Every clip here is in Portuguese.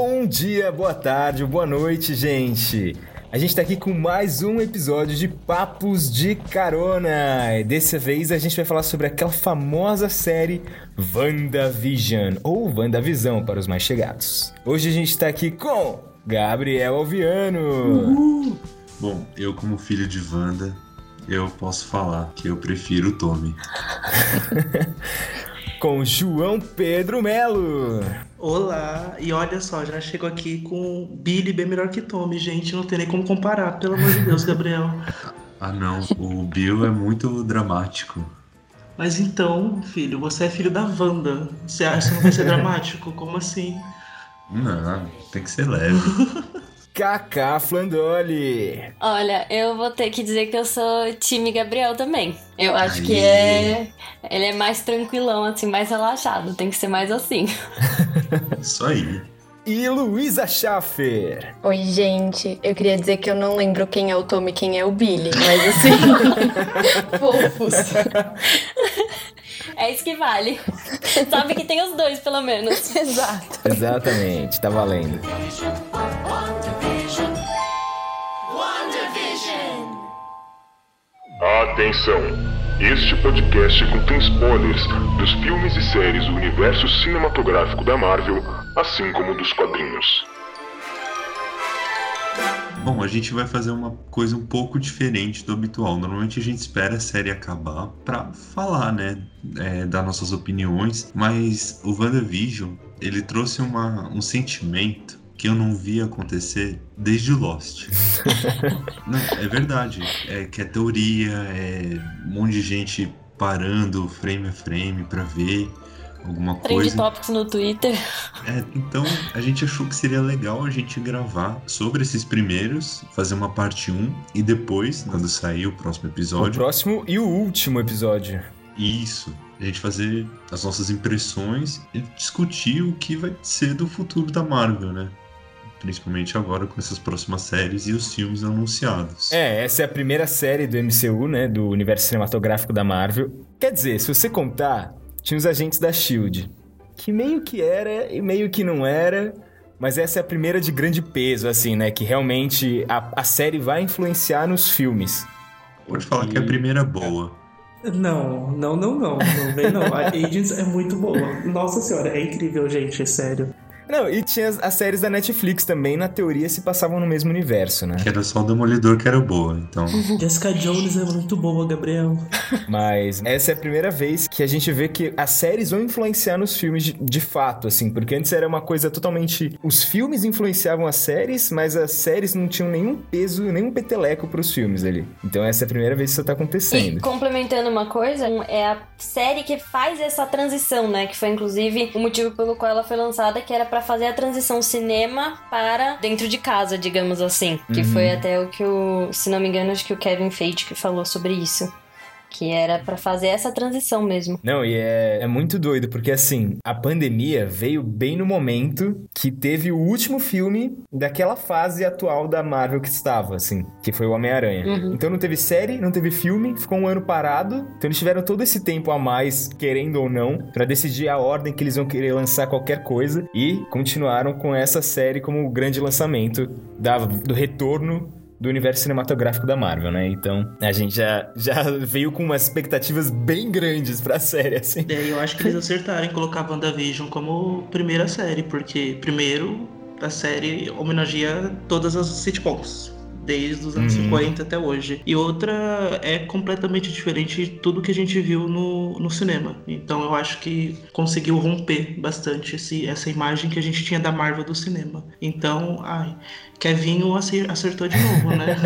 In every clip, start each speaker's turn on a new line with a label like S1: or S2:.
S1: Bom dia, boa tarde, boa noite, gente. A gente tá aqui com mais um episódio de Papos de Carona. E dessa vez a gente vai falar sobre aquela famosa série WandaVision, ou WandaVisão para os mais chegados. Hoje a gente tá aqui com Gabriel Alviano.
S2: Uhul. Bom, eu como filho de Wanda, eu posso falar que eu prefiro o Tommy.
S1: com João Pedro Melo.
S3: Olá, e olha só, já chegou aqui com Billy bem melhor que Tommy, gente, não tem nem como comparar, pelo amor de Deus, Gabriel.
S2: ah não, o Bill é muito dramático.
S3: Mas então, filho, você é filho da Wanda. Você acha que não vai ser dramático? Como assim?
S2: Não, tem que ser leve.
S1: Kaká Flandoli.
S4: Olha, eu vou ter que dizer que eu sou time Gabriel também. Eu acho Aí. que é. Ele é mais tranquilão, assim, mais relaxado. Tem que ser mais assim.
S2: Isso aí.
S1: E Luísa Schaffer.
S5: Oi, gente. Eu queria dizer que eu não lembro quem é o Tom e quem é o Billy, mas assim. fofos.
S4: É isso que vale. Sabe que tem os dois, pelo menos.
S5: Exato.
S1: Exatamente, tá valendo.
S6: Atenção! Este podcast contém spoilers dos filmes e séries do universo cinematográfico da Marvel, assim como dos quadrinhos.
S2: Bom, a gente vai fazer uma coisa um pouco diferente do habitual. Normalmente a gente espera a série acabar para falar, né, é, dar nossas opiniões, mas o WandaVision, ele trouxe uma, um sentimento que eu não vi acontecer desde Lost. não, é verdade. É que é teoria, é um monte de gente parando frame a frame para ver alguma Trend coisa.
S4: Topics no Twitter.
S2: É, então a gente achou que seria legal a gente gravar sobre esses primeiros, fazer uma parte 1 e depois, quando sair o próximo episódio.
S1: O próximo e o último episódio.
S2: Isso. A gente fazer as nossas impressões e discutir o que vai ser do futuro da Marvel, né? Principalmente agora com essas próximas séries e os filmes anunciados.
S1: É, essa é a primeira série do MCU, né, do universo cinematográfico da Marvel. Quer dizer, se você contar, tinha os agentes da Shield, que meio que era e meio que não era, mas essa é a primeira de grande peso, assim, né, que realmente a, a série vai influenciar nos filmes.
S2: Pode falar e... que é a primeira boa.
S3: Não, não, não, não. Não vem não. A Agents é muito boa. Nossa senhora, é incrível, gente, é sério.
S1: Não, e tinha as, as, séries da Netflix também, na teoria, se passavam no mesmo universo, né?
S2: Que era só o Demolidor que era boa, então.
S3: Jessica Jones é muito boa, Gabriel.
S1: Mas essa é a primeira vez que a gente vê que as séries vão influenciar nos filmes de, de fato, assim, porque antes era uma coisa totalmente. Os filmes influenciavam as séries, mas as séries não tinham nenhum peso, nenhum peteleco pros filmes ali. Então essa é a primeira vez que isso tá acontecendo.
S4: E complementando uma coisa, é a série que faz essa transição, né? Que foi inclusive o motivo pelo qual ela foi lançada, que era pra para fazer a transição cinema para dentro de casa, digamos assim. Que uhum. foi até o que o, se não me engano, acho que o Kevin Feige que falou sobre isso. Que era para fazer essa transição mesmo.
S1: Não, e é, é muito doido, porque assim, a pandemia veio bem no momento que teve o último filme daquela fase atual da Marvel que estava, assim, que foi o Homem-Aranha. Uhum. Então não teve série, não teve filme, ficou um ano parado. Então eles tiveram todo esse tempo a mais, querendo ou não, para decidir a ordem que eles vão querer lançar qualquer coisa. E continuaram com essa série como o grande lançamento da, do retorno do universo cinematográfico da Marvel, né? Então, a gente já, já veio com umas expectativas bem grandes pra série, assim.
S3: É, eu acho que eles acertaram em colocar WandaVision como primeira série, porque, primeiro, a série homenageia todas as sitcoms desde os anos uhum. 50 até hoje. E outra é completamente diferente de tudo que a gente viu no, no cinema. Então eu acho que conseguiu romper bastante esse, essa imagem que a gente tinha da Marvel do cinema. Então, ai, Kevinho acertou de novo, né?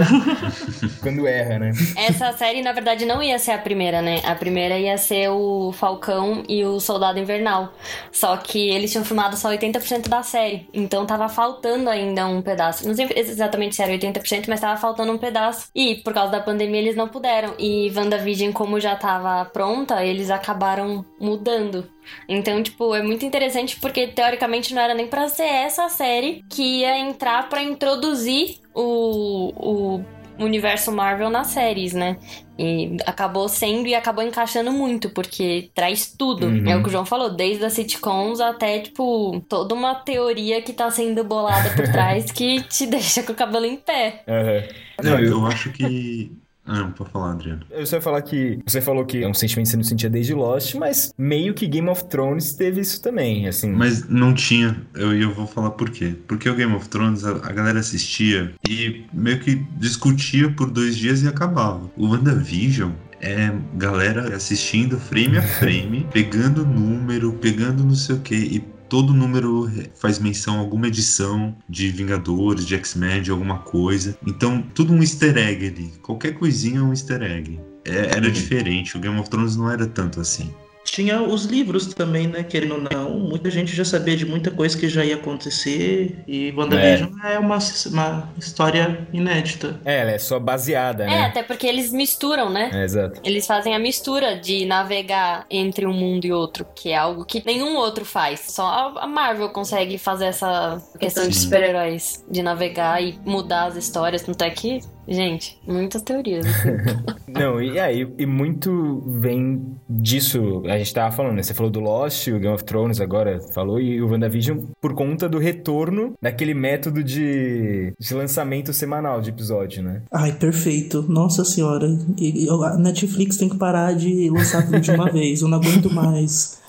S1: Quando erra, né?
S4: Essa série, na verdade, não ia ser a primeira, né? A primeira ia ser o Falcão e o Soldado Invernal. Só que eles tinham filmado só 80% da série. Então tava faltando ainda um pedaço. Não sei exatamente se era 80%, mas tava faltando um pedaço. E por causa da pandemia eles não puderam. E WandaVision, como já tava pronta, eles acabaram mudando. Então, tipo, é muito interessante porque teoricamente não era nem para ser essa série que ia entrar para introduzir o, o universo Marvel nas séries, né? E acabou sendo e acabou encaixando muito, porque traz tudo.
S1: Uhum.
S4: É o que o João falou, desde as sitcoms até, tipo, toda uma teoria que tá sendo bolada por trás que te deixa com o cabelo em pé.
S1: Aham.
S2: Não,
S1: eu
S2: acho que. Ah, não, pode falar, Adriano.
S1: eu só ia falar que você falou que é um sentimento que você não sentia desde Lost, mas meio que Game of Thrones teve isso também, assim.
S2: Mas não tinha, eu, eu vou falar por quê. Porque o Game of Thrones, a, a galera assistia e meio que discutia por dois dias e acabava. O WandaVision é galera assistindo frame a frame, pegando número, pegando não sei o que, e todo número faz menção a alguma edição de Vingadores, de X-Men, de alguma coisa. Então, tudo um easter egg ali. Qualquer coisinha é um easter egg. É- era diferente, o Game of Thrones não era tanto assim.
S7: Tinha os livros também, né? Querendo ou não, muita gente já sabia de muita coisa que já ia acontecer. E WandaVision é, uma, uma história inédita.
S1: É, ela é só baseada,
S4: É,
S1: né?
S4: até porque eles misturam, né?
S1: É, exato.
S4: Eles fazem a mistura de navegar entre um mundo e outro, que é algo que nenhum outro faz. Só a Marvel consegue fazer essa questão de
S2: Sim.
S4: super-heróis, de navegar e mudar as histórias. Tanto é que, gente, muitas teorias. assim.
S1: Não, e aí, e muito vem disso, a gente tava falando, né? Você falou do Lost, o Game of Thrones agora falou, e o WandaVision por conta do retorno daquele método de, de lançamento semanal de episódio, né?
S7: Ai, perfeito. Nossa senhora. E- e A Netflix tem que parar de lançar tudo de uma vez. Eu não aguento mais.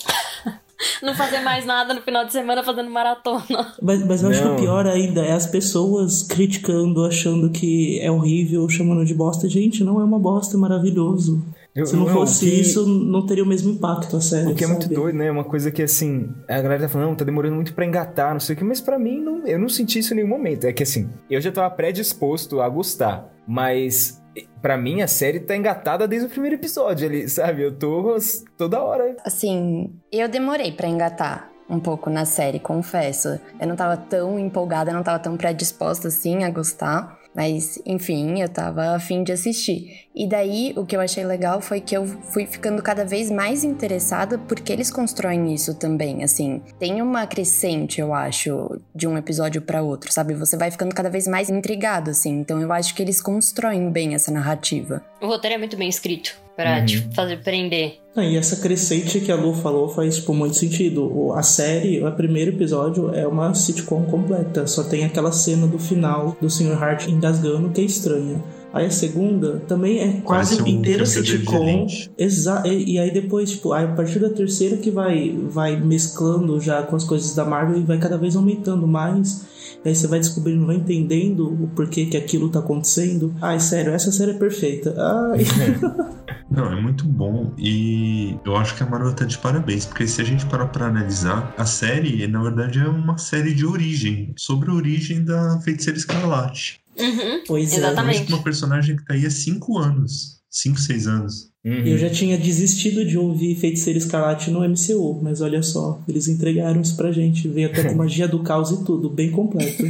S4: Não fazer mais nada no final de semana fazendo maratona.
S7: Mas, mas eu acho que
S1: Não.
S7: o pior ainda é as pessoas criticando, achando que é horrível, chamando de bosta. Gente, não é uma bosta, é maravilhoso.
S1: Eu-
S7: Se não
S1: não,
S7: fosse
S1: que-
S7: isso, não teria o mesmo impacto, a série.
S1: O que é muito
S7: sabe?
S1: doido, né? Uma coisa que, assim, a galera tá falando, não, tá demorando muito pra engatar, não sei o que, mas pra mim, não, eu não senti isso em nenhum momento. É que, assim, eu já tava predisposto a gostar, mas pra mim a série tá engatada desde o primeiro episódio ali, sabe? Eu tô toda hora.
S5: Assim, eu demorei pra engatar um pouco na série, confesso. Eu não tava tão empolgada, não tava tão predisposta assim a gostar. Mas, enfim, eu tava afim de assistir. E daí, o que eu achei legal foi que eu fui ficando cada vez mais interessada porque eles constroem isso também, assim. Tem uma crescente, eu acho, de um episódio pra outro, sabe? Você vai ficando cada vez mais intrigado, assim. Então, eu acho que eles constroem bem essa narrativa.
S4: O roteiro é muito bem escrito pra
S1: Uhum.
S4: te fazer prender.
S7: E essa crescente que a Lu falou faz tipo, muito sentido. A série, o primeiro episódio, é uma sitcom completa. Só tem aquela cena do final do Sr. Hart engasgando que é estranha. Aí a segunda também é quase
S2: um
S7: inteira
S2: de
S7: sitcom. Exa e, e aí depois, tipo, aí a partir da terceira que vai, vai mesclando já com as coisas da Marvel e vai cada vez aumentando mais. E aí você vai descobrindo, vai entendendo o porquê que aquilo tá acontecendo. Ai, sério, essa série é perfeita. Ai.
S2: Não, é muito bom e eu acho que a Marvel tá de parabéns, porque se a gente parar pra analisar, a série, na verdade, é uma série de origem, sobre a origem da Feiticeira Escarlate.
S4: Uhum.
S7: Pois é.
S4: Exatamente.
S2: Principalmente uma personagem que tá aí há cinco anos. Cinco, seis anos.
S1: Uhum.
S7: Eu já tinha desistido de ouvir Feiticeiro Escarlate no MCU, mas olha só, eles entregaram isso pra gente. Veio até com magia do caos e tudo, bem completo.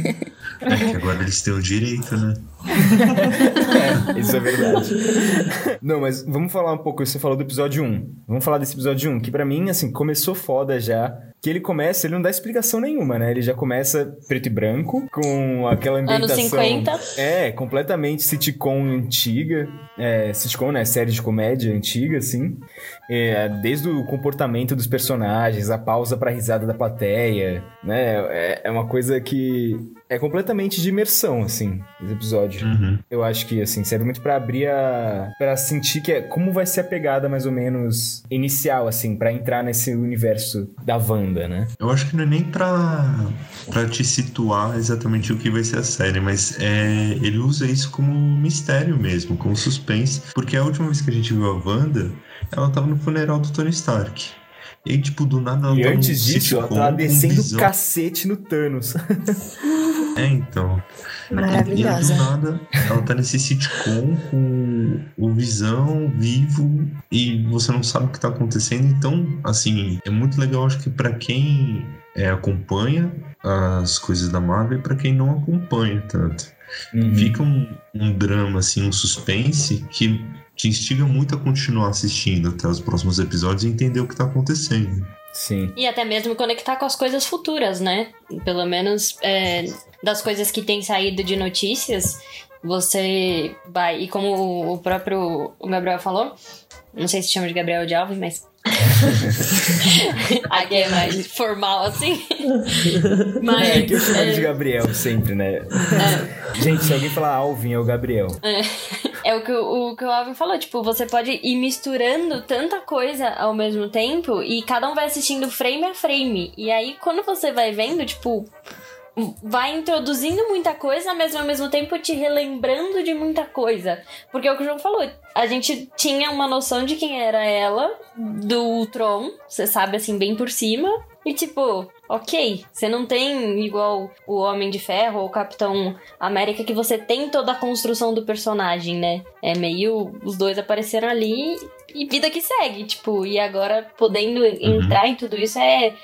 S2: É que agora eles têm o direito, né?
S1: É, isso é verdade. Não, mas vamos falar um pouco, você falou do episódio 1. Vamos falar desse episódio 1, que pra mim, assim, começou foda já. Que ele começa, ele não dá explicação nenhuma, né? Ele já começa preto e branco, com aquela
S4: Anos
S1: ambientação...
S4: 50.
S1: É, completamente sitcom antiga. É, sitcom, né? Série de comédia antiga, assim. É, desde o comportamento dos personagens, a pausa pra risada da plateia, né? É, é uma coisa que é completamente de imersão, assim, esse episódio.
S2: Uhum.
S1: Eu acho que, assim, serve muito pra abrir a... pra sentir que é... Como vai ser a pegada, mais ou menos, inicial, assim, pra entrar nesse universo da Wanda, né?
S2: Eu acho que não é nem pra, pra te situar exatamente o que vai ser a série, mas é, ele usa isso como mistério mesmo, como suspense, porque a última vez que a gente viu a Wanda, ela tava no funeral do Tony Stark. E aí, tipo, do nada ela
S1: E
S2: tá
S1: antes disso, ela tava descendo o
S2: visão-
S1: cacete no Thanos.
S2: É, então. E aí,
S5: Maravilhosa.
S2: do nada, ela tá nesse sitcom com o Visão vivo e você não sabe o que tá acontecendo. Então, assim, é muito legal, acho que pra quem é, acompanha as coisas da Marvel e pra quem não acompanha tanto.
S1: Uhum.
S2: Fica um, um drama, assim, um suspense que te instiga muito a continuar assistindo até os próximos episódios e entender o que tá acontecendo.
S1: Sim.
S4: E até mesmo conectar com as coisas futuras, né? Pelo menos é, das coisas que têm saído de notícias, você vai. E como o próprio o Gabriel falou, não sei se chama de Gabriel de Alves, mas. Aqui é mais formal assim.
S1: Mas, é que eu chamo é... de Gabriel sempre, né? É. Gente, se alguém falar Alvin, é o Gabriel.
S4: É. É o que o, o que o Alvin falou, tipo, você pode ir misturando tanta coisa ao mesmo tempo e cada um vai assistindo frame a frame. E aí, quando você vai vendo, tipo, vai introduzindo muita coisa, mas ao mesmo tempo te relembrando de muita coisa. Porque é o que o João falou, a gente tinha uma noção de quem era ela, do Tron, você sabe assim, bem por cima. E tipo, ok, você não tem igual o Homem de Ferro ou o Capitão América que você tem toda a construção do personagem, né? É meio. Os dois apareceram ali e vida que segue, tipo, e agora podendo uhum. entrar em tudo isso é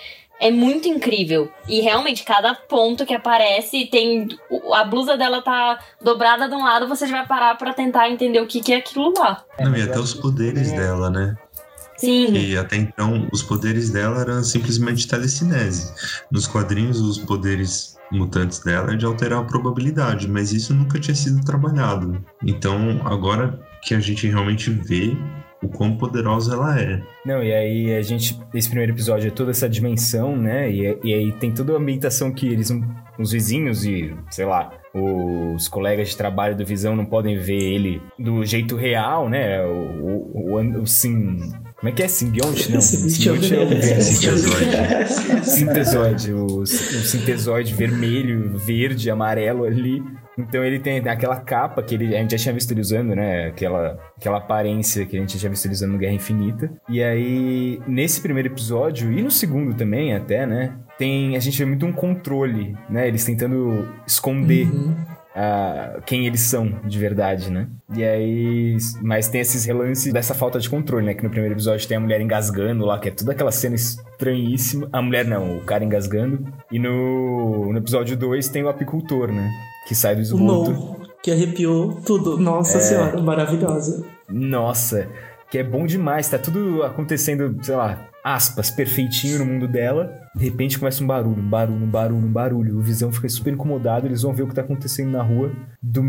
S4: é muito incrível. E realmente, cada ponto que aparece tem. A blusa dela tá dobrada de um lado, você já vai parar pra tentar entender o que, que é aquilo lá.
S2: Não, e até os poderes dela, né?
S4: Sim.
S2: E até então, os poderes dela eram simplesmente telecinese. Nos quadrinhos, os poderes mutantes dela é de alterar a probabilidade, mas isso nunca tinha sido trabalhado. Então, agora que a gente realmente vê o quão poderosa ela é.
S1: Não, e aí a gente, esse primeiro episódio é toda essa dimensão, né? E, e aí tem toda a ambientação que eles, os vizinhos e, sei lá, os colegas de trabalho do Visão não podem ver ele do jeito real, né? O, o, o, o sim. Como é que é? Simbionte? Não. Simbionte é o Sintesoide. Sintesoide. O, o sintesoide vermelho, verde, amarelo ali. Então ele tem aquela capa que ele, a gente já tinha visto ele usando, né? Aquela, aquela aparência que a gente já tinha visto ele usando no Guerra Infinita. E aí, nesse primeiro episódio, e no segundo também até, né? Tem, a gente vê muito um controle, né? Eles tentando esconder uhum. Uh, quem eles são de verdade, né? E aí. Mas tem esses relances dessa falta de controle, né? Que no primeiro episódio tem a mulher engasgando lá, que é toda aquela cena estranhíssima. A mulher não, o cara engasgando. E no, no episódio 2 tem o apicultor, né? Que sai do esgoto.
S3: No, que arrepiou tudo. Nossa é... senhora, maravilhosa.
S1: Nossa, que é bom demais. Tá tudo acontecendo, sei lá, aspas, perfeitinho no mundo dela. De repente começa um barulho, um barulho, um barulho, um barulho. O Visão fica super incomodado, eles vão ver o que tá acontecendo na rua. Do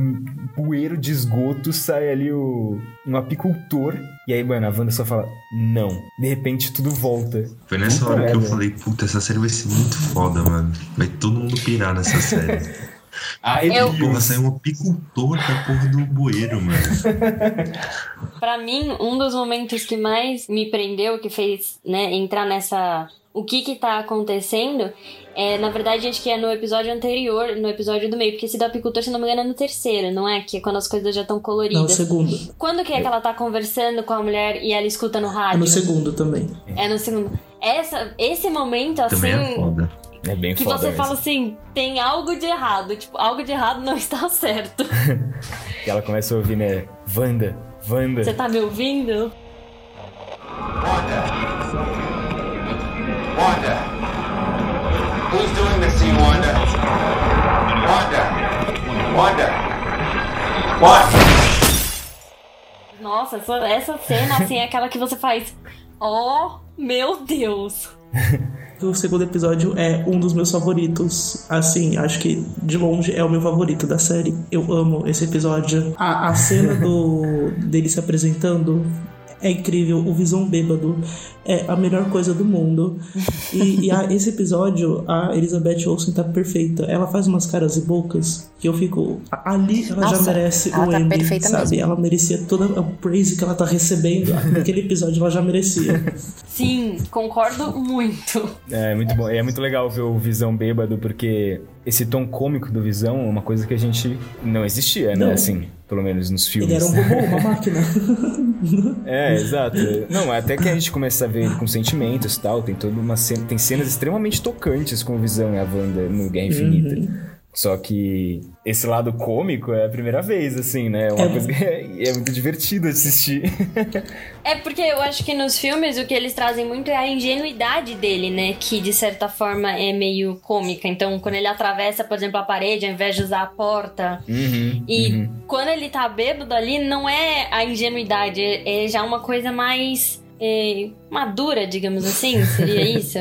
S1: bueiro de esgoto sai ali o, um apicultor. E aí, mano, a Wanda só fala, não. De repente tudo volta.
S2: Foi nessa puta hora que eu falei, puta, essa série vai ser muito foda, mano. Vai todo mundo pirar nessa série. Ah, ele, eu... porra, saiu um apicultor da porra do bueiro, mano.
S4: pra mim, um dos momentos que mais me prendeu, que fez, né, entrar nessa. O que que tá acontecendo? É, na verdade, acho que é no episódio anterior, no episódio do meio, porque esse do apicultor, se não me engano, é no terceiro, não é? Que é quando as coisas já estão coloridas. Não,
S3: no segundo.
S4: Quando que é que ela tá conversando com a mulher e ela escuta no rádio? É
S3: no segundo também.
S4: É no segundo. Essa, esse momento, assim.
S2: Também é foda
S1: é bem
S4: que
S1: foda
S4: você fala assim, tem algo de errado. Tipo, algo de errado não está certo.
S1: e ela começa a ouvir, né? Wanda, Wanda.
S4: Você tá me ouvindo?
S8: Wanda. Wanda. Who's doing this to you, Wanda? Wanda. Wanda. What?
S4: Nossa, essa, essa cena, assim, é aquela que você faz. Oh, meu Deus.
S3: o segundo episódio é um dos meus favoritos. Assim, acho que de longe é o meu favorito da série. Eu amo esse episódio. A, a cena do dele se apresentando é incrível. O Visão Bêbado é a melhor coisa do mundo. E, e a, esse episódio, a Elizabeth Olsen tá perfeita. Ela faz umas caras e bocas que eu fico. Ali ela Nossa, já merece ela o tá Andy, sabe? Mesmo. Ela merecia toda a praise que ela tá recebendo. Naquele episódio ela já merecia.
S4: Sim, concordo muito.
S1: É muito bom. É muito legal ver o Visão bêbado, porque esse tom cômico do Visão é uma coisa que a gente não existia, né? Não. Assim, pelo menos nos filmes.
S3: Ele era um robô, uma máquina.
S1: é, exato. Não, até que a gente começa a ver ele com sentimentos e tal, tem toda uma cena, tem cenas extremamente tocantes com o Visão e a Wanda no Guerra Infinita. Uhum. Só que esse lado cômico é a primeira vez, assim, né? É uma coisa que é, é, muito divertido assistir.
S4: é porque eu acho que nos filmes o que eles trazem muito é a ingenuidade dele, né? Que de certa forma é meio cômica. Então, quando ele atravessa, por exemplo, a parede, ao invés de usar a porta.
S1: Uhum,
S4: e
S1: uhum.
S4: quando ele tá bêbado ali, não é a ingenuidade, é, é já uma coisa mais é, madura, digamos assim. Seria isso?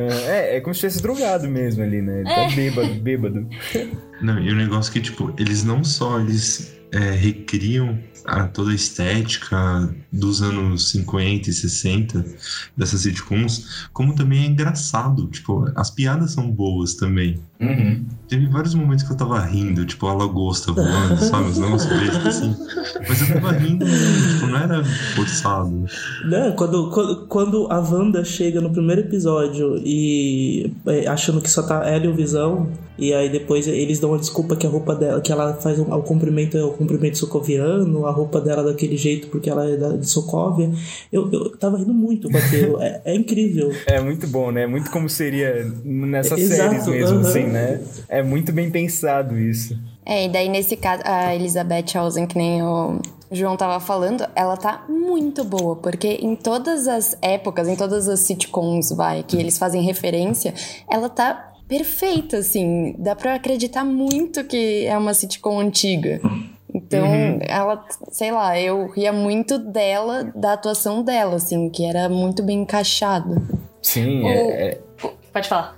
S1: É, é como se tivesse drogado mesmo ali, né? Ele tá
S4: É.
S1: bêbado, bêbado.
S2: Não, e o negócio que, tipo, eles não só eles é, recriam a, toda a estética dos anos 50 e 60 dessas sitcoms, como também é engraçado. Tipo, as piadas são boas também.
S1: Uhum.
S2: Teve vários momentos que eu tava rindo, tipo, a lagosta voando, sabe? Os negócios bestas assim. Mas eu tava rindo, mesmo, tipo, não era forçado.
S3: Né? Quando, quando, quando a Wanda chega no primeiro episódio e é, achando que só tá ela e o Visão, e aí depois eles dão uma desculpa que a roupa dela, que ela faz um, o cumprimento é o cumprimento socoviano, a roupa dela daquele jeito porque ela é da, de Sokovia. Eu, eu tava rindo muito com aquilo. É, é incrível.
S1: É muito bom, né? Muito como seria nessas
S3: Exato,
S1: séries mesmo,
S3: aham.
S1: assim, né? É muito bem pensado isso.
S5: É, e daí nesse caso, a Elizabeth Olsen, que nem o João tava falando, ela tá muito boa, porque em todas as épocas, em todas as sitcoms, vai, que eles fazem referência, ela tá perfeita, assim. Dá pra acreditar muito que é uma sitcom antiga. Então,
S1: Uhum.
S5: ela, sei lá, eu ria muito dela, da atuação dela, assim, que era muito bem encaixado.
S1: Sim,
S4: O-
S1: é, é-
S4: Pode falar.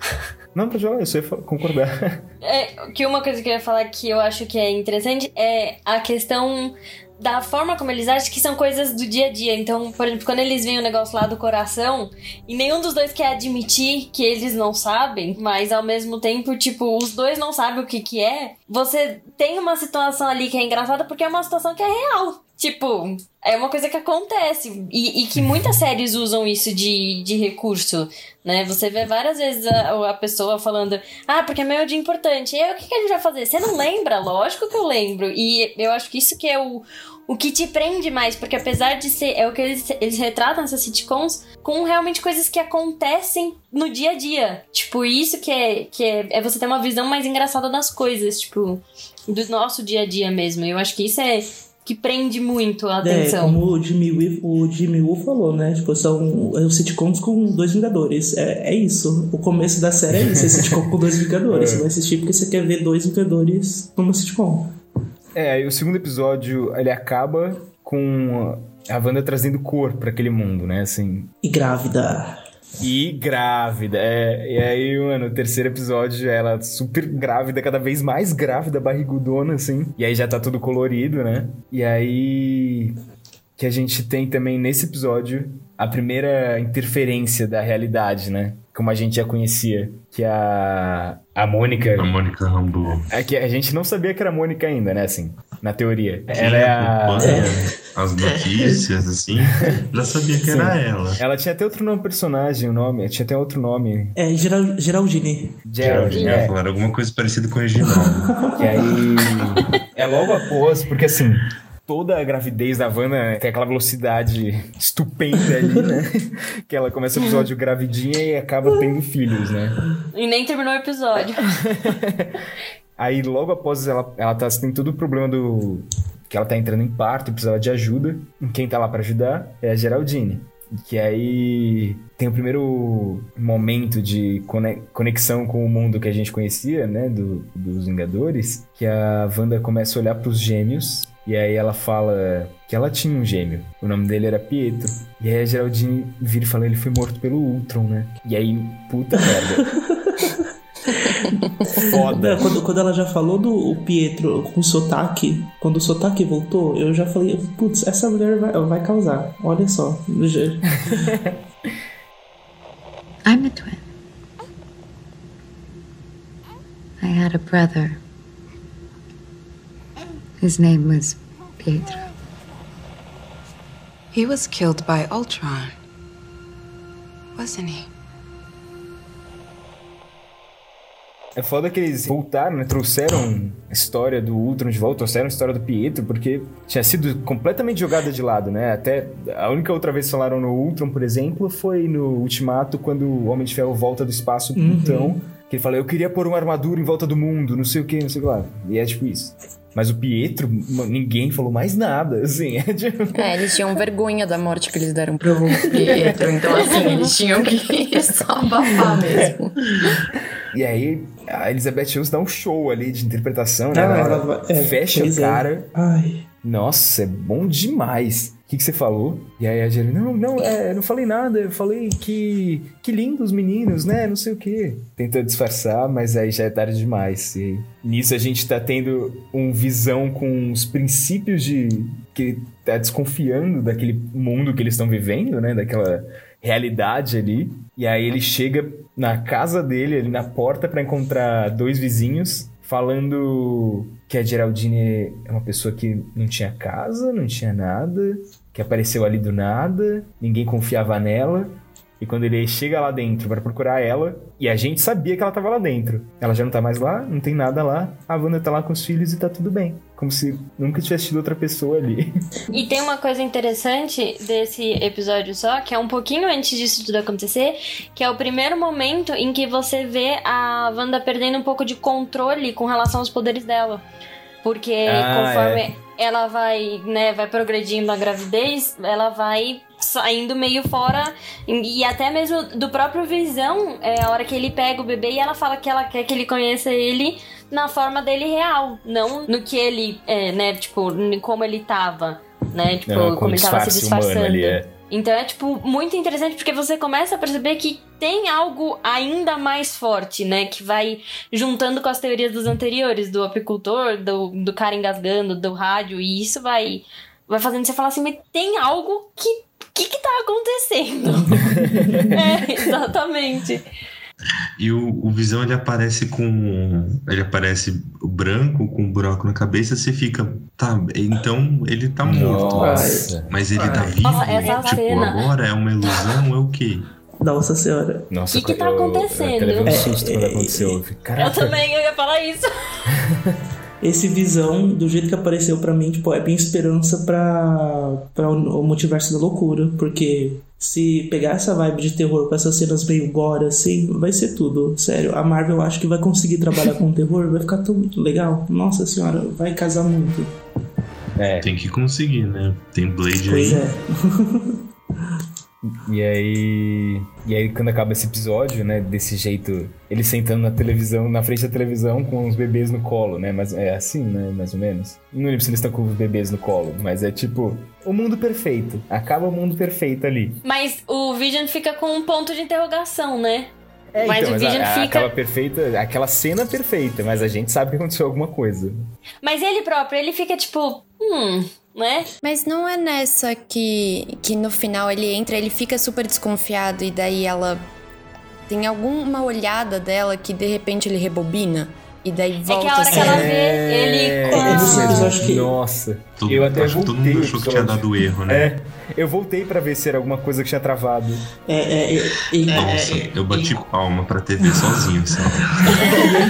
S1: Não, pode falar, eu fa- concordar.
S4: É, que uma coisa que eu ia falar que eu acho que é interessante é a questão da forma como eles acham que são coisas do dia a dia. Então, por exemplo, quando eles veem o negócio lá do coração, e nenhum dos dois quer admitir que eles não sabem, mas ao mesmo tempo, tipo, os dois não sabem o que que é, você tem uma situação ali que é engraçada porque é uma situação que é real. Tipo, é uma coisa que acontece. E, e que muitas séries usam isso de, de recurso, né? Você vê várias vezes a, a pessoa falando, ah, porque é meio dia importante. E aí, o que, que a gente vai fazer? Você não lembra? Lógico que eu lembro. E eu acho que isso que é o, o que te prende mais, porque apesar de ser. É o que eles, eles retratam essas sitcoms com realmente coisas que acontecem no dia a dia. Tipo, isso que é, que é, é você ter uma visão mais engraçada das coisas, tipo, do nosso dia a dia mesmo. Eu acho que isso é que prende muito a
S3: É,
S4: atenção.
S3: como o Jimmy, Woo, o Jimmy Woo falou, né? Tipo, são os sitcoms com dois Vingadores. É, é isso. O começo da série é isso. É sitcom com dois Vingadores.
S1: É.
S3: Você vai assistir porque você quer ver dois Vingadores numa sitcom.
S1: É, aí o segundo episódio, ele acaba com a Wanda trazendo cor pra aquele mundo, né? Assim,
S3: E grávida.
S1: E grávida, é. E aí, mano, o terceiro episódio, ela super grávida, cada vez mais grávida, barrigudona, assim. E aí já tá tudo colorido, né? E aí. Que a gente tem também nesse episódio a primeira interferência da realidade, né? Como a gente já conhecia. Que a. A Mônica.
S2: A Mônica Rambeau.
S1: É que a gente não sabia que era a Mônica ainda, né? Assim, na teoria. Ela é a.
S2: acompanha As notícias, assim, já sabia que era ela.
S1: Ela tinha até outro nome personagem, o nome. Tinha até outro nome.
S3: É Geral, Geraldine.
S1: Gerald,
S2: Eu ia
S1: né?
S2: falar alguma coisa parecida com o Reginaldo.
S1: E aí. É logo após, porque assim. Toda a gravidez da Vanna tem aquela velocidade estupenda ali, né? Que ela começa o episódio gravidinha e acaba tendo filhos, né?
S4: E nem terminou o episódio.
S1: Aí logo após ela, ela tá tem todo o problema do. Que ela tá entrando em parto precisava de ajuda. Quem tá lá pra ajudar é a Geraldine. Que aí tem o primeiro momento de cone- conexão com o mundo que a gente conhecia, né? Do, dos Vingadores. Que a Wanda começa a olhar pros gêmeos. E aí ela fala que ela tinha um gêmeo. O nome dele era Pietro. E aí a Geraldine vira e fala ele foi morto pelo Ultron, né? E aí, puta merda. Foda.
S3: Não, quando, quando ela já falou do o Pietro com sotaque, quando o sotaque voltou, eu já falei, putz, essa mulher vai, vai causar. Olha só.
S9: I'm a twin. I had a brother. His name was Pietro.
S10: He was killed by Ultron. Wasn't he?
S1: É foda que eles voltaram, né? Trouxeram a história do Ultron de volta, trouxeram a história do Pietro, porque tinha sido completamente jogada de lado, né? Até a única outra vez que falaram no Ultron, por exemplo, foi no Ultimato, quando o Homem de Ferro volta do espaço pro Plutão, que ele fala, eu queria pôr uma armadura em volta do mundo, não sei o que, não sei o que lá. E é tipo isso. Mas o Pietro, ninguém falou mais nada, assim. É tipo...
S5: É, eles tinham vergonha da morte que eles deram pro Pietro. Então, assim, eles tinham que só abafar mesmo.
S1: E aí, a Elizabeth Olsen dá um show ali de interpretação, né?
S3: Ah,
S1: Ela
S3: ela é,
S1: fecha o
S3: é.
S1: cara.
S3: Ai.
S1: Nossa, é bom demais. O que, que você falou? E aí a Jerry, não, não, é, não falei nada, eu falei que. Que lindos meninos, né? Não sei o quê. Tentou disfarçar, mas aí já é tarde demais. E nisso a gente tá tendo um visão com os princípios de. que tá desconfiando daquele mundo que eles estão vivendo, né? Daquela realidade ali. E aí ele chega na casa dele, ali na porta, para encontrar dois vizinhos falando que a Geraldine é uma pessoa que não tinha casa, não tinha nada, que apareceu ali do nada, ninguém confiava nela. E quando ele chega lá dentro para procurar ela, e a gente sabia que ela tava lá dentro. Ela já não tá mais lá, não tem nada lá. A Wanda tá lá com os filhos e tá tudo bem. Como se nunca tivesse tido outra pessoa ali.
S4: E tem uma coisa interessante desse episódio só, que é um pouquinho antes disso tudo acontecer, que é o primeiro momento em que você vê a Wanda perdendo um pouco de controle com relação aos poderes dela. Porque
S1: Ah,
S4: conforme
S1: é.
S4: ela vai, né, vai progredindo na gravidez, ela vai saindo meio fora e até mesmo do próprio Visão, é a hora que ele pega o bebê e ela fala que ela quer que ele conheça ele na forma dele real, não no que ele, é, né, tipo, como ele tava, né, tipo,
S1: Não, com
S4: como ele tava se disfarçando.
S1: ali, é.
S4: Então é, tipo, muito interessante porque você começa a perceber que tem algo ainda mais forte, né? Que vai juntando com as teorias dos anteriores, do apicultor, do, do cara engasgando, do rádio, e isso vai, vai fazendo você falar assim, mas tem algo que. O que, que tá acontecendo? é, exatamente.
S2: E o, o Visão ele aparece com. Ele aparece branco, com um buraco na cabeça, você fica. Tá, então ele tá morto.
S1: Nossa.
S2: Mas ele tá
S3: Ai.
S2: vivo?
S4: Nossa, essa
S2: tipo,
S4: cena.
S2: agora é uma ilusão? É o quê?
S3: Nossa senhora.
S1: Nossa,
S4: Que que tá
S1: eu- Eu,
S4: acontecendo?
S1: até levei um
S3: É,
S1: susto quando
S3: é,
S1: aconteceu. Eu fiquei,
S4: Eu
S1: Caraca.
S4: também eu ia falar isso.
S3: Esse visão, do jeito que apareceu pra mim, tipo, é bem esperança pra, pra o multiverso da loucura. Porque se pegar essa vibe de terror com essas cenas meio gore, assim, vai ser tudo. Sério, a Marvel eu acho que vai conseguir trabalhar com terror, vai ficar tão legal. Nossa senhora, vai casar muito.
S1: É.
S2: Tem que conseguir, né? Tem Blade
S3: Pois
S2: aí.
S3: é.
S1: E aí. E aí, quando acaba esse episódio, né? Desse jeito, ele sentando na televisão, na frente da televisão com os bebês no colo, né? Mas é assim, né? Mais ou menos. Não lembro se eles estão com os bebês no colo, mas é tipo. O mundo perfeito. Acaba o mundo perfeito ali.
S4: Mas o Vision fica com um ponto de interrogação, né?
S1: É,
S4: Mas
S1: então,
S4: o
S1: mas a-
S4: Vision
S1: a-
S4: fica-
S1: acaba perfeita, aquela cena perfeita, mas a gente sabe que aconteceu alguma coisa.
S4: Mas ele próprio, ele fica tipo, hum, né?
S5: Mas não é nessa que, que no final ele entra, ele fica super desconfiado e daí ela tem alguma olhada dela que de repente ele rebobina e daí volta
S4: É que a hora que
S5: assim.
S4: ela vê ele com
S3: É, episódio que-
S1: Nossa.
S2: Todo,
S1: eu até
S2: acho que todo
S1: voltei
S2: mundo achou que tinha dado erro, né?
S1: É, eu voltei pra ver se era alguma coisa que tinha travado.
S3: É, é, é, e-
S2: Nossa,
S3: é,
S2: eu bati palma pra TV sozinho, assim.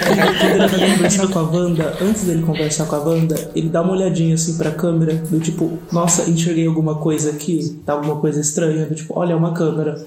S3: Quando ele tá conversando com a Wanda, antes dele conversar com a Wanda, ele dá uma olhadinha assim pra câmera, do tipo, nossa, enxerguei alguma coisa aqui, tá alguma coisa estranha, do tipo, olha, é uma câmera.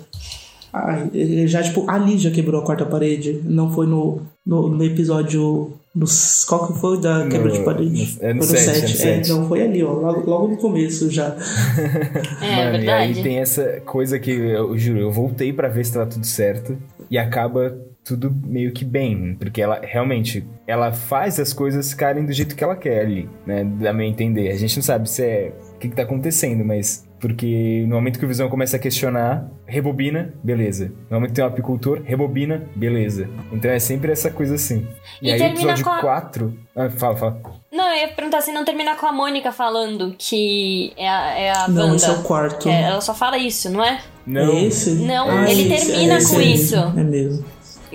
S3: Já, tipo, ali já quebrou a quarta parede, não foi no, no, no episódio. No, qual que foi da quebra
S1: No-
S3: de parede?
S1: no- é no
S3: Foi
S1: sete, é no
S3: É, não, foi ali, ó, logo, logo no começo já.
S4: É,
S1: Mano, e
S4: verdade.
S1: aí tem essa coisa que eu juro, eu voltei pra ver se tava tudo certo e acaba tudo meio que bem, porque ela realmente ela faz as coisas ficarem do jeito que ela quer ali, né? Dá meio a entender. A gente não sabe se é o que, que tá acontecendo, mas porque no momento que o Visão começa a questionar, rebobina, beleza. No momento que tem um apicultor, rebobina, beleza. Então é sempre essa coisa assim. E,
S4: E
S1: aí,
S4: termina
S1: episódio
S4: com a-
S1: 4. Ah, fala, fala.
S4: Não, eu ia perguntar se não termina com a Mônica falando que é a, é a
S3: Não, esse é o quarto.
S4: É, ela só fala isso, não é?
S1: Não.
S3: É esse?
S4: Não,
S3: Ah,
S4: ele
S3: esse-
S4: termina
S3: é esse
S4: com isso.
S3: É mesmo.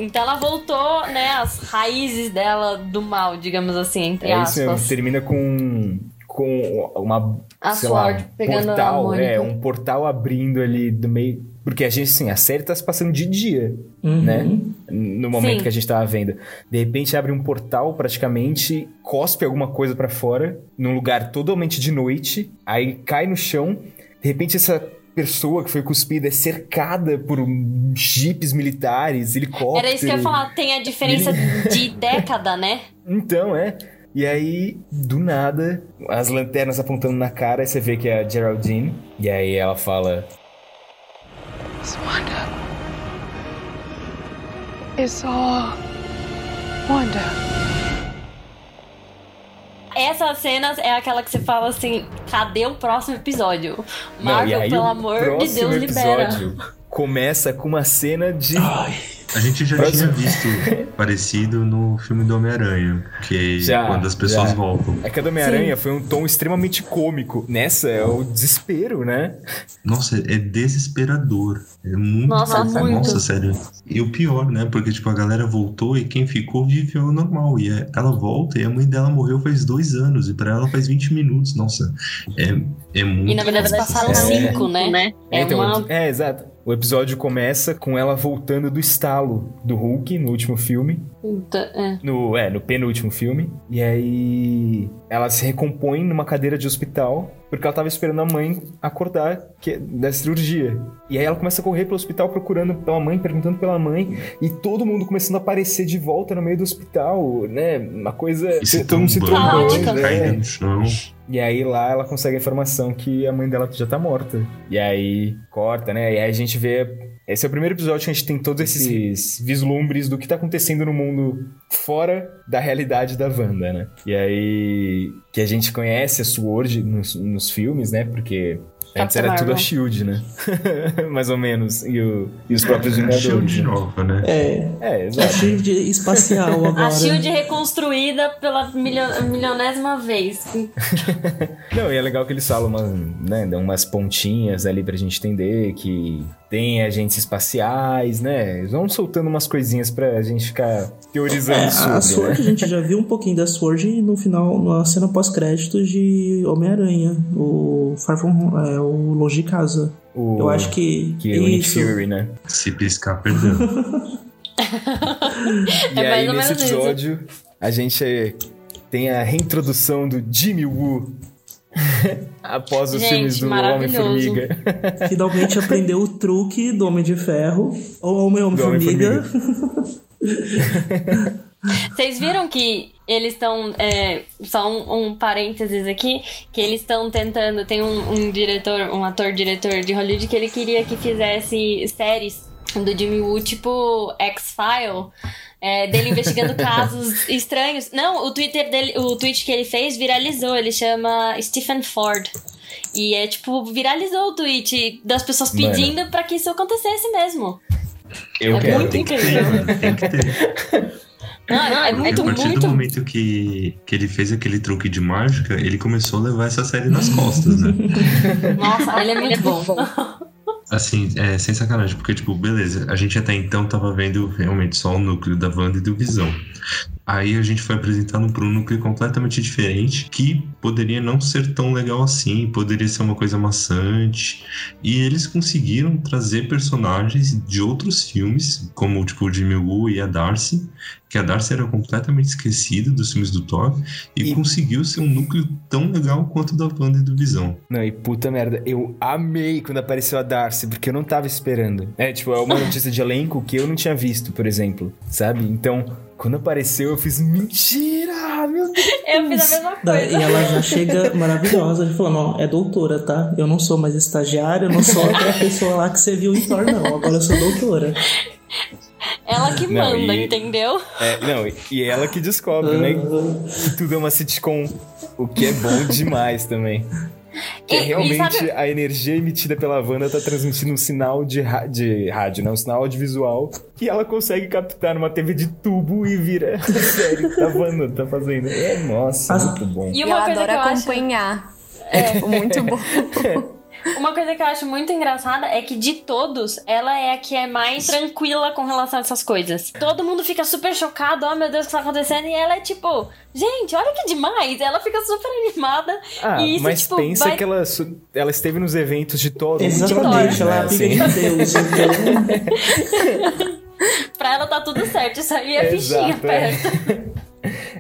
S4: Então ela voltou, né, às raízes dela do mal, digamos assim, entre
S1: É isso mesmo,
S4: aspas.
S1: termina com, com uma,
S4: A
S1: sei lá,
S4: Sword pegando a
S1: portal,
S4: Mônica.
S1: é, um portal abrindo ali do meio, porque a gente, assim, a série tá se passando de dia,
S3: Uhum.
S1: né, no momento
S4: Sim.
S1: que a gente tava vendo. De repente abre um portal praticamente, cospe alguma coisa pra fora, num lugar totalmente de noite, aí cai no chão, de repente essa pessoa que foi cuspida é cercada por jeeps militares, helicópteros.
S4: Era isso que eu ia falar, tem a diferença de década, né?
S1: Então, é. E aí, do nada, as lanternas apontando na cara, e você vê que é a Geraldine. E aí ela fala:
S9: It's Wanda. It's all Wanda.
S4: essas cenas é aquela que você fala assim: cadê o próximo episódio?
S1: Não, e
S4: Marvel,
S1: aí
S4: pelo
S1: o
S4: amor de Deus, libera.
S1: episódio começa com uma cena de.
S2: A gente já
S1: Próximo.
S2: tinha visto parecido no filme do Homem-Aranha, que
S1: Já,
S2: quando as pessoas
S1: já.
S2: voltam.
S1: É que a do Homem-Aranha foi um tom extremamente cômico. Nessa é o desespero, né?
S2: Nossa, é desesperador. É muito.
S4: Nossa, muito.
S2: Nossa, sério. E o pior, né? Porque, tipo, a galera voltou e quem ficou viveu normal. E é- ela volta e a mãe dela morreu faz dois anos. E pra ela faz 20 minutos. Nossa, é, é muito.
S4: E na verdade passaram
S1: É.
S4: cinco, né? É
S1: então,
S4: uma.
S1: é, exato. O episódio começa com ela voltando do estalo do Hulk no último filme.
S4: Puta, é.
S1: No, é, no penúltimo filme. E aí ela se recompõe numa cadeira de hospital porque ela tava esperando a mãe acordar que, da cirurgia. E aí ela começa a correr pelo hospital procurando pela mãe, perguntando pela mãe, e todo mundo começando a aparecer de volta no meio do hospital, né? Uma coisa.
S2: E se
S1: mundo se
S2: trombando,
S1: né?
S2: no chão.
S1: E aí lá ela consegue a informação que a mãe dela já tá morta. E aí corta, né? E aí a gente vê. Esse é o primeiro episódio que a gente tem todos esses vislumbres do que tá acontecendo no mundo fora da realidade da Wanda, né? E aí. Que a gente conhece a Sword nos, nos filmes, né? Porque. Antes era tudo a
S4: Marvel.
S1: Shield, né? Mais ou menos. E, o- e os próprios
S2: É a
S1: Vingadores.
S2: Shield
S1: né?
S2: nova, né?
S7: É,
S1: É,
S7: a
S1: exato.
S7: Shield espacial agora.
S4: A Shield reconstruída pela milio- milionésima vez.
S1: Não, e é legal que eles falam, uma, né, umas pontinhas ali pra gente entender que tem agentes espaciais, né? Eles vão soltando umas coisinhas pra gente ficar teorizando
S7: É,
S1: sobre,
S7: a Sword, a
S1: né?
S7: gente já viu um pouquinho da Sword no final, na cena pós-créditos de Homem-Aranha, o Far From é, o Longe de Casa.
S1: O,
S7: Eu acho que,
S1: que o Nick
S7: isso.
S1: Fury, né?
S2: Se piscar, perdeu.
S1: E
S4: É
S1: aí, nesse episódio, a gente tem a reintrodução do Jimmy Woo. Após os
S4: Gente,
S1: filmes do
S4: maravilhoso.
S1: Homem-Formiga.
S7: finalmente aprendeu o truque do Homem de Ferro, ou Homem Homem-Formiga.
S4: Vocês viram que eles estão. É, só um, um parênteses aqui, que eles estão tentando. Tem um, um diretor, um ator-diretor de Hollywood que ele queria que fizesse séries do Jimmy Woo, tipo X-File. é, dele investigando casos estranhos. Não, o Twitter dele, o tweet que ele fez viralizou. Ele chama Stephen Ford. E é tipo, viralizou o tweet das pessoas
S1: Mano.
S4: pedindo pra que isso acontecesse mesmo.
S1: Eu
S4: É
S1: quero.
S4: muito
S2: Tem que ter,
S4: incrível.
S2: Tem que ter.
S4: Não, é
S2: E
S4: muito,
S2: a partir
S4: muito.
S2: do momento que, que ele fez aquele truque de mágica, ele começou a levar essa série nas costas, né?
S4: Nossa, ele é muito bom.
S2: Assim, é, sem sacanagem, porque, tipo, beleza, a gente até então tava vendo realmente só o núcleo da Wanda e do Visão. Aí a gente foi apresentado para um núcleo completamente diferente, que poderia não ser tão legal assim, poderia ser uma coisa maçante. E eles conseguiram trazer personagens de outros filmes, como tipo o Jimmy Woo e a Darcy, que a Darcy era completamente esquecida dos filmes do Thor, e,
S1: E-
S2: conseguiu ser um núcleo tão legal quanto o da Wanda e do Visão.
S1: Não, e puta merda, eu amei quando apareceu a Darcy, porque eu não tava esperando. É, tipo, é uma notícia de elenco que eu não tinha visto, por exemplo, sabe? Então, quando apareceu, eu fiz mentira, meu Deus.
S4: Eu fiz a mesma
S7: Da-
S4: coisa.
S7: E ela já chega maravilhosa, falando, ó, é doutora, tá? Eu não sou mais estagiária, eu não sou aquela pessoa lá que você viu em Thor, não. Agora eu sou doutora.
S4: Ela que
S1: Não,
S4: manda,
S1: e-
S4: entendeu?
S1: É, não, e- e ela que descobre, né? Que tudo é uma sitcom. O que é bom demais também. Que é
S4: E- e
S1: realmente
S4: sabe-
S1: a energia emitida pela Wanda tá transmitindo um sinal de, de rádio, né? Um sinal audiovisual que ela consegue captar numa TV de tubo e vira a série que a Wanda tá fazendo. É, nossa,
S7: As-
S1: muito bom.
S4: E uma
S5: ela
S4: coisa que
S5: adora
S4: eu acho,
S5: acompanhar. É, tipo, muito bom.
S4: Uma coisa que eu acho muito engraçada é que de todos, ela é a que é mais tranquila com relação a essas coisas. Todo mundo fica super chocado, oh meu Deus, o que tá acontecendo? E ela é tipo, gente, olha que demais. Ela fica super animada.
S1: Ah,
S4: e isso,
S1: mas
S4: tipo,
S1: pensa
S4: vai-
S1: que ela, ela esteve nos eventos de Thor.
S7: Exatamente, ela é
S1: assim.
S7: amiga de Deus, então.
S4: Pra ela tá tudo certo. Isso aí é fichinha
S1: é.
S4: perto.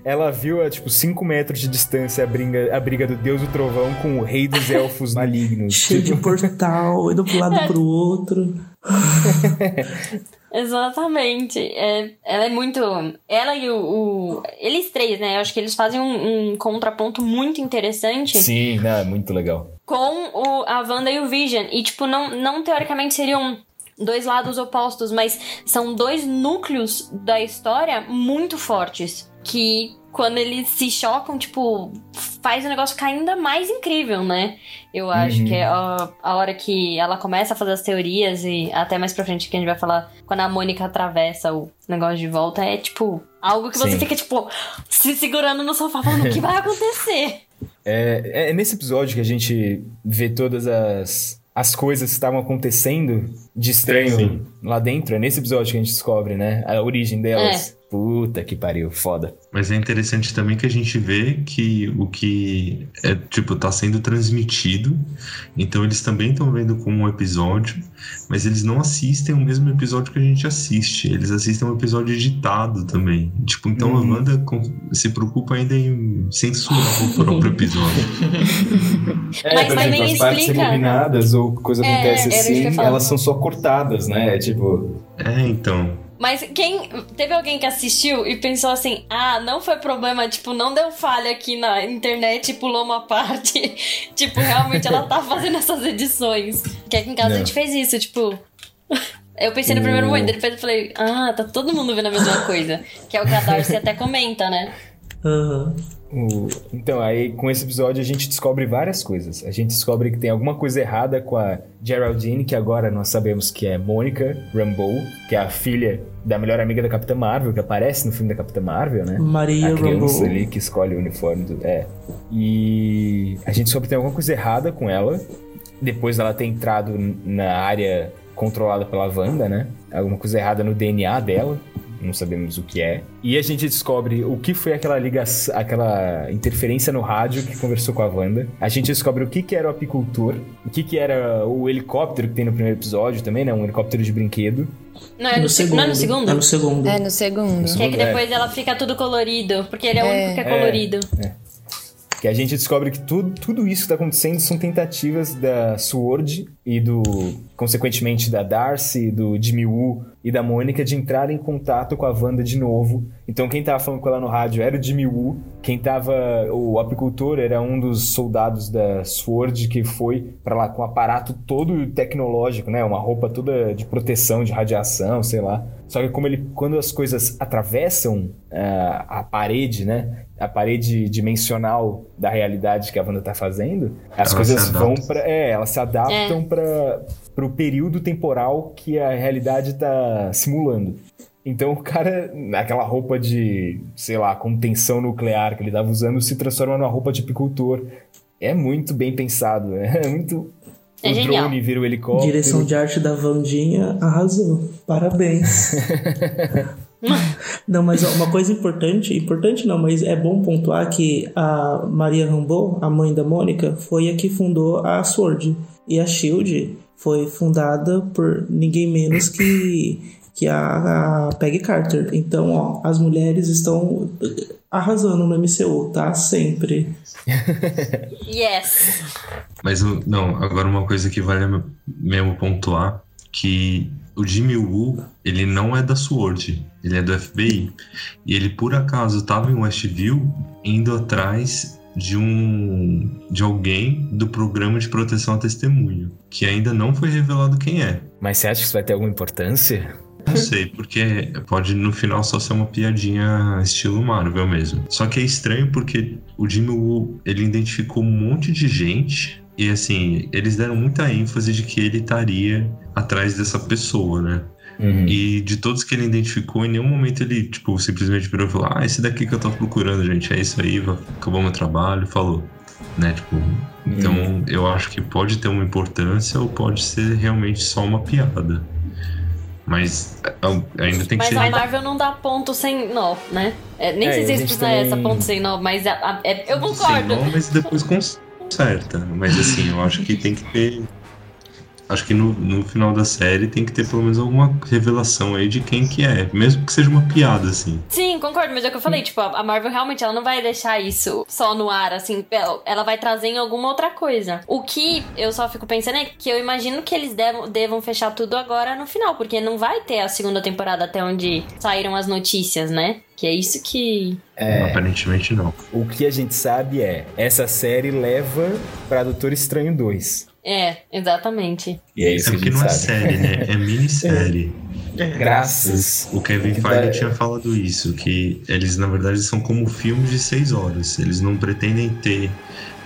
S1: Ela viu a, tipo, 5 metros de distância a briga, a briga do Deus do Trovão com o rei dos elfos malignos.
S7: Cheio de portal, indo pro lado pro outro.
S4: Exatamente. É, ela é muito. Ela e o, o- Eles três, né? Eu acho que eles fazem um, um contraponto muito interessante
S1: Sim, não, é muito legal.
S4: com o, a Wanda e o Vision. E, tipo, não, não teoricamente seriam dois lados opostos, mas são dois núcleos da história muito fortes. Que quando eles se chocam, tipo, faz o negócio ficar ainda mais incrível, né? Eu acho
S1: Uhum.
S4: que é a, a hora que ela começa a fazer as teorias e até mais pra frente que a gente vai falar, quando a Mônica atravessa o negócio de volta, é tipo, algo que você
S1: Sim.
S4: fica, tipo, se segurando no sofá falando o que vai acontecer.
S1: É, é nesse episódio que a gente vê todas as, as coisas que estavam acontecendo de estranho
S2: Sim.
S1: lá dentro. É nesse episódio que a gente descobre, né? A origem delas. Puta que pariu, foda.
S2: Mas é interessante também que a gente vê que o que é, tipo, tá sendo transmitido. Então eles também estão vendo como um episódio, mas eles não assistem o mesmo episódio que a gente assiste. Eles assistem um episódio editado também. Tipo, então
S1: Uhum.
S2: a Wanda se preocupa ainda em censurar o próprio episódio.
S1: É,
S4: Mas
S1: por exemplo, as partes
S4: explica-
S1: eliminadas ou coisa
S4: É,
S1: acontece assim, elas são só cortadas, né? É tipo.
S2: É, então.
S4: Mas quem. Teve alguém que assistiu e pensou assim: ah, não foi problema, tipo, não deu falha aqui na internet e pulou uma parte. tipo, realmente ela tá fazendo essas edições. Que aqui em casa
S1: Não.
S4: a gente fez isso, tipo. Eu pensei no primeiro momento, depois eu falei, ah, tá todo mundo vendo a mesma coisa. Que é o que a Darcy até comenta, né?
S7: Aham.
S1: O- Então, aí com esse episódio a gente descobre várias coisas. A gente descobre que tem alguma coisa errada com a Geraldine, que agora nós sabemos que é Mônica Rambeau, que é a filha da melhor amiga da Capitã Marvel, que aparece no filme da Capitã Marvel, né?
S7: Maria
S1: a criança
S7: Rambeau.
S1: ali que escolhe o uniforme do. É. E a gente descobre que tem alguma coisa errada com ela. Depois dela ter entrado na área controlada pela Wanda, né? Alguma coisa errada no DNA dela. Não sabemos o que é. E a gente descobre o que foi aquela ligação, aquela interferência no rádio que conversou com a Wanda. A gente descobre o que, que era o apicultor, o que, que era o helicóptero que tem no primeiro episódio também, né? Um helicóptero de brinquedo.
S4: Não é no, se- não é no segundo?
S7: É no segundo.
S5: É, no segundo.
S4: Que é que
S1: É.
S4: depois ela fica tudo colorido, porque ele é o
S5: É.
S4: único que é
S1: É. Que a gente descobre que tudo, tudo isso que tá acontecendo são tentativas da Sword e do, consequentemente, da Darcy, do Jimmy Woo e da Mônica de entrar em contato com a Wanda de novo. Então quem tava falando com ela no rádio era o Jimmy Woo, quem tava, o apicultor era um dos soldados da Sword que foi pra lá com um aparato todo tecnológico, né? Uma roupa toda de proteção, de radiação, sei lá. Só que como ele, quando as coisas atravessam ah, a parede, né? A parede dimensional da realidade que a Wanda tá fazendo, as
S2: Ela
S1: coisas vão para, é, elas se adaptam para pro período temporal que a realidade tá simulando. Então o cara, naquela roupa de, sei lá, contenção nuclear que ele tava usando, se transforma numa roupa de apicultor. É muito bem pensado, é muito.
S4: É
S1: o
S4: genial.
S1: drone vira o helicóptero.
S7: Direção de arte da Vandinha arrasou. Parabéns. não, mas uma coisa importante, importante não, mas é bom pontuar que a Maria Rambeau, a mãe da Mônica, foi a que fundou a Sword. E a Shield foi fundada por ninguém menos que, que a, a Peggy Carter. Então, ó, as mulheres estão arrasando no MCU, tá? Sempre.
S4: Yes.
S2: Mas não, agora uma coisa que vale mesmo pontuar, que o Jimmy Woo, ele não é da SWORD, ele é do FBI. E ele por acaso estava em Westview indo atrás de um de alguém do programa de proteção a testemunho, que ainda não foi revelado quem é.
S1: Mas você acha que isso vai ter alguma importância?
S2: Não sei, porque pode no final só ser uma piadinha estilo Marvel mesmo. Só que é estranho porque o Jimmy Woo, ele identificou um monte de gente e assim, eles deram muita ênfase de que ele estaria atrás dessa pessoa, né?
S1: Uhum.
S2: E de todos que ele identificou, em nenhum momento ele, tipo, simplesmente virou e falou: Ah, esse daqui que eu tô procurando, gente, é isso aí, acabou meu trabalho, falou. Né, tipo, então
S1: Uhum.
S2: eu acho que pode ter uma importância ou pode ser realmente só uma piada. Mas é, ainda tem que
S4: Mas
S2: ser.
S4: a Marvel não dá ponto sem nó, né? É, nem
S1: É,
S4: sei se
S1: gente
S4: precisa essa ponto sem nó, mas a- a- é- eu
S2: Sem
S4: concordo.
S2: nó, mas depois conserta. Mas assim, eu acho que tem que ter. Acho que no, no final da série tem que ter pelo menos alguma revelação aí de quem que é. Mesmo que seja uma piada, assim.
S4: Sim, concordo, mas é o que eu falei, tipo, a Marvel realmente ela não vai deixar isso só no ar, assim, ela- vai trazer em alguma outra coisa. O que eu só fico pensando é que eu imagino que eles devam, devam fechar tudo agora no final, porque não vai ter a segunda temporada até onde saíram as notícias, né? Que é isso que.
S2: Aparentemente não.
S1: O que a gente sabe é, essa série leva pra Doutor Estranho 2.
S4: É, exatamente.
S1: E é isso
S2: é
S1: que a
S2: porque
S1: gente
S2: não é
S1: sabe.
S2: série, né? É minissérie.
S3: É.
S1: Graças.
S2: O Kevin
S1: Que
S2: Feige
S1: dá-
S2: tinha falado isso, que eles na verdade são como filmes de seis horas. Eles não pretendem ter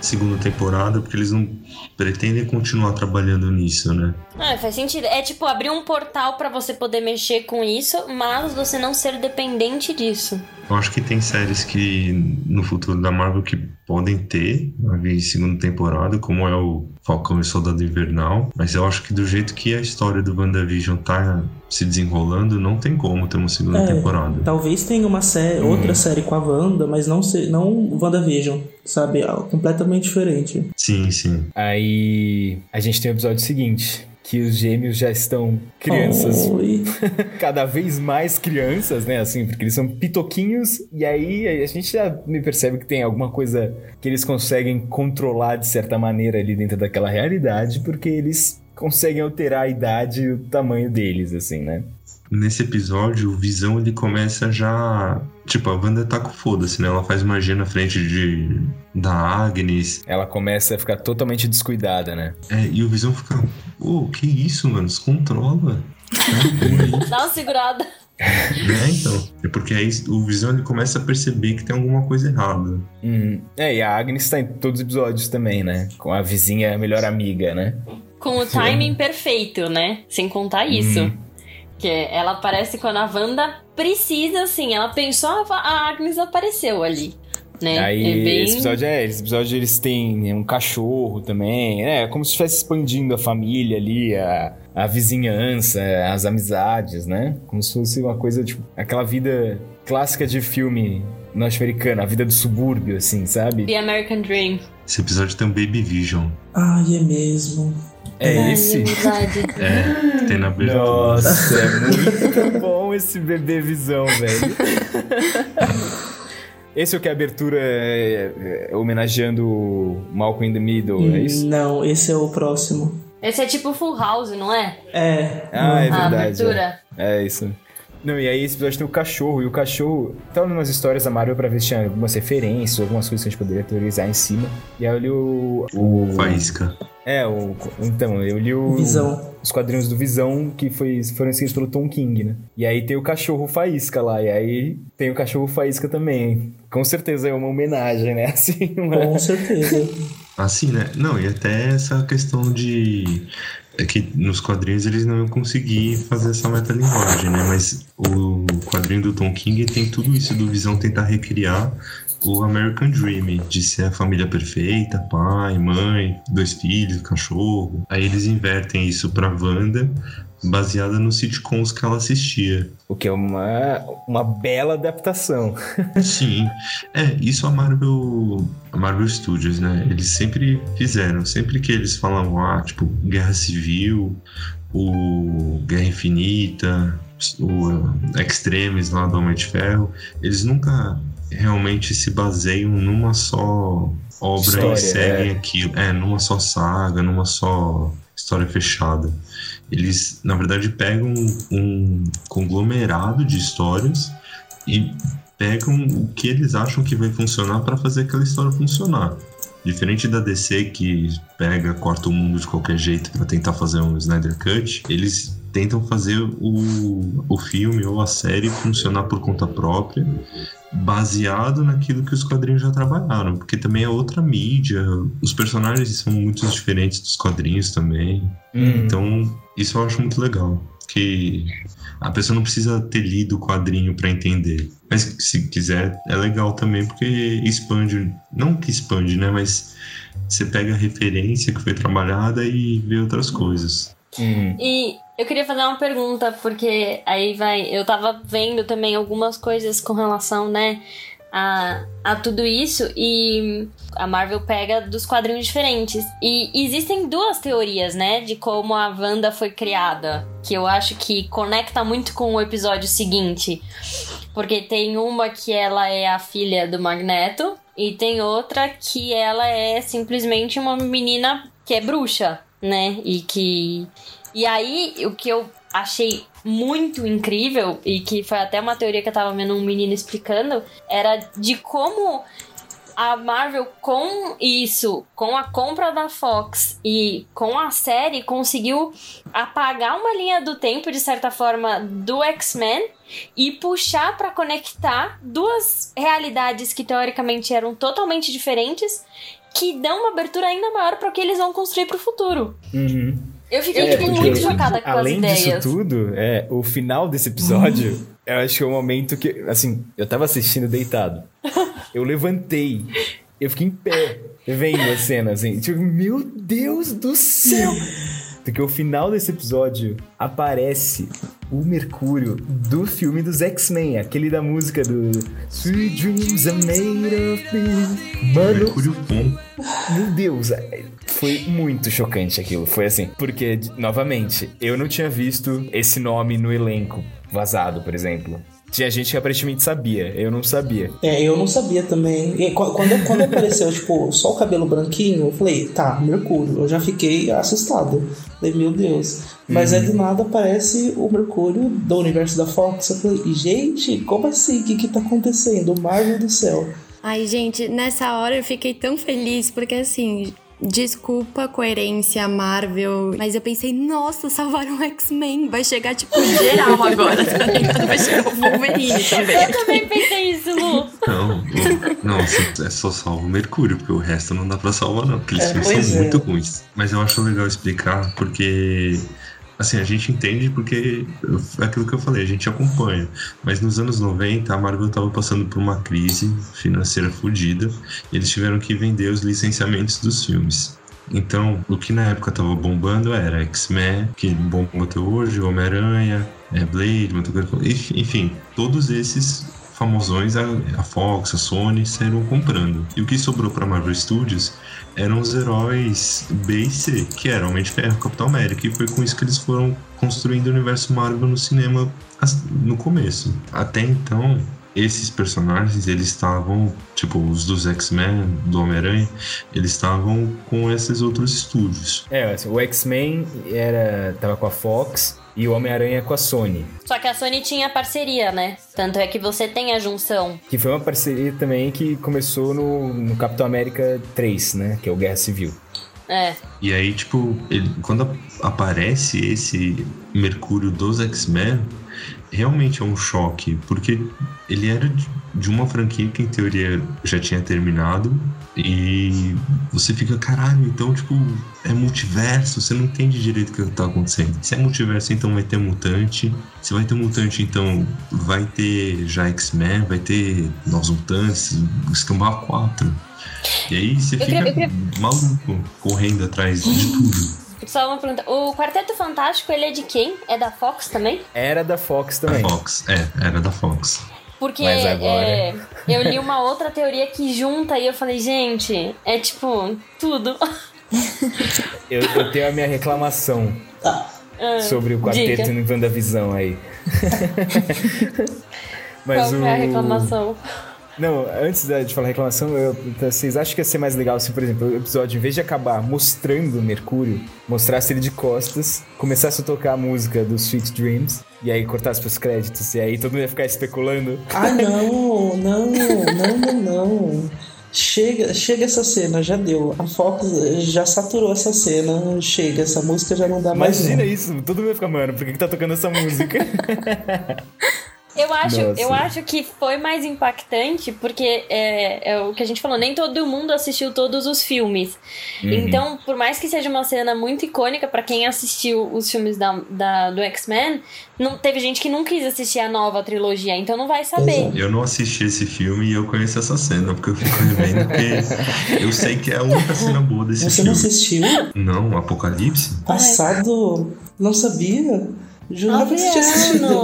S2: segunda temporada porque eles não pretendem continuar trabalhando nisso, né?
S4: Ah, faz sentido. É tipo abrir um portal pra você poder mexer com isso, mas você não ser dependente disso.
S2: Eu acho que tem séries que no futuro da Marvel que podem ter a vir segunda temporada, como é o Falcão e Soldado Invernal, mas eu acho que do jeito que a história do WandaVision tá se desenrolando, não tem como ter uma segunda
S7: É,
S2: temporada.
S7: Talvez tenha uma série, outra série com a Wanda, mas não, se, não WandaVision, sabe? Algo completamente diferente.
S2: Sim, sim.
S1: Aí a gente tem o episódio seguinte. Que os gêmeos já estão crianças,
S7: Oi.
S1: cada vez mais crianças, né? Assim, porque eles são pitoquinhos, e aí a gente já me percebe que tem alguma coisa que eles conseguem controlar de certa maneira ali dentro daquela realidade, porque eles conseguem alterar a idade e o tamanho deles, assim, né?
S2: Nesse episódio, o Visão ele começa já. Tipo, a Wanda tá com foda-se, né? Ela faz magia na frente de da Agnes.
S1: Ela começa a ficar totalmente descuidada, né?
S2: É, e o Visão fica. Ô, que isso, mano? Se controla. Tá
S4: Dá uma segurada.
S2: É, então. É porque aí o Visão ele começa a perceber que tem alguma coisa errada.
S1: Uhum. É, e a Agnes tá em todos os episódios também, né? Com a vizinha melhor amiga, né?
S4: Com o timing perfeito, né? Sem contar isso.
S1: Hum.
S4: Que ela aparece quando a Wanda precisa, assim. Ela pensou, ah, a Agnes apareceu ali. Né?
S1: Aí,
S4: é bem...
S1: esse episódio é, esse episódio eles têm um cachorro também, é como se estivesse expandindo a família ali, a, a vizinhança, as amizades, né? Como se fosse uma coisa, tipo, aquela vida clássica de filme norte-americano, a vida do subúrbio, assim, sabe?
S4: The American Dream.
S2: Esse episódio tem um Baby Vision.
S7: Ai, é mesmo.
S1: É
S4: Ai,
S1: esse?
S4: É.
S2: É, que tem na abertura.
S1: Nossa, é muito bom esse bebê visão, velho. Esse é o que a abertura é, é, homenageando o Malcolm in the Middle, é isso?
S7: Não, esse é o próximo.
S4: Esse é tipo Full House, não é?
S7: É.
S1: Ah, é
S4: a
S1: verdade.
S4: abertura.
S1: É, é isso. Não, e aí esse episódio tem o cachorro, e o cachorro. Tava umas histórias da Marvel pra ver se tinha algumas referências, algumas coisas que a gente poderia teorizar em cima. E aí eu li o. o
S2: Faísca.
S1: É, o. Então, eu li o.
S7: Visão.
S1: Os quadrinhos do Visão que foi, foram escritos pelo Tom King, né? E aí tem o cachorro Faísca lá, e aí tem o cachorro Faísca também. Com certeza é uma homenagem, né? Assim, uma...
S7: Com certeza.
S2: Assim, né? Não, e até essa questão de. É que nos quadrinhos eles não iam conseguir fazer essa metalinguagem, né? Mas o quadrinho do Tom King tem tudo isso do Visão tentar recriar o American Dream, de ser a família perfeita, pai, mãe, dois filhos, cachorro. Aí eles invertem isso pra Wanda, baseada nos sitcoms que ela assistia.
S1: O que é uma, uma bela adaptação.
S2: Sim. É, isso a Marvel. A Marvel Studios, né? Eles sempre fizeram. Sempre que eles falavam, ah, tipo, Guerra Civil, o Guerra Infinita, o Extremes lá do Homem de Ferro, eles nunca realmente se baseiam numa só obra
S1: História,
S2: e seguem
S1: é.
S2: aquilo. É, numa só saga, numa só história fechada. Eles, na verdade, pegam um conglomerado de histórias e pegam o que eles acham que vai funcionar para fazer aquela história funcionar. Diferente da DC que pega, corta o mundo de qualquer jeito para tentar fazer um Snyder Cut, eles tentam fazer o, o filme ou a série funcionar por conta própria, baseado naquilo que os quadrinhos já trabalharam, porque também é outra mídia, os personagens são muito diferentes dos quadrinhos também.
S1: Uhum.
S2: Então, isso eu acho muito legal. Que a pessoa não precisa ter lido o quadrinho para entender. Mas se quiser, é legal também, porque expande. Não que expande, né? Mas você pega a referência que foi trabalhada e vê outras coisas.
S1: Uhum.
S4: E eu queria fazer uma pergunta, porque aí vai. Eu tava vendo também algumas coisas com relação, né? A, a tudo isso e a Marvel pega dos quadrinhos diferentes. E existem duas teorias, né, de como a Wanda foi criada, que eu acho que conecta muito com o episódio seguinte. Porque tem uma que ela é a filha do Magneto e tem outra que ela é simplesmente uma menina que é bruxa, né? E que e aí o que eu achei muito incrível e que foi até uma teoria que eu tava vendo um menino explicando era de como a Marvel, com isso, com a compra da Fox e com a série, conseguiu apagar uma linha do tempo, de certa forma, do X-Men e puxar para conectar duas realidades que teoricamente eram totalmente diferentes, que dão uma abertura ainda maior para o que eles vão construir para o futuro.
S1: Uhum.
S4: Eu fiquei
S1: É,
S4: tipo,
S1: porque,
S4: muito chocada com
S1: Além
S4: as
S1: disso
S4: ideias.
S1: tudo, é, o final desse episódio, eu acho que é o momento que, assim, eu tava assistindo deitado. Eu levantei, eu fiquei em pé, vendo a cena, assim, tipo, meu Deus do céu! Porque o final desse episódio aparece o Mercúrio do filme dos X-Men, aquele da música do Sweet Dreams are made of me. Mano,
S2: Mercúrio bom.
S1: meu Deus, foi muito chocante aquilo. Foi assim, porque, novamente, eu não tinha visto esse nome no elenco vazado, por exemplo. Tinha gente que aparentemente sabia, eu não sabia.
S7: É, eu não sabia também. E qu- quando, quando apareceu, tipo, só o cabelo branquinho, eu falei, tá, Mercúrio. Eu já fiquei assustado. Falei, meu Deus. Mas aí do nada aparece o Mercúrio do universo da Fox. Eu falei, gente, como assim? O que que tá acontecendo? Marvel do céu.
S5: Ai, gente, nessa hora eu fiquei tão feliz, porque assim, desculpa coerência Marvel, mas eu pensei, nossa, salvaram o X-Men, vai chegar tipo geral agora, tá ligado? Vai chegar o Wolverine também.
S4: Eu também pensei isso, Lu.
S2: Não, o- não, é só salvo o Mercúrio, porque o resto não dá pra salvar, não. Porque eles
S7: É,
S2: são
S7: é.
S2: muito ruins. Mas eu acho legal explicar, porque. Assim, a gente entende porque é aquilo que eu falei, a gente acompanha. Mas nos anos 90, a Marvel estava passando por uma crise financeira fodida e eles tiveram que vender os licenciamentos dos filmes. Então, o que na época tava bombando era X-Men, que bomba até hoje, Homem-Aranha, é, Blade, enfim, todos esses famosões a, Fox, a Sony saíram comprando. E o que sobrou para Marvel Studios eram os heróis B e C, que eram Homem de Ferro, Capitão América, e foi com isso que eles foram construindo o universo Marvel no cinema no começo. Até então, esses personagens, eles estavam, tipo, os dos X-Men, do Homem-Aranha, eles estavam com esses outros estúdios.
S1: É, o X-Men era tava com a Fox e o Homem-Aranha com a Sony.
S4: Só que a Sony tinha parceria, né? Tanto é que você tem a junção.
S1: Que foi uma parceria também que começou no, no Capitão América 3, né? Que é o Guerra Civil.
S4: É.
S2: E aí, tipo, ele- quando aparece esse Mercúrio dos X-Men, realmente é um choque, porque ele era de uma franquia que em teoria já tinha terminado, e você fica, caralho, então, tipo, é multiverso, você não entende direito o que tá acontecendo. Se é multiverso, então vai ter mutante. Se vai ter mutante, então vai ter já X-Men, vai ter novos mutantes, escambar 4. E aí você
S4: Eu
S2: fica
S4: queria- eu queria-
S2: maluco, correndo atrás de tudo.
S4: Só uma pergunta. O Quarteto Fantástico, ele é de quem? É da Fox também?
S1: Era da Fox
S2: Da
S1: também.
S2: Fox, é, era da Fox.
S4: Porque
S1: Mas agora-
S4: é, eu li uma outra teoria que junta e eu falei, gente, é tipo, tudo.
S1: Eu, eu tenho a minha reclamação
S7: Tá.
S4: Ah,
S1: sobre o quarteto
S4: diga.
S1: no WandaVisão aí. Mas
S4: Qual
S1: o...
S4: é a reclamação?
S1: Não, antes de falar reclamação, eu- vocês acham que ia ser mais legal se, por exemplo, o episódio, em vez de acabar mostrando o Mercúrio, mostrasse ele de costas, começasse a tocar a música do Sweet Dreams, e aí cortasse pros créditos, e aí todo mundo ia ficar especulando.
S7: Ah, não, não, não, não, não. Chega, chega essa cena, já deu. A Fox já saturou essa cena. Chega, essa música já não dá mais.
S1: Imagina isso, todo mundo ia ficar, mano, por que, que tá tocando essa música?
S4: Eu acho,
S1: Nossa.
S4: eu acho que foi mais impactante porque é, é o que a gente falou, nem todo mundo assistiu todos os filmes.
S1: Uhum.
S4: Então, por mais que seja uma cena muito icônica pra quem assistiu os filmes da, da- do X-Men, não teve gente que não quis assistir a nova trilogia, então não vai saber.
S7: Exato.
S2: Eu não assisti esse filme e eu conheço essa cena, porque eu fico revendo, porque eu sei que é a única cena boa desse
S7: Você não
S2: filme.
S7: assistiu?
S2: Não, Apocalipse?
S7: Passado? Não sabia? Jurava que você tinha assistido.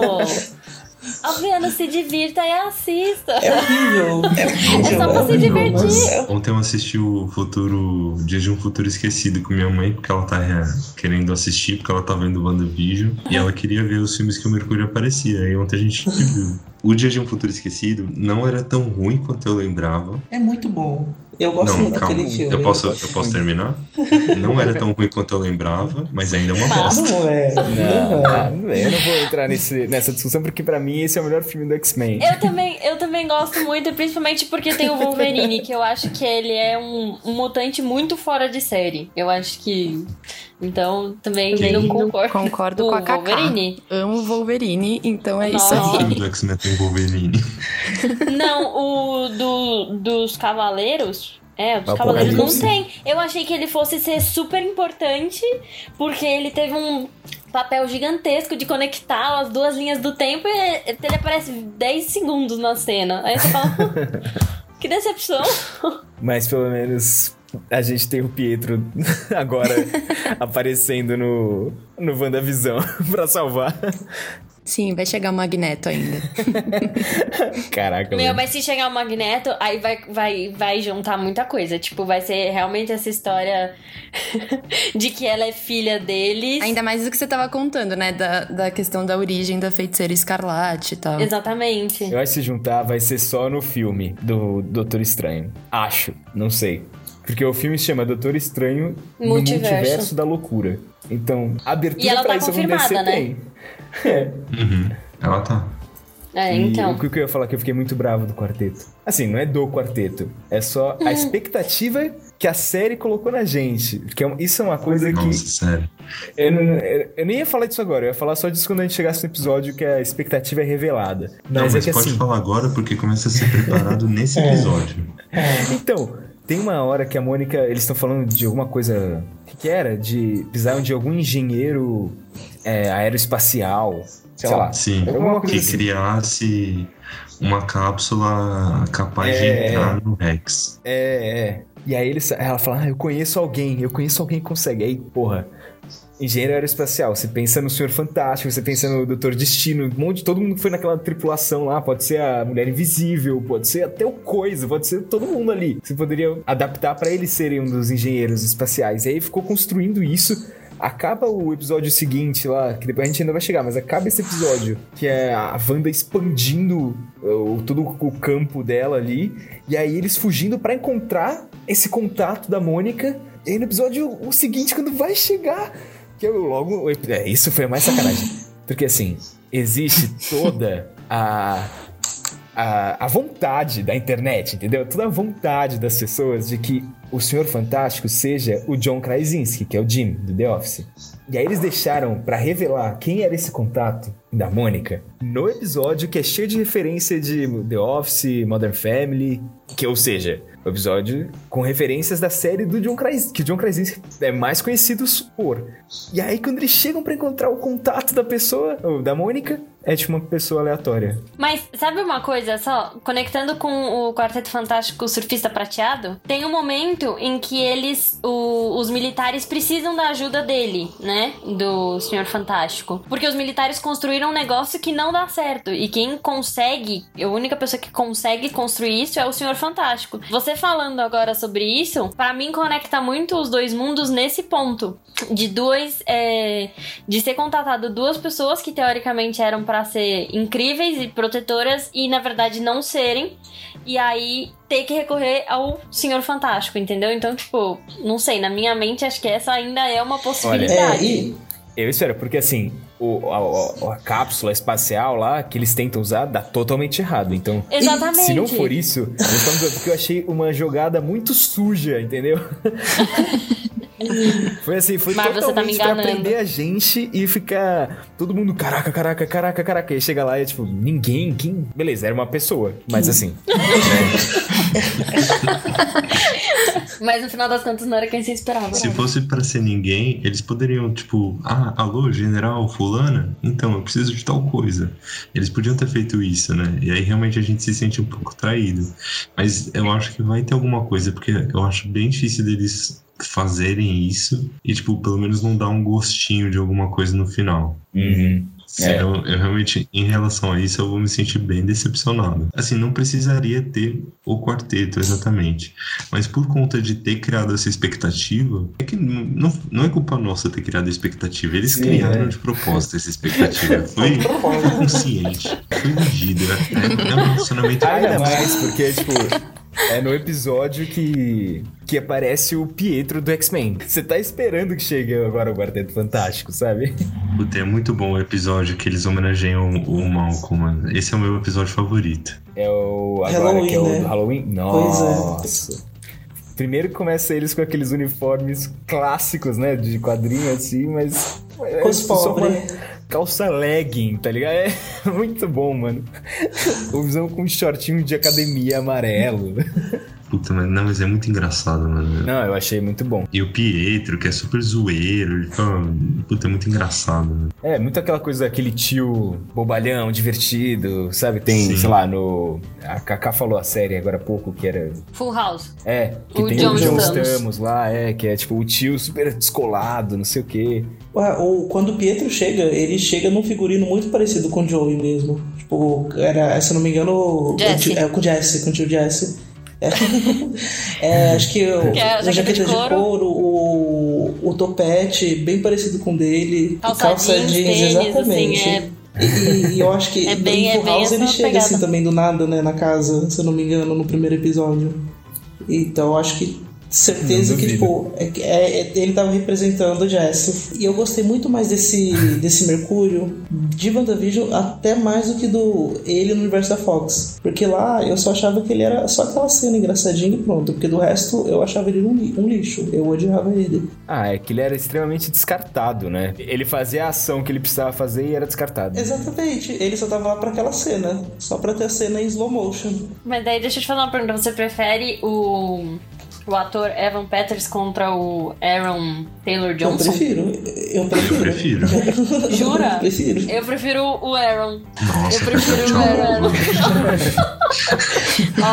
S4: Alviano! Alviano, se divirta e assista.
S7: É horrível. É horrível.
S4: É só pra se
S7: horrível,
S4: divertir.
S7: é-
S2: Ontem eu assisti o Futuro, Dia de um Futuro Esquecido com minha mãe, porque ela tá é, querendo assistir, porque ela tá vendo WandaVision, e ela queria ver os filmes que o Mercúrio aparecia. E ontem a gente viu. O Dia de um Futuro Esquecido não era tão ruim quanto eu lembrava.
S7: É muito bom. Eu gosto
S2: não,
S7: muito
S2: calma.
S7: daquele filme.
S2: Eu posso, eu posso terminar? Não era tão ruim quanto eu lembrava, mas ainda é uma bosta.
S7: Não é. Não,
S1: Ah, eu não vou entrar nesse, nessa discussão porque pra mim esse é o melhor filme do X-Men.
S4: Eu também, eu também gosto muito, principalmente porque tem o Wolverine, que eu acho que ele é um, um mutante muito fora de série. Eu acho que. Então, também não concordo.
S5: Concordo
S4: o
S5: com a Kaká.
S4: Wolverine.
S5: Amo Wolverine, então é isso
S4: Nossa.
S5: aí.
S2: filme do X-Men tem Wolverine.
S4: Não, o do, dos Cavaleiros. É, dos
S1: Apocalipse.
S4: Cavaleiros não tem. Eu achei que ele fosse ser super importante, porque ele teve um papel gigantesco de conectar as duas linhas do tempo e ele aparece 10 segundos na cena. Aí você fala. que decepção.
S1: Mas pelo menos a gente tem o Pietro agora aparecendo no, no WandaVisão pra salvar.
S5: Sim, vai chegar o Magneto ainda.
S1: Caraca,
S4: Meu,
S1: mano.
S4: mas se chegar o Magneto, aí vai, vai, vai juntar muita coisa. Tipo, vai ser realmente essa história de que ela é filha deles.
S5: Ainda mais do que você tava contando, né? Da, da questão da origem da feiticeira escarlate e tal.
S4: Exatamente.
S1: Eu acho que se juntar vai ser só no filme do Doutor Estranho. Acho, não sei. Porque o filme se chama Doutor Estranho no
S4: Multiverso.
S1: Multiverso da Loucura. Então, a abertura
S4: E ela
S1: pra
S4: tá
S1: isso
S4: confirmada,
S1: acontecer
S4: né?
S1: tem. É.
S2: Uhum. Ela tá.
S4: É,
S1: E
S4: então.
S1: o que eu ia falar que eu fiquei muito bravo do quarteto. Assim, não é do quarteto. É só
S4: Hum.
S1: a expectativa que a série colocou na gente. Que é isso é uma coisa que.
S2: Nossa, sério.
S1: Eu, não- eu- eu nem ia falar disso agora, eu ia falar só disso quando a gente chegasse no episódio que a expectativa é revelada.
S2: Não,
S1: Mas,
S2: mas
S1: é que
S2: pode
S1: assim.
S2: falar agora porque começa a ser preparado nesse episódio.
S1: Então, tem uma hora que a Mônica. Eles estão falando de alguma coisa. O que, que era? De. Precisaram de algum engenheiro é, aeroespacial. Sei lá.
S2: Sim,
S1: Alguma coisa
S2: que
S1: assim.
S2: criasse uma cápsula capaz de
S1: É.
S2: entrar no Rex.
S1: É, é. E aí eles, ela fala, ah, eu conheço alguém, eu conheço alguém que consegue. Aí, porra, engenheiro aeroespacial, você pensa no Senhor Fantástico, você pensa no Doutor Destino, um monte, todo mundo que foi naquela tripulação lá, pode ser a Mulher Invisível, pode ser até o Coisa, pode ser todo mundo ali. Você poderia adaptar pra eles serem um dos engenheiros espaciais. E aí ficou construindo isso. Acaba o episódio seguinte lá, que depois a gente ainda vai chegar, mas acaba esse episódio, que é a Wanda expandindo o, todo o campo dela ali, e aí eles fugindo pra encontrar esse contato da Mônica, e aí no episódio o seguinte, quando vai chegar, que eu logo. É, isso foi mais sacanagem. Porque assim, existe toda a. A, a vontade da internet, entendeu? Toda a vontade das pessoas de que o Senhor Fantástico seja o John Krasinski, que é o Jim, do The Office. E aí eles deixaram pra revelar quem era esse contato da Mônica no episódio que é cheio de referência de The Office, Modern Family, que ou seja, o episódio com referências da série do John Krasinski, que John Krasinski é mais conhecido por. E aí quando eles chegam pra encontrar o contato da pessoa, ou da Mônica, é tipo uma pessoa aleatória.
S4: Mas sabe uma coisa só? Conectando com o Quarteto Fantástico Surfista Prateado, tem um momento em que eles, o- os militares, precisam da ajuda dele, né? Do Senhor Fantástico. Porque os militares construíram um negócio que não dá certo. E quem consegue, a única pessoa que consegue construir isso é o Senhor Fantástico. Você falando agora sobre isso, pra mim conecta muito os dois mundos nesse ponto. De duas. é, de ser contatado duas pessoas que teoricamente eram pra ser incríveis e protetoras e na verdade não serem. E aí ter que recorrer ao Senhor Fantástico, entendeu? Então, tipo, não sei, na minha mente acho que essa ainda é uma possibilidade.
S7: É, e
S1: Eu espero, porque assim, o, a, a- a cápsula espacial lá que eles tentam usar dá totalmente errado. Então,
S4: Exatamente.
S1: se não for isso, dizendo, porque eu achei uma jogada muito suja, entendeu? foi assim, foi
S4: Mas tá me
S1: totalmente pra
S4: enganando.
S1: prender a gente e ficar todo mundo, caraca, caraca, caraca, caraca. E chega lá e é tipo, ninguém, quem? Beleza, era uma pessoa, mas assim.
S4: Mas no final das contas não era quem se esperava.
S2: Se fosse pra ser ninguém, eles poderiam, tipo, ah, alô, general fulana? Então, eu preciso de tal coisa. Eles podiam ter feito isso, né? E aí realmente a gente se sente um pouco traído. Mas eu acho que vai ter alguma coisa, porque eu acho bem difícil deles fazerem isso e, tipo, pelo menos não dar um gostinho de alguma coisa no final.
S1: Uhum. É.
S2: Eu, eu realmente, em relação a isso, eu vou me sentir bem decepcionado. Assim, não precisaria ter o quarteto exatamente. Mas por conta de ter criado essa expectativa, é que não, não é culpa nossa ter criado a expectativa. Eles
S1: Sim,
S2: criaram
S1: é.
S2: de propósito essa expectativa. Foi, foi consciente, foi medida. É um relacionamento
S1: Ainda mais porque, tipo, É no episódio que, que aparece o Pietro do X-Men. Você tá esperando que chegue agora o Quarteto Fantástico, sabe?
S2: Puta, é muito bom o episódio que eles homenageiam o Malcolm, mano. Esse é o meu episódio favorito.
S1: É o. Agora
S7: Halloween,
S1: que é o
S7: né?
S1: do Halloween?
S7: Pois é.
S1: Nossa. Primeiro começa eles com aqueles uniformes clássicos, né? De quadrinho assim, mas. é
S7: Com os
S1: tipo só
S7: pobres.
S1: uma Calça legging, tá ligado? É muito bom, mano. O visão com um shortinho de academia amarelo.
S2: Puta, mas não, mas é muito engraçado, mano.
S1: Não, eu achei muito bom.
S2: E o Pietro, que é super zoeiro, ele fala, puta, é muito engraçado, né?
S1: É, muito aquela coisa daquele tio bobalhão, divertido, sabe? Tem,
S2: Sim.
S1: sei lá, no. A Kaká falou a série agora há pouco que era.
S4: Full House.
S1: É, que
S4: O
S1: tem
S4: John
S1: o John
S4: Stamos.
S1: Stamos lá, é, que é tipo o tio super descolado, não sei o quê.
S7: Ué, o, quando o Pietro chega, ele chega num figurino muito parecido com o Joey mesmo. Tipo, era, se eu não me engano, o-
S4: Jesse.
S7: o tio- é, com o Jesse, com o tio Jesse. É, É, acho que o,
S4: Que é a jaqueta de
S7: de
S4: couro.
S7: couro, o, o topete, bem parecido com o dele.
S4: Calça jeans, tênis,
S7: exatamente.
S4: assim, é-
S7: E, e eu acho que
S4: É bem- é
S7: Full
S4: bem
S7: House ele chega
S4: pegada.
S7: assim também do nada, né, na casa, se eu não me engano, no primeiro episódio. Então eu acho que certeza que, tipo, é, que- é- é- ele tava representando o Jesse. E eu gostei muito mais desse, desse Mercúrio de WandaVision, até mais do que do ele no universo da Fox. Porque lá eu só achava que ele era só aquela cena engraçadinha e pronto. Porque do resto eu achava ele um, um lixo. Eu odiava ele.
S1: Ah, é que ele era extremamente descartado, né? Ele fazia a ação que ele precisava fazer e era descartado.
S7: Exatamente. Ele só tava lá pra aquela cena. Só pra ter a cena em slow motion.
S4: Mas daí deixa eu te fazer uma pergunta. Você prefere o, o ator Evan Peters contra o Aaron Taylor
S7: Eu
S4: Johnson?
S7: prefiro. Eu
S2: Eu
S7: prefiro.
S2: prefiro.
S4: Jura?
S7: prefiro.
S4: Eu prefiro o Aaron.
S2: Nossa,
S4: Eu prefiro o. Aaron.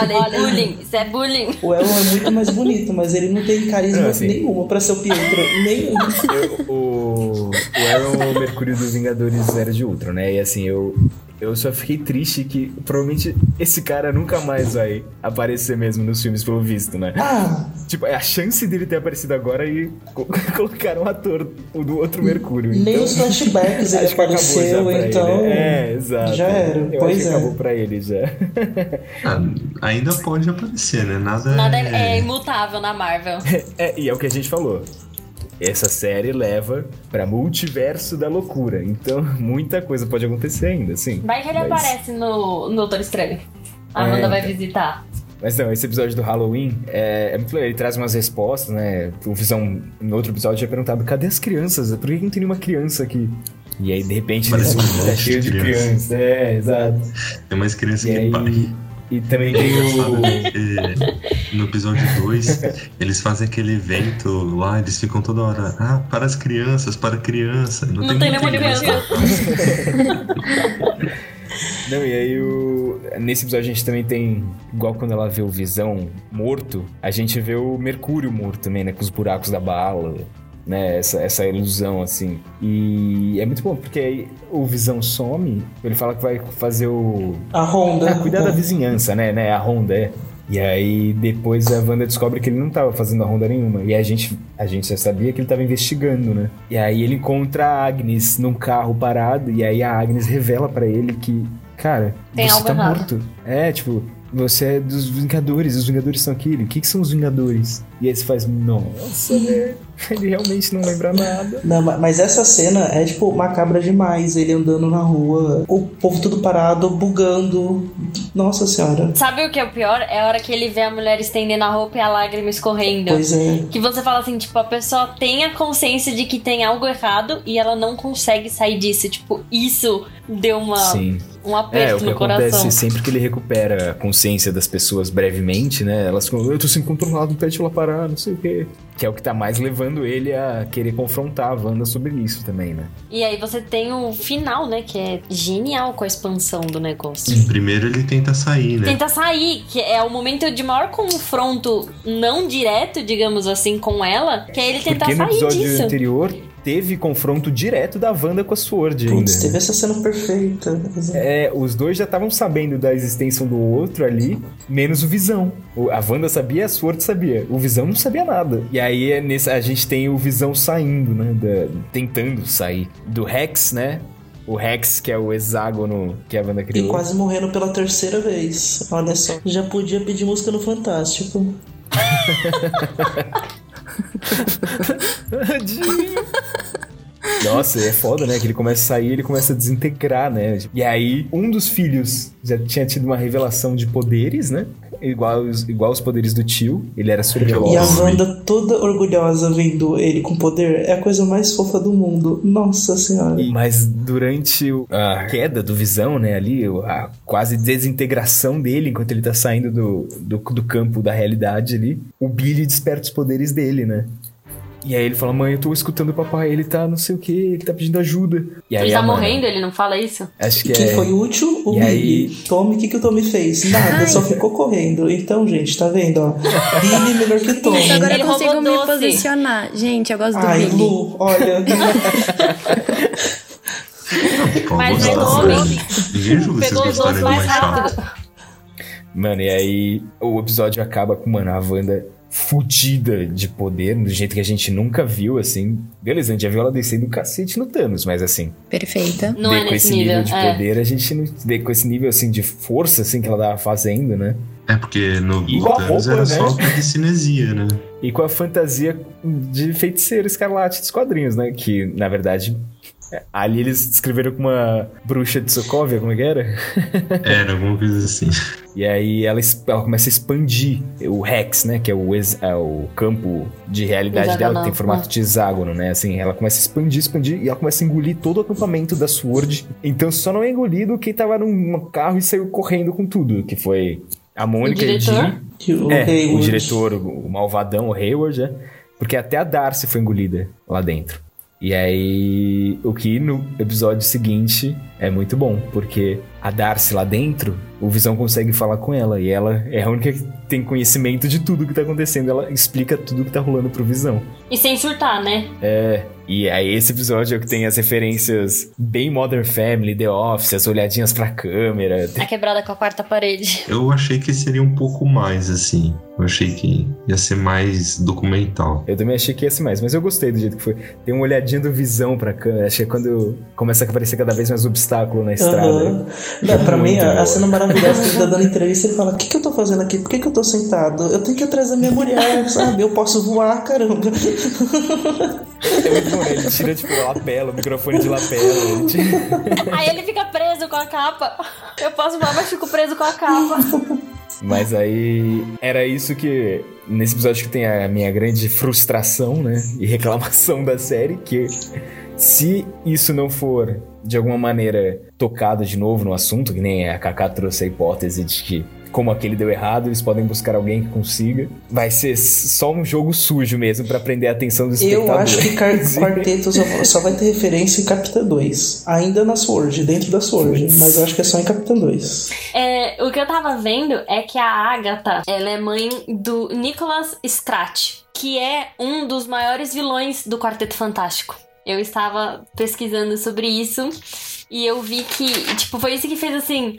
S4: Olha, Olha, bullying. Isso é bullying.
S7: O Elon é muito mais bonito, mas ele não tem carisma
S1: assim-
S7: nenhuma pra ser o Pietro. Nenhum.
S1: Eu- o, o Aaron é o Mercúrio dos Vingadores Era de Ultron, né? E assim, eu, eu só fiquei triste que provavelmente esse cara nunca mais vai aparecer mesmo nos filmes, pelo visto, né?
S7: Ah,
S1: Tipo, é a chance dele ter aparecido agora e co- colocaram um ator o do outro Mercúrio.
S7: nem
S1: então,
S7: os flashbacks ele
S1: que
S7: apareceu, então.
S1: ele. É, exato.
S7: já era,
S1: Eu
S7: pois
S1: acho que
S7: é.
S1: acabou pra ele já.
S2: Ah, ainda pode aparecer, né? Nada,
S4: Nada é, é imutável na Marvel.
S1: É, e é o que a gente falou. Essa série leva pra multiverso da loucura. Então, muita coisa pode acontecer ainda, sim.
S4: Vai que ele
S1: Mas-
S4: aparece no, no Doutor Estranho. A
S1: É,
S4: Amanda vai
S1: então.
S4: visitar.
S1: Mas não, esse episódio do Halloween é, é muito legal. Ele traz umas respostas, né? O Visão, em outro episódio, tinha perguntado: cadê as crianças? Por que não tem nenhuma criança aqui? E aí, de repente,
S2: Parece
S1: eles
S2: um
S1: tá
S2: monte
S1: cheio
S2: de
S1: de
S2: criança.
S1: crianças. É, exato.
S2: Tem mais criança
S1: E
S2: que
S1: aí.
S2: pai.
S1: E também tem o.
S2: É, no episódio 2, eles fazem aquele evento lá, eles ficam toda hora, ah, para as crianças, para a criança. Não,
S4: Não tem nenhuma criança.
S1: Não, e aí o... nesse episódio a gente também tem, igual quando ela vê o Visão morto, a gente vê o Mercúrio morto também, né? Com os buracos da bala, né? Essa, essa ilusão, assim. E é muito bom, porque aí o Visão some, ele fala que vai fazer o...
S7: A Honda.
S1: Ah, cuidar da vizinhança, né? né? A Honda, é. E aí depois a Wanda descobre que ele não tava fazendo a ronda nenhuma. E a gente, a gente já sabia que ele tava investigando, né? E aí ele encontra a Agnes num carro parado. E aí a Agnes revela pra ele que, cara,
S4: Tem
S1: você
S4: algo
S1: tá
S4: errado.
S1: morto. É, tipo, você é dos Vingadores, os Vingadores são aquilo. O que, que são os Vingadores? E aí você faz, nossa, velho. Ele realmente não lembra nada.
S7: Não, ma- mas essa cena é, tipo, macabra demais. Ele andando na rua, o povo tudo parado, bugando. Nossa senhora.
S4: Sabe o que é o pior? É a hora que ele vê a mulher estendendo a roupa e a lágrima escorrendo.
S7: Pois é.
S4: Que você fala assim, tipo, a pessoa tem a consciência de que tem algo errado e ela não consegue sair disso. Tipo, isso deu uma,
S1: Sim.
S4: Um
S1: É,
S4: aperto
S1: o que
S4: no
S1: acontece
S4: coração.
S1: sempre que ele recupera a consciência das pessoas brevemente, né? Elas ficam, eu tô sem controlado, pede ela parar, não sei o quê. Que é o que tá mais levando ele a querer confrontar a Wanda sobre isso também, né?
S4: E aí você tem o final, né? Que é genial com a expansão do negócio.
S2: Primeiro ele tenta sair, né?
S4: Tenta sair, que é o momento de maior confronto não direto, digamos assim, com ela, que é ele tentar
S1: Porque no
S4: sair
S1: episódio
S4: disso.
S1: anterior teve confronto direto da Wanda com a Sword ainda.
S7: Putz, teve essa cena perfeita.
S1: É, os dois já estavam sabendo da existência um do outro ali, menos o Visão. A Wanda sabia, a Sword sabia. O Visão não sabia nada. E aí é nesse, a gente tem o Visão saindo, né? da- tentando sair do Rex, né? o Rex, que é o hexágono que a Wanda criou.
S7: E quase morrendo pela terceira vez. Olha só. Já podia pedir música no Fantástico. 지.
S1: Nossa, é foda, né? Que ele começa a sair ele começa a desintegrar, né? E aí, um dos filhos já tinha tido uma revelação de poderes, né? Igual, os- igual os poderes do tio. Ele era super veloz.
S7: E a Wanda toda orgulhosa vendo ele com poder é a coisa mais fofa do mundo. Nossa senhora.
S1: Mas durante a queda do Visão, né, ali, a quase desintegração dele enquanto ele tá saindo do, do, do campo da realidade ali, o Billy desperta os poderes dele, né? E aí ele fala, mãe, eu tô escutando o papai, ele tá não sei o que, ele tá pedindo ajuda. E aí
S4: Ele tá
S1: mãe-
S4: morrendo, ele não fala isso?
S1: Acho que
S7: Quem
S1: é...
S7: foi útil? O
S1: E
S7: Billy.
S1: aí-
S7: Tommy, o que, que o Tommy fez? Nada, só ficou correndo. Então, gente, tá vendo? Ó, Billy melhor que Tommy.
S5: Isso, agora
S4: Ele
S5: eu consigo
S4: roubou
S5: me
S4: doce.
S5: posicionar. Gente, eu gosto do
S7: Ai,
S5: Billy.
S7: Lu, olha.
S4: Mas é
S2: vocês
S4: Pegou os dois
S2: do
S4: mais rápido.
S1: Mano, e aí o episódio acaba com, mano, a Wanda fudida de poder, do jeito que a gente nunca viu, assim. Beleza, a gente já viu ela descendo o cacete no Thanos, mas assim,
S5: Perfeita.
S4: Não é
S1: com
S4: nesse
S1: esse nível,
S4: nível.
S1: de
S4: é.
S1: poder, a gente não com esse nível assim de força assim que ela tava fazendo, né?
S2: É porque no
S1: E com a
S2: Thanos
S1: roupa,
S2: era
S1: né?
S2: só telecinesia, né?
S1: E com a fantasia de feiticeiro escarlate dos quadrinhos, né? Que, na verdade, ali eles descreveram com uma bruxa de Sokovia, como é que era?
S2: Era alguma coisa assim.
S1: E aí ela, ela começa a expandir o Rex, né? Que é o, ex- é o campo de realidade dela, que
S4: Hexagonal,
S1: tem formato
S4: é.
S1: de hexágono, né? Assim, ela começa a expandir, expandir, e ela começa a engolir todo o acampamento da Sword. Então só não é engolido quem tava num carro e saiu correndo com tudo, que foi a Mônica e o
S4: diretor?
S7: Que o
S1: É, o diretor, o o malvadão, o Hayward, é. Porque até a Darcy foi engolida lá dentro. E aí, o que no episódio seguinte é muito bom, porque a Darcy lá dentro, o Visão consegue falar com ela, e ela é a única que tem conhecimento de tudo que tá acontecendo, ela explica tudo que tá rolando pro Visão.
S4: E sem surtar, né?
S1: É, e aí esse episódio é o que tem as referências bem Modern Family, The Office, as olhadinhas pra câmera.
S4: A quebrada com a quarta parede.
S2: Eu achei que seria um pouco mais assim. Eu achei que ia ser mais documental.
S1: Eu também achei que ia ser mais, mas eu gostei do jeito que foi. Tem uma olhadinha do visão pra câmera. Acho que é quando começa a aparecer cada vez mais obstáculo na estrada.
S7: Não, pra mim,
S1: boa.
S7: a cena maravilhosa que ele tá dando entrevista, ele fala: O que, que eu tô fazendo aqui? Por que, que eu tô sentado? Eu tenho que ir atrás da minha mulher, sabe? Eu posso voar, caramba.
S1: É muito bom? Ele tira, tipo, lapela, o microfone de lapela. Tira...
S4: Aí ele fica preso com a capa. Eu posso voar, mas fico preso com a capa.
S1: Mas aí era isso que nesse episódio que tem a minha grande frustração, né, e reclamação da série, que se isso não for de alguma maneira tocado de novo no assunto, que nem a Kaká trouxe a hipótese de que como aquele deu errado, eles podem buscar alguém que consiga. Vai ser só um jogo sujo mesmo pra prender a atenção dos
S7: Eu
S1: espectadores.
S7: acho que Quarteto só, só vai ter referência em Capitã 2. Ainda na Sword, dentro da Sword. Mas eu acho que é só em Capitã 2.
S4: É, o que eu tava vendo é que a Agatha, ela é mãe do Nicholas Scratch, que é um dos maiores vilões do Quarteto Fantástico. Eu estava pesquisando sobre isso e eu vi que, tipo, foi isso que fez assim.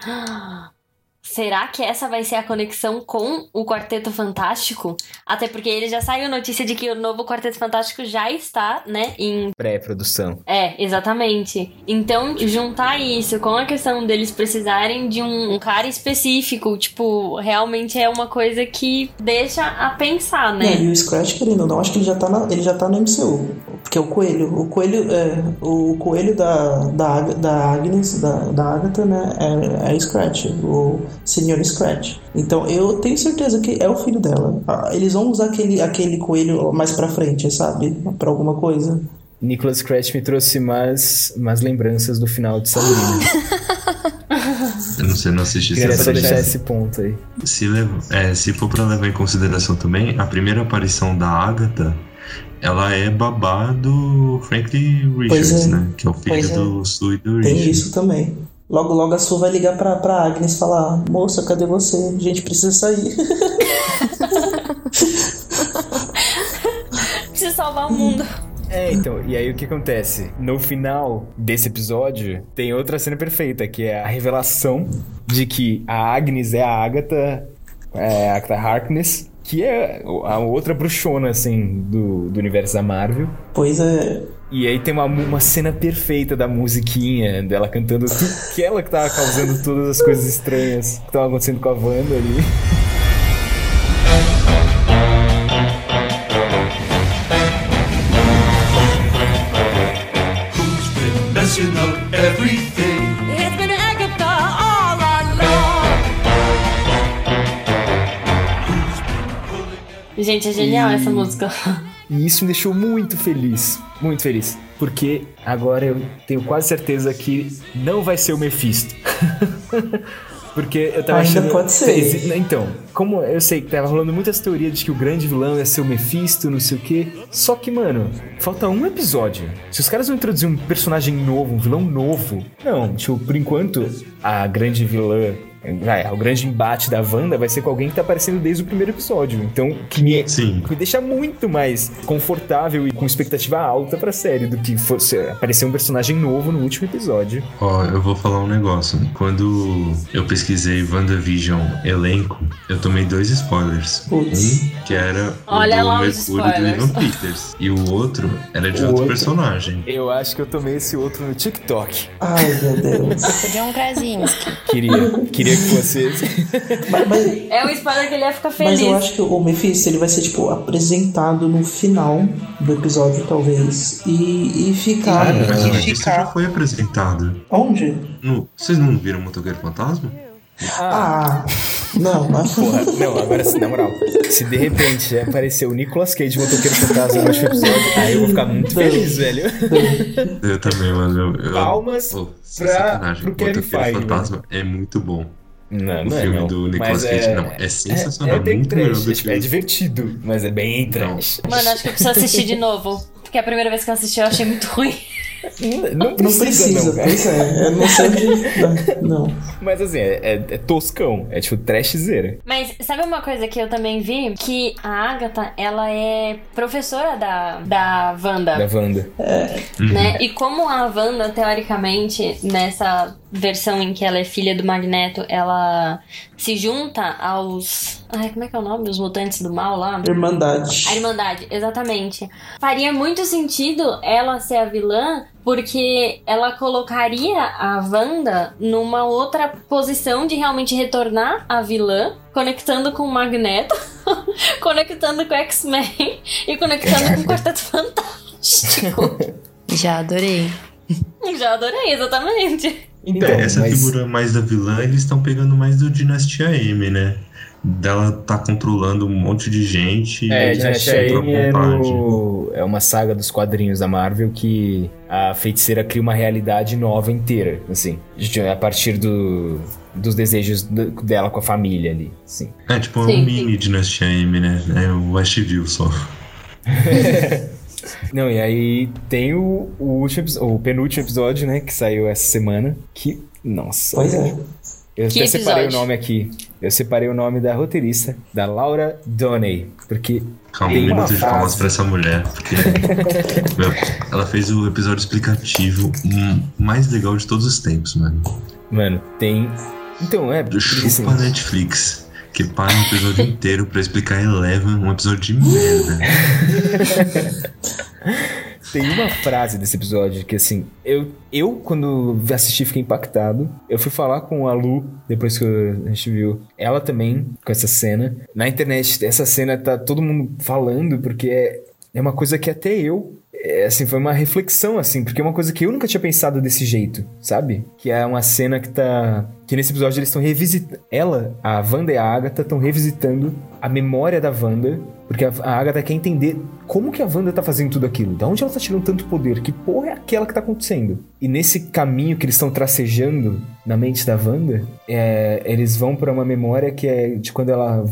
S4: "Ah, Será que essa vai ser a conexão com o Quarteto Fantástico? Até porque ele já saiu notícia de que o novo Quarteto Fantástico já está, né, em
S1: Pré-produção.
S4: é, exatamente. Então, juntar isso com a questão deles precisarem de um, um cara específico, tipo, realmente é uma coisa que deixa a pensar, né?
S7: e o Scratch, querendo ou não, acho que ele já tá, na, ele já tá no MCU. Porque o coelho, o coelho, é, o coelho da, da, da Agnes, da, da Agatha, né, é, é Scratch, o Sr. Scratch. Então eu tenho certeza que é o filho dela. Ah, Eles vão usar aquele, aquele coelho mais pra frente, sabe? Pra alguma coisa.
S1: Nicholas Scratch me trouxe mais, mais lembranças do final de Sabrina.
S2: Eu não sei, não assisti
S1: Queria
S2: essa
S1: só deixar esse ponto aí.
S2: Se, lev- é, se for pra levar em consideração também, a primeira aparição da Agatha, ela é babá do Franklin Richards,
S7: é.
S2: né? Que é o filho
S7: Pois é.
S2: do Stu e do
S7: Tem isso também. Logo, logo a Su vai ligar pra, pra Agnes e falar: Moça, cadê você? A gente precisa sair.
S4: Preciso salvar o mundo.
S1: É, então, e aí o que acontece? No final desse episódio, tem outra cena perfeita, que é a revelação de que a Agnes é a Agatha, é, a Agatha Harkness, que é a outra bruxona, assim, do, do universo da Marvel.
S7: Pois é.
S1: E aí tem uma, uma cena perfeita da musiquinha dela cantando tudo que ela que tava causando todas as coisas estranhas que estavam acontecendo com a Wanda ali.
S4: Gente, é genial essa música.
S1: E isso me deixou muito feliz, muito feliz. Porque agora eu tenho quase certeza que não vai ser o Mephisto. Porque eu tava
S7: Ainda
S1: achando.
S7: pode ser.
S1: Então, como eu sei que tava rolando muitas teorias de que o grande vilão ia ser o Mephisto, não sei o quê. Só que, mano, falta um episódio. Se os caras vão introduzir um personagem novo, um vilão novo. Não, tipo, por enquanto, a grande vilã. Vai, o grande embate da Wanda vai ser com alguém que tá aparecendo desde o primeiro episódio. Então, que me,
S2: Sim.
S1: me deixa muito mais confortável e com expectativa alta pra série do que fosse aparecer um personagem novo no último episódio.
S2: Ó, eu vou falar um negócio. Quando eu pesquisei WandaVision elenco, eu tomei dois spoilers.
S7: Putz.
S2: Um que era
S4: Olha
S2: o do Mercúrio do. Ivan Peters. E o outro era de
S1: O
S2: outro,
S1: outro-
S2: personagem.
S1: Eu acho que eu tomei esse outro no TikTok.
S7: Ai, meu Deus.
S5: John Krasinski.
S1: Queria, queria fosse esse.
S7: mas, mas,
S4: É um spoiler que ele ia ficar feliz.
S7: mas eu acho que o Mephisto ele vai ser, tipo, apresentado no final do episódio, talvez. E, e ficar.
S2: Mas o Mephisto já foi apresentado.
S7: Onde?
S2: No- vocês não viram o Motoqueiro Fantasma?
S7: Ah, não, mas.
S1: Porra, não, agora sim, na moral. Se de repente aparecer o Nicolas Cage motoqueiro fantasma no último episódio, aí eu vou ficar muito feliz, velho.
S2: Eu também, mano. Eu, eu,
S1: Palmas
S2: Pô, sem
S1: pra- pro Kevin
S2: Motoqueiro
S1: Feige,
S2: Fantasma é muito bom.
S1: Não,
S2: O
S1: não é,
S2: filme
S1: não.
S2: do Nicolas
S1: Mas
S2: Cage, não, é sensacional,
S1: É, é bem
S2: muito melhor do
S1: é, é divertido, mas é bem trash.
S4: Mano, acho que eu preciso assistir de novo. Porque a primeira vez que eu assisti eu achei muito ruim.
S1: Não,
S7: Não precisa,
S1: não, cara.
S7: pois é. Eu não sei onde. Não. não.
S1: Mas assim, é, é- é toscão, é tipo trashzera.
S4: Mas sabe uma coisa que eu também vi? Que a Agatha, ela é professora da, da Wanda.
S1: Da Wanda.
S4: né? E como a Wanda, teoricamente, nessa versão em que ela é filha do Magneto, ela se junta aos. Ai, como é que é o nome? Os mutantes do mal lá?
S7: Irmandade.
S4: A Irmandade, exatamente. Faria muito sentido ela ser a vilã, porque ela colocaria a Wanda numa outra posição de realmente retornar a vilã, conectando com o Magneto, conectando com o X-Men e conectando com o Quarteto Fantástico.
S5: Já adorei.
S4: Já adorei, exatamente.
S1: Então,
S2: é, essa
S1: mas-
S2: figura mais da vilã, eles estão pegando mais do Dinastia M, né? Dela tá controlando um monte de gente.
S1: É,
S2: e
S1: Dinastia M é,
S2: vontade.
S1: no- é uma saga dos quadrinhos da Marvel que a feiticeira cria uma realidade nova inteira, assim. A partir do, dos desejos do- dela com a família ali, assim.
S2: É tipo
S4: Sim,
S2: um mini Dinastia M, né? É o Westview só.
S1: Não, e aí tem o, o, último, o penúltimo episódio, né, que saiu essa semana, que, nossa...
S7: Pois é.
S1: Eu
S4: Que
S1: até separei o nome aqui. Eu separei o nome da roteirista, da Laura Donney, porque
S2: Calma,
S1: Tem
S2: um minuto de palmas pra essa mulher. Porque meu, ela fez o episódio explicativo hum, mais legal de todos os tempos, mano.
S1: Mano, tem. Então, é. porque, assim,
S2: Chupa Netflix. Que para um episódio inteiro pra explicar Eleven, um episódio de merda.
S1: tem uma frase desse episódio que, assim, eu, eu quando assisti, fiquei impactado. Eu fui falar com a Lu, depois que a gente viu ela também com essa cena. Na internet, essa cena tá todo mundo falando, porque é, é uma coisa que até eu. É, assim, foi uma reflexão, assim, porque é uma coisa que eu nunca tinha pensado desse jeito, sabe? Que é uma cena que tá. Que nesse episódio eles estão revisitando. Ela, a Wanda e a Agatha estão revisitando a memória da Wanda. Porque a, Agatha quer entender como que a Wanda tá fazendo tudo aquilo. Da onde ela tá tirando tanto poder? Que porra é aquela que tá acontecendo? E nesse caminho que eles estão tracejando na mente da Wanda, é, eles vão pra uma memória que é de quando ela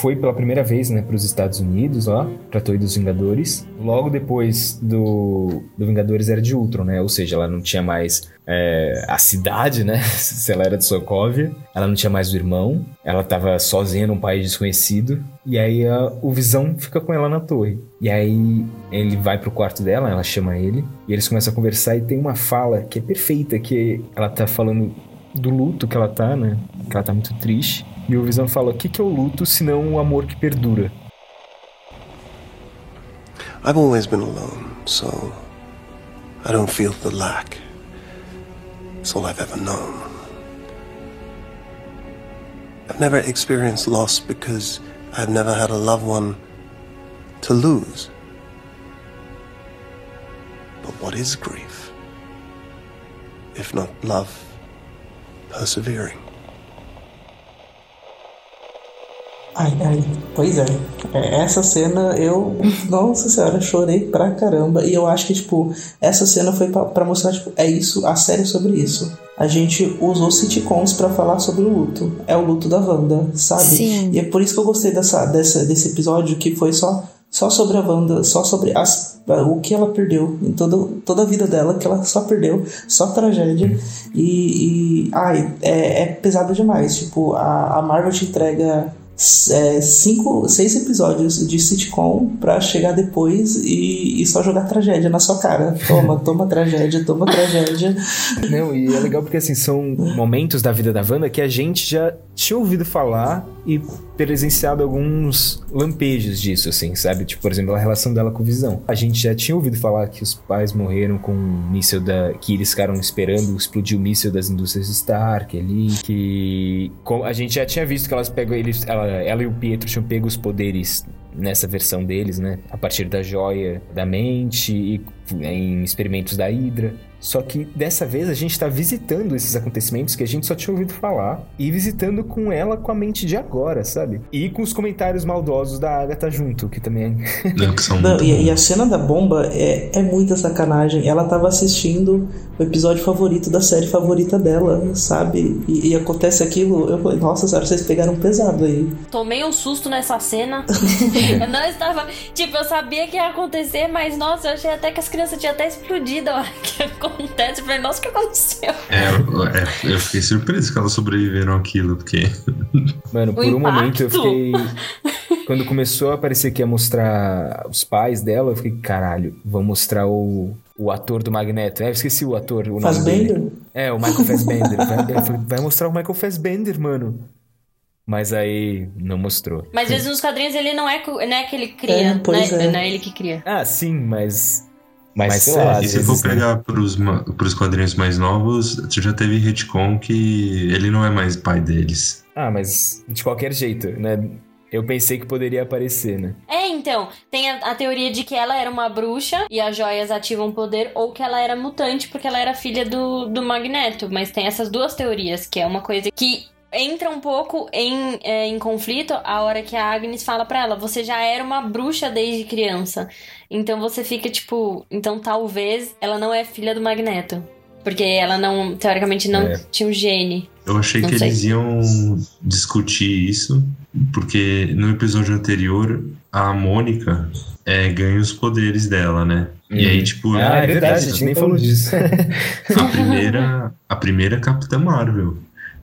S1: foi pela primeira vez, né, pros Estados Unidos, lá, pra Torre dos Vingadores. Logo depois do, do Vingadores era de Ultron, né? Ou seja, ela não tinha mais é, a cidade, né? Se ela era de Sokovia. Ela não tinha mais o irmão. Ela tava sozinha num país desconhecido. E aí a- o Visão fica com ela na torre. E aí ele vai pro quarto dela, ela chama ele. E eles começam a conversar e tem uma fala que é perfeita, que ela tá falando do luto que ela tá, né? Que ela tá muito triste. E o Visão fala, o que, que é o luto se não o amor que perdura?
S11: I've always been alone, so I don't feel the lack. It's all I've ever known. I've never experienced loss because I've never had a loved one to lose. But what is grief? If not love persevering?
S7: Ai, ai, pois é. É, Essa cena eu, nossa senhora, chorei pra caramba. E eu acho que, tipo, essa cena foi pra, pra mostrar, tipo, é isso, a série é sobre isso. A gente usou sitcoms pra falar sobre o luto. É o luto da Wanda, sabe?
S5: Sim.
S7: E é por isso que eu gostei dessa, dessa, desse episódio, que foi só, só sobre a Wanda, só sobre as, o que ela perdeu em toda, toda a vida dela, que ela só perdeu, só tragédia. E, e ai, é, é pesado demais. Tipo, a, a Marvel te entrega é, cinco, seis episódios de sitcom pra chegar depois e, e só jogar tragédia na sua cara. Toma, toma tragédia, toma tragédia.
S1: Não, e é legal porque assim, são momentos da vida da Wanda que a gente já tinha ouvido falar e presenciado alguns lampejos disso, assim, sabe? Tipo, por exemplo, a relação dela com Visão. A gente já tinha ouvido falar que os pais morreram com um míssil da. que eles ficaram esperando explodir o míssil das indústrias Stark ali. Que. A gente já tinha visto que elas pegam. Eles, ela, ela e o Pietro tinham pego os poderes nessa versão deles, né? A partir da joia da mente e em experimentos da Hydra. Só que dessa vez a gente tá visitando esses acontecimentos que a gente só tinha ouvido falar e visitando com ela com a mente de agora, sabe? E com os comentários maldosos da Agatha junto, que também é.
S2: Não, que são
S7: Não, e, e a cena da bomba é, é muita sacanagem. Ela tava assistindo o episódio favorito da série favorita dela, sabe? E, e acontece aquilo. Eu falei, nossa senhora, vocês pegaram pesado aí.
S4: Tomei um susto nessa cena. eu não estava. Tipo, eu sabia que ia acontecer, mas nossa, eu achei até que as crianças tinham até explodido a hora que acontece. Eu falei, nossa, o que aconteceu?
S2: É, eu, é, eu fiquei surpreso que elas sobreviveram àquilo, porque.
S1: Mano,
S4: O
S1: por um momento eu fiquei. Quando começou a aparecer que ia mostrar os pais dela, eu fiquei, caralho, vão mostrar o, o ator do Magneto. É, eu esqueci o ator, o nome
S7: Fassbender?
S1: dele. É, o Michael Fassbender. Vai- eu falei, vai mostrar o Michael Fassbender, mano. Mas aí não mostrou.
S4: Mas às vezes nos quadrinhos ele não é, não é que ele cria,
S7: É, pois
S4: né?
S7: é.
S4: Não é ele que cria.
S1: Ah, sim, mas.
S2: Mas,
S1: sei lá,
S2: e se for
S1: né?
S2: pegar pros, pros quadrinhos mais novos, tu já teve retcon que ele não é mais pai deles.
S1: Ah, mas de qualquer jeito, né? Eu pensei que poderia aparecer, né?
S4: É, então, tem a, a teoria de que ela era uma bruxa e as joias ativam poder, ou que ela era mutante porque ela era filha do, do Magneto. Mas tem essas duas teorias, que é uma coisa que entra um pouco em, é, em conflito a hora que a Agnes fala pra ela: você já era uma bruxa desde criança. Então você fica tipo, então talvez ela não é filha do Magneto. Porque ela não, teoricamente, não
S1: É.
S4: tinha o gene.
S2: Eu achei
S4: Não
S2: que
S4: sei.
S2: eles iam discutir isso, porque no episódio anterior, a Mônica é, ganha os poderes dela, né? E aí, tipo,
S1: Ah, é verdade, a gente nem falou disso.
S2: a primeira, a primeira Capitã Marvel.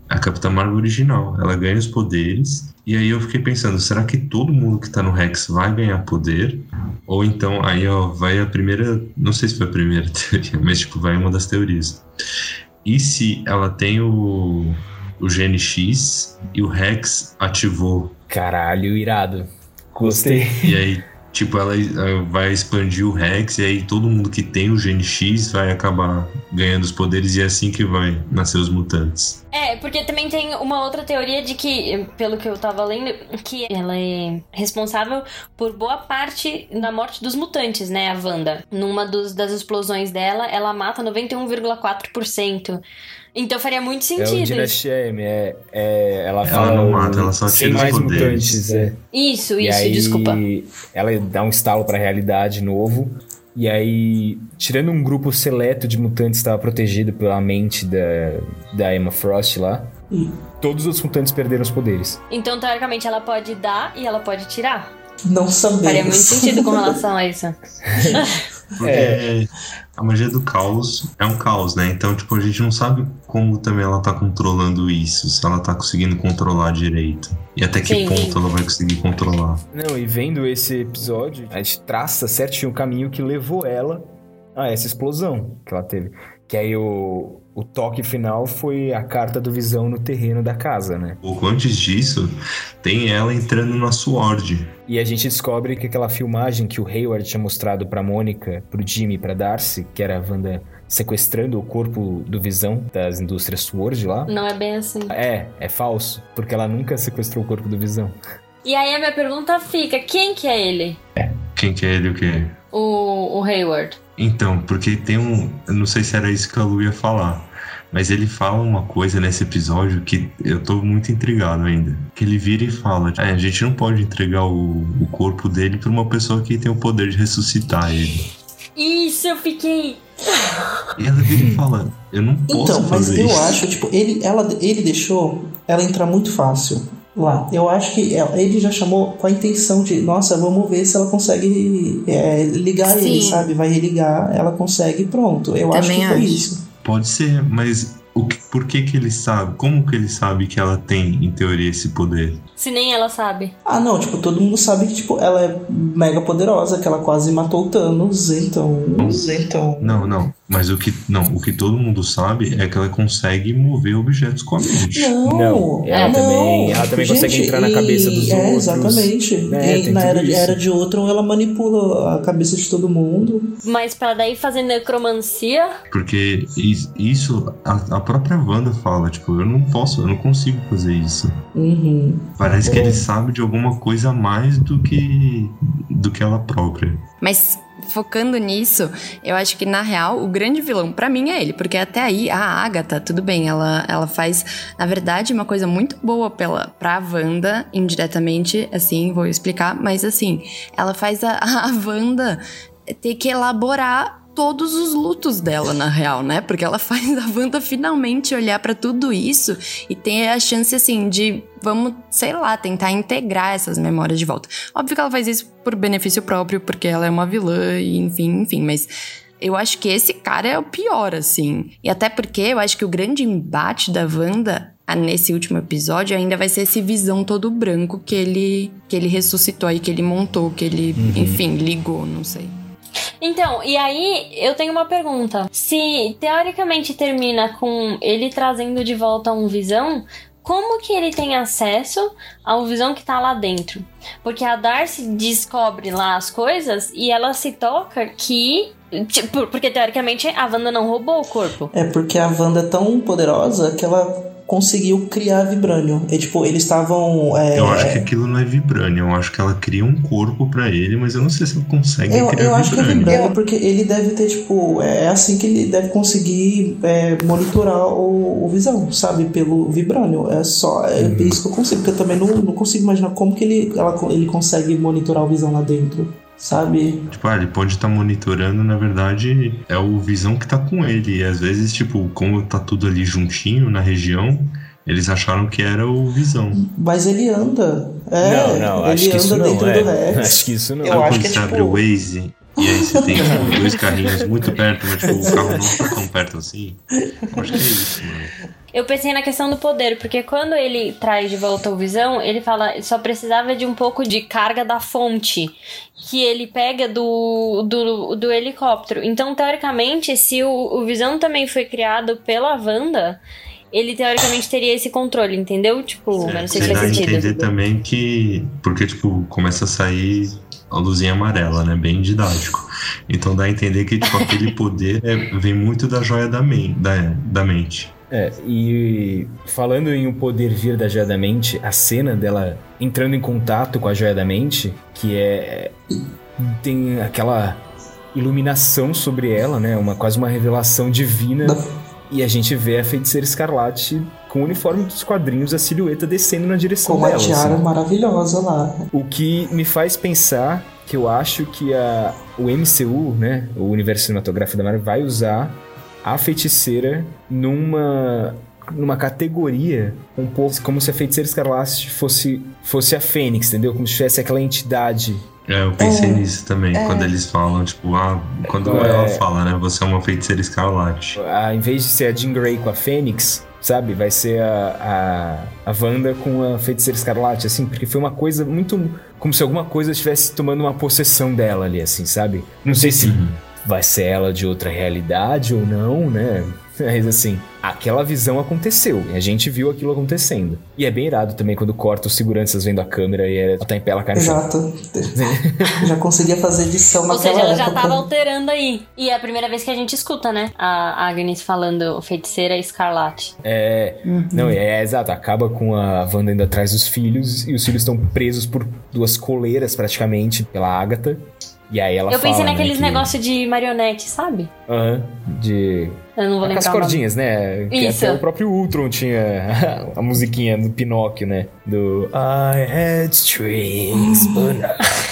S2: A Capitã Marvel original. Ela ganha os poderes. E aí eu fiquei pensando, será que todo mundo que tá no Rex vai ganhar poder? Ou então, aí ó, vai a primeira. Não sei se foi a primeira teoria, mas tipo, vai uma das teorias. E se ela tem o, o gene X e o Rex ativou?
S1: Caralho, irado. Gostei.
S2: E aí, tipo, ela vai expandir o Rex, e aí todo mundo que tem o gene X vai acabar ganhando os poderes, e é assim que vai nascer os mutantes.
S4: É, porque também tem uma outra teoria de que, pelo que eu tava lendo, que ela é responsável por boa parte da morte dos mutantes, né, a Wanda. Numa dos, das explosões dela, ela mata 91,4%. Então faria muito
S1: É o
S4: sentido.
S1: Dina
S4: isso.
S1: Shem, é, é, ela
S2: Ela
S1: fala
S2: não mata, ela só tira os
S1: mais
S2: poderes.
S1: mutantes, é.
S4: Isso,
S1: E
S4: isso,
S1: aí,
S4: desculpa.
S1: Ela dá um estalo pra realidade novo. E aí, tirando um grupo seleto de mutantes que estava protegido pela mente da, da Emma Frost lá,
S7: E
S1: todos os mutantes perderam os poderes.
S4: Então, teoricamente, ela pode dar e ela pode tirar.
S7: não
S4: Faria muito
S7: sabemos.
S4: sentido com relação a isso.
S2: Porque
S1: É.
S2: a magia do caos é um caos, né? Então, tipo, a gente não sabe como também ela tá controlando isso, se ela tá conseguindo controlar direito. E até que
S4: Sim,
S2: ponto ela vai conseguir controlar.
S1: Não, e vendo esse episódio, a gente traça certinho o caminho que levou ela a essa explosão que ela teve. Que aí o, o toque final foi a carta do Visão no terreno da casa, né?
S2: Pouco antes disso, tem ela entrando na Sword.
S1: E a gente descobre que aquela filmagem que o Hayward tinha mostrado pra Mônica, pro Jimmy pra Darcy, que era a Wanda sequestrando o corpo do Visão das indústrias Sword lá.
S4: Não é bem assim.
S1: É, é falso, porque ela nunca sequestrou o corpo do Visão.
S4: E aí a minha pergunta fica: quem que é ele?
S2: Quem que é ele o quê?
S4: O, o Hayward.
S2: Então, porque tem um. Eu não sei se era isso que a Lu ia falar. Mas ele fala uma coisa nesse episódio que eu tô muito intrigado ainda. Que ele vira e fala: "É, a gente não pode entregar o, o corpo dele pra uma pessoa que tem o poder de ressuscitar ele.
S4: Isso, eu fiquei.
S2: E ela vira e fala: Eu não posso
S7: Então, mas
S2: fazer
S7: eu
S2: isso.
S7: acho, tipo, ele, ela, ele deixou ela entrar muito fácil lá. Eu acho que ele já chamou com a intenção de, nossa, vamos ver se ela consegue é, ligar ele,
S5: Sim.
S7: sabe? Vai religar, ela consegue e pronto. Eu acho
S5: Também
S7: que foi
S5: acho.
S7: isso.
S2: Pode ser, mas o que, por que que ele sabe? Como que ele sabe que ela tem, em teoria, esse poder?
S4: Se nem ela sabe.
S7: Ah, não, tipo, todo mundo sabe que, tipo, ela é mega poderosa, que ela quase matou o Thanos, então. Então.
S2: Não, não. Mas o que, não, o que todo mundo sabe é que ela consegue mover objetos com a mente.
S7: Não,
S1: Não, ela
S7: não.
S1: também- ela também consegue entrar na cabeça dos
S7: é,
S1: outros.
S7: Exatamente.
S1: É,
S7: E na era, de-
S1: isso.
S7: era de Ultron, ela manipula a cabeça de todo mundo.
S4: Mas pra daí fazer necromancia.
S2: Porque is- isso, a, a própria Wanda fala, tipo, eu não posso, eu não consigo fazer isso.
S7: Uhum.
S2: Parece que
S1: Bom.
S2: ele sabe de alguma coisa a mais do que do que ela própria.
S5: Mas focando nisso, eu acho que na real o grande vilão pra mim é ele, porque até aí a Agatha, tudo bem, ela, ela faz, na verdade, uma coisa muito boa pela pra Wanda, indiretamente, assim, vou explicar, mas assim, ela faz a, a Wanda ter que elaborar todos os lutos dela, na real, né? Porque ela faz a Wanda finalmente olhar pra tudo isso e ter a chance, assim, de, vamos, sei lá, tentar integrar essas memórias de volta. Óbvio que ela faz isso por benefício próprio, porque ela é uma vilã, e enfim, enfim, mas. Eu acho que esse cara é o pior, assim. E até porque eu acho que o grande embate da Wanda nesse último episódio ainda vai ser esse visão todo branco que ele, que ele ressuscitou aí, que ele montou, que ele, enfim, ligou, não sei.
S4: Então, e aí eu tenho uma pergunta. Se teoricamente termina com ele trazendo de volta um visão, como que ele tem acesso ao visão que tá lá dentro? Porque a Darcy descobre lá as coisas e ela se toca que. Tipo, porque teoricamente a Wanda não roubou o corpo.
S7: É porque a Wanda é tão poderosa que ela conseguiu criar Vibranium. E, tipo, eles estavam. é,
S2: Eu acho que aquilo não é Vibranium, eu acho que ela cria um corpo pra ele, mas eu não sei se ela consegue
S7: Eu,
S2: criar
S7: eu acho que é
S2: Vibranium.
S7: Vibranium, porque ele deve ter, tipo, é assim que ele deve conseguir é, monitorar o, o Visão, sabe? Pelo Vibranium. É só é
S2: Uhum.
S7: isso que eu consigo, porque eu também não, não consigo imaginar como que ele, ela, ele consegue monitorar o Visão lá dentro, sabe?
S2: Tipo, ah, ele pode estar monitorando, na verdade, é o Visão que tá com ele. E às vezes, tipo, como tá tudo ali juntinho na região, eles acharam que era o Visão.
S7: Mas ele anda. É,
S1: não, não,
S7: ele
S1: acho que
S7: anda
S1: isso não.
S7: dentro
S1: É.
S7: do Rex.
S1: Acho que isso não.
S7: Eu
S2: Sabe
S7: acho
S2: quando
S7: que é
S2: você
S7: tipo-
S2: abre o Waze e aí você tem tipo, dois carrinhos muito perto, mas tipo, o carro não tá tão perto assim? Eu acho que é isso, mano.
S4: Eu pensei na questão do poder, porque quando ele traz de volta o Visão, ele fala só precisava de um pouco de carga da fonte que ele pega do, do, do helicóptero. Então, teoricamente, se o, o Visão também foi criado pela Wanda, ele teoricamente teria esse controle, entendeu? Tipo, eu não sei se faz
S2: a
S4: sentido.
S2: entender também que. Porque, tipo, começa a sair a luzinha amarela, né? Bem didático. Então dá a entender que, tipo, aquele poder é- vem muito da joia da, men da, da mente.
S1: É, e falando em o poder vir da Joia da Mente, a cena dela entrando em contato com a Joia da Mente, que é. tem aquela iluminação sobre ela, né? Uma, quase uma revelação divina. E a gente vê a feiticeira escarlate com o uniforme dos quadrinhos, a silhueta descendo na direção
S7: Com uma
S1: dela.
S7: tiara
S1: assim.
S7: maravilhosa lá.
S1: O que me faz pensar que eu acho que a, o MCU, né, o universo cinematográfico da Marvel, vai usar a feiticeira numa numa categoria um pouco como se a feiticeira escarlate fosse fosse a Fênix, entendeu? Como se tivesse aquela entidade.
S2: É, eu pensei
S7: É,
S2: nisso também,
S7: é.
S2: quando eles falam, tipo, ah, quando
S1: É.
S2: ela fala, né, você é uma feiticeira escarlate.
S1: A, em vez de ser a Jean Grey com a Fênix, sabe? Vai ser a, a, a Wanda com a feiticeira escarlate, assim, porque foi uma coisa muito. Como se alguma coisa estivesse tomando uma possessão dela ali, assim, sabe? Não sei se vai ser ela de outra realidade ou não, né? Mas assim, aquela visão aconteceu. E a gente viu aquilo acontecendo. E é bem irado também quando corta os seguranças vendo a câmera e ela tá em pé, ela cai no chão.
S7: Exato. já conseguia fazer edição
S4: Ou
S7: naquela
S4: seja, ela já
S7: época.
S4: tava alterando aí. E é a primeira vez que a gente escuta, né? A Agnes falando feiticeira escarlate.
S1: É. Não, é, é exato. Acaba com a Wanda indo atrás dos filhos e os filhos estão presos por duas coleiras, praticamente, pela Agatha. E aí ela
S4: Eu pensei
S1: fala, né,
S4: naqueles
S1: que-
S4: negócios de marionete, sabe?
S1: Aham, de.
S4: Eu não vou lembrar.
S1: Com as cordinhas, né? Que
S4: Isso.
S1: até o próprio Ultron tinha a musiquinha do Pinóquio, né? Do I had strings, but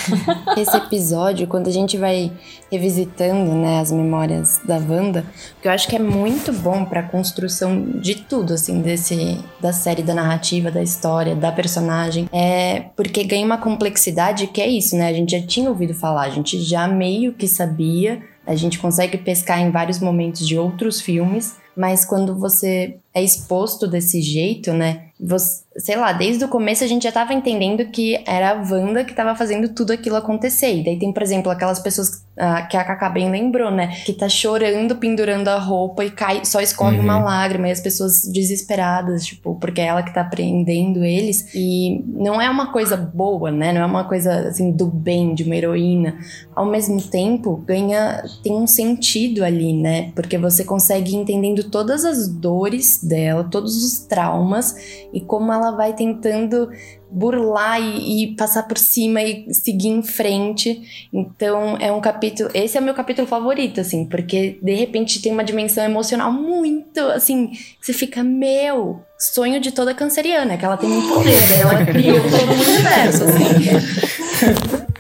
S5: Esse episódio, quando a gente vai revisitando né, as memórias da Wanda, que eu acho que é muito bom pra construção de tudo, assim, desse, da série, da narrativa, da história, da personagem, é porque ganha uma complexidade que é isso, né? A gente já tinha ouvido falar, a gente já meio que sabia, a gente consegue pescar em vários momentos de outros filmes, mas quando você é exposto desse jeito, né? Você, sei lá, desde o começo a gente já tava entendendo que era a Wanda que tava fazendo tudo aquilo acontecer. E daí tem, por exemplo, aquelas pessoas ah, que a Cacá bem lembrou, né? Que tá chorando, pendurando a roupa e cai, só escorre
S1: Uhum.
S5: uma lágrima. E as pessoas desesperadas, tipo, porque é ela que tá prendendo eles. E não é uma coisa boa, né? Não é uma coisa, assim, do bem, de uma heroína. Ao mesmo tempo, ganha, tem um sentido ali, né? Porque você consegue ir entendendo todas as dores dela, todos os traumas e como ela vai tentando burlar e, e passar por cima e seguir em frente. Então é um capítulo. Esse é o meu capítulo favorito, assim, porque de repente tem uma dimensão emocional muito assim. Você fica, meu, sonho de toda canceriana, que ela tem um poder, ela criou todo o universo, assim.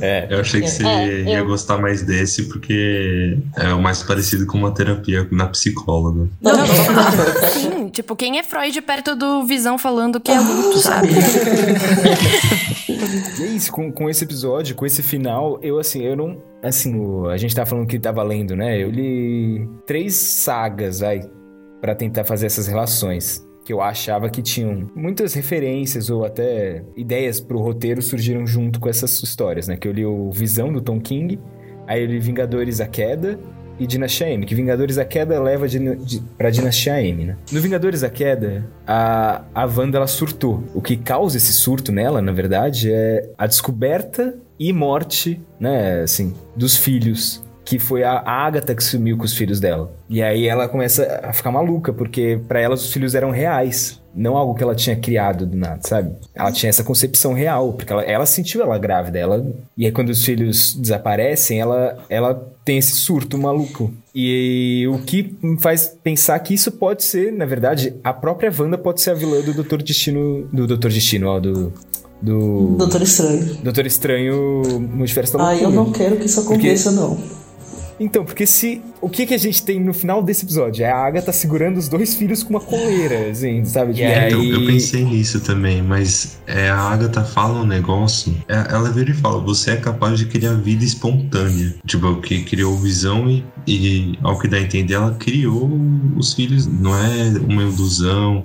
S1: É.
S2: Eu achei que você
S4: É,
S2: ia
S4: eu-
S2: gostar mais desse porque é o mais parecido com uma terapia na psicóloga.
S5: Sim, tipo, quem é Freud perto do Visão falando que é adulto, sabe?
S1: E é isso, com, com esse episódio, com esse final, eu assim, eu não. Assim, o- a gente tá falando que tava lendo, né? Eu li três sagas, vai, pra tentar fazer essas relações. Que eu achava que tinham muitas referências ou até ideias pro roteiro surgiram junto com essas histórias, né? Que eu li o Visão do Tom King, aí eu li Vingadores A Queda e Dinastia M. Que Vingadores A Queda leva de, pra Dinastia M, né? No Vingadores A Queda, a, a Wanda ela surtou. O que causa esse surto nela, na verdade, é a descoberta e morte, né, assim, dos filhos. Que foi a Agatha que sumiu com os filhos dela. E aí ela começa a ficar maluca, porque pra ela os filhos eram reais. Não algo que ela tinha criado do nada, sabe? Ela tinha essa concepção real, porque ela, ela sentiu ela grávida. Ela, e aí quando os filhos desaparecem, ela, ela tem esse surto maluco. E o que me faz pensar que isso pode ser, na verdade, a própria Wanda pode ser a vilã do Doutor Destino. Do Doutor Destino, ó, do. Do.
S7: Doutor Estranho.
S1: Doutor Estranho Multiverso da
S7: Ah, eu
S1: Loucura.
S7: não quero que isso aconteça, não.
S1: Então, porque se. O que que a gente tem no final desse episódio? É a Agatha segurando os dois filhos com uma coleira, assim, sabe? E
S2: É, então,
S1: aí.
S2: eu pensei nisso também, mas é, a Agatha fala um negócio. é, ela vira e fala: você é capaz de criar vida espontânea. Tipo, que criou visão e, e, ao que dá a entender, ela criou os filhos. Não é uma ilusão,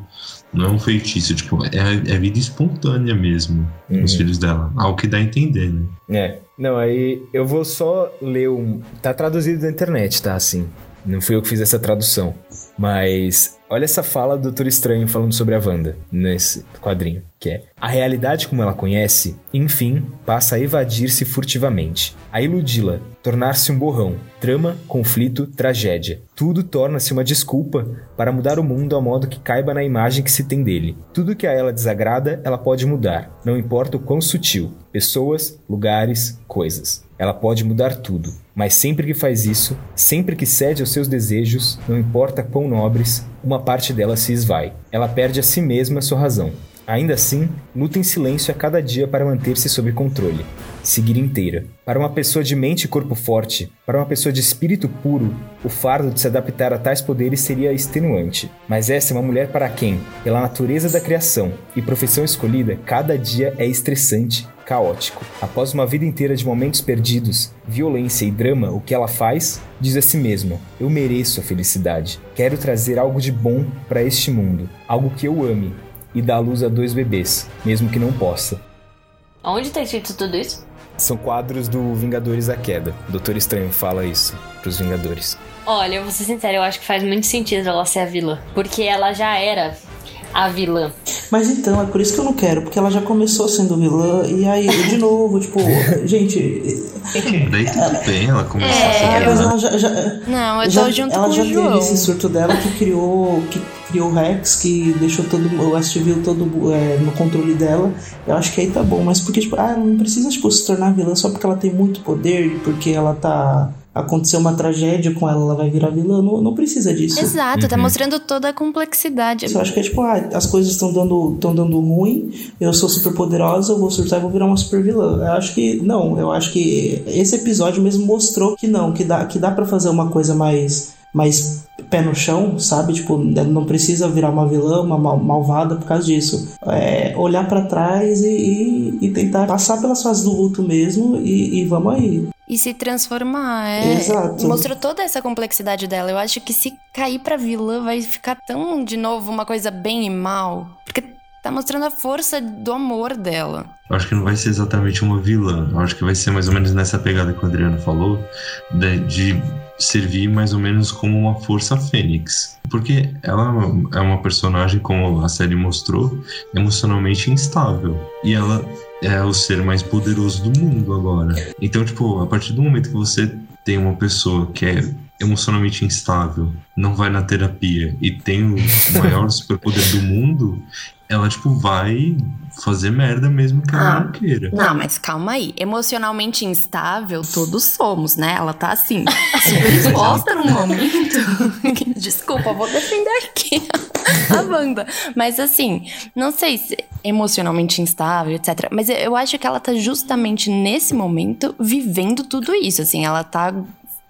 S2: não é um feitiço. Tipo, é, é vida espontânea mesmo, os
S1: Uhum.
S2: filhos dela. Ao que dá a entender, né?
S1: É. Não, aí eu vou só ler um. Tá traduzido na internet, tá? Assim. Não fui eu que fiz essa tradução. Mas olha essa fala do Doutor Estranho falando sobre a Wanda nesse quadrinho, que é: A realidade como ela conhece, enfim, passa a evadir-se furtivamente, a iludi-la, tornar-se um borrão, trama, conflito, tragédia. Tudo torna-se uma desculpa para mudar o mundo ao modo que caiba na imagem que se tem dele. Tudo que a ela desagrada, ela pode mudar, não importa o quão sutil. Pessoas, lugares, coisas. Ela pode mudar tudo, mas sempre que faz isso, sempre que cede aos seus desejos, não importa quão nobres, uma parte dela se esvai. Ela perde a si mesma sua razão. Ainda assim, luta em silêncio a cada dia para manter-se sob controle. Seguir inteira. Para uma pessoa de mente e corpo forte, para uma pessoa de espírito puro, o fardo de se adaptar a tais poderes seria extenuante. Mas essa é uma mulher para quem, pela natureza da criação e profissão escolhida, cada dia é estressante, caótico. Após uma vida inteira de momentos perdidos, violência e drama, o que ela faz? Diz a si mesma: Eu mereço a felicidade. Quero trazer algo de bom para este mundo, algo que eu ame, e dar luz a dois bebês, mesmo que não possa.
S4: Onde tá escrito tudo isso?
S1: São quadros do Vingadores a Queda. O Doutor Estranho fala isso pros Vingadores.
S4: Olha, eu vou ser sincera, eu acho que faz muito sentido ela ser a vilã. Porque ela já era a vilã.
S7: Mas então, é por isso que eu não quero, porque ela já começou sendo vilã, e aí, de novo, tipo, gente.
S2: Daí tudo bem, ela começou a ser
S7: É, mas
S2: vilã.
S7: ela já. já
S5: Não, eu
S7: já,
S5: tô junto
S7: ela
S5: com
S7: já
S5: o João.
S7: teve esse surto dela que criou. que criou o Rex, que deixou todo o Westview todo é, no controle dela. Eu acho que aí tá bom, mas porque, tipo, ah, ela não precisa, tipo, se tornar vilã só porque ela tem muito poder, e porque ela tá. Aconteceu uma tragédia com ela, ela vai virar vilã. Não, não precisa disso.
S5: Exato, tá
S1: Uhum.
S5: mostrando toda a complexidade.
S7: Eu acho que é tipo, ah, as coisas estão dando, tão dando ruim, eu sou super poderosa, eu vou surtar e vou virar uma super vilã. Eu acho que não, eu acho que esse episódio mesmo mostrou que não, que dá, que dá para fazer uma coisa mais, mais pé no chão, sabe? Tipo, não precisa virar uma vilã, uma mal- malvada por causa disso. É olhar para trás e, e, e tentar passar pelas fases do luto mesmo e, e vamos aí.
S5: E se transformar, é.
S7: Exato.
S5: Mostrou toda essa complexidade dela. Eu acho que se cair pra vilã vai ficar tão, de novo, uma coisa bem e mal. Porque tá mostrando a força do amor dela.
S2: Eu acho que não vai ser exatamente uma vilã. Eu acho que vai ser mais ou menos nessa pegada que o Adriano falou, de, de servir mais ou menos como uma força fênix. Porque ela é uma personagem, como a série mostrou, emocionalmente instável. E ela é o ser mais poderoso do mundo agora. Então, tipo, a partir do momento que você tem uma pessoa que é emocionalmente instável, não vai na terapia e tem o maior superpoder do mundo, ela, tipo, vai fazer merda mesmo que ela
S5: Ah,
S2: não queira.
S5: Não, mas calma aí. Emocionalmente instável, todos somos, né? Ela tá assim, super exposta no momento. Desculpa, vou defender aqui a Wanda. Mas assim, não sei se emocionalmente instável, etc. Mas eu acho que ela tá justamente nesse momento vivendo tudo isso. Assim, ela tá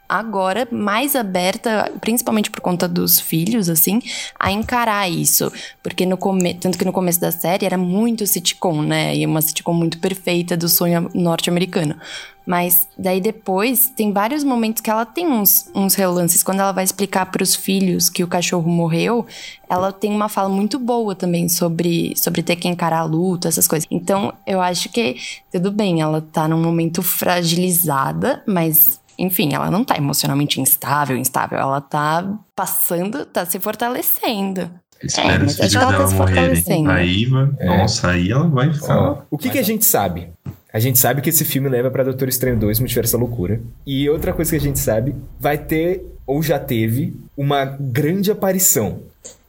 S5: agora mais aberta, principalmente por conta dos filhos, assim, a encarar isso. Porque no come... tanto que no começo da série era muito sitcom, né? E uma sitcom muito perfeita do sonho norte-americano. Mas daí depois tem vários momentos que ela tem uns, uns relances. Quando ela vai explicar para os filhos que o cachorro morreu, ela tem uma fala muito boa também sobre, sobre ter que encarar a luta, essas coisas. Então eu acho que tudo bem, ela tá num momento fragilizada, mas enfim, ela não tá emocionalmente instável, instável. Ela tá passando, tá se fortalecendo.
S2: Espero
S5: mas
S2: os
S5: acho
S2: filhos
S5: que ela tá
S2: dela morrerem.
S5: fortalecendo.
S2: Aí, vai,
S1: É.
S2: nossa, aí ela vai ficar.
S1: O que, que a gente sabe? A gente sabe que esse filme leva pra Doutor Estranho 2, Multiverso da Loucura. E outra coisa que a gente sabe, vai ter, ou já teve, uma grande aparição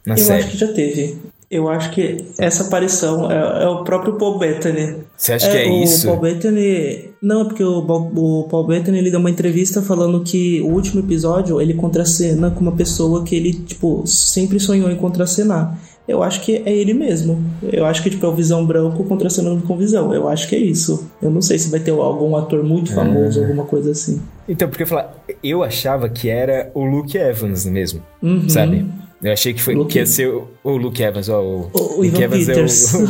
S1: na
S7: eu
S1: série.
S7: acho que já teve. Eu acho que essa aparição é, é o próprio Paul Bettany.
S1: Você acha que é
S7: o
S1: isso?
S7: Paul Bettany... Não, é porque o, Paul- o Paul Bettany ele deu uma entrevista falando que o último episódio ele contracena com uma pessoa que ele, tipo, sempre sonhou em contracenar. Eu acho que é ele mesmo. Eu acho que tipo, é o Visão Branco contracenando com Visão. Eu acho que é isso. Eu não sei se vai ter algum ator muito famoso,
S1: É.
S7: alguma coisa assim.
S1: Então, porque eu, falar, eu achava que era o Luke Evans mesmo,
S7: Uhum.
S1: sabe? Eu achei que, foi,
S7: Luke-
S1: que ia ser o, o Luke Evans, ó. O,
S7: O- o
S1: Luke
S7: Ivan
S1: Evans
S7: Peters.
S1: é o, o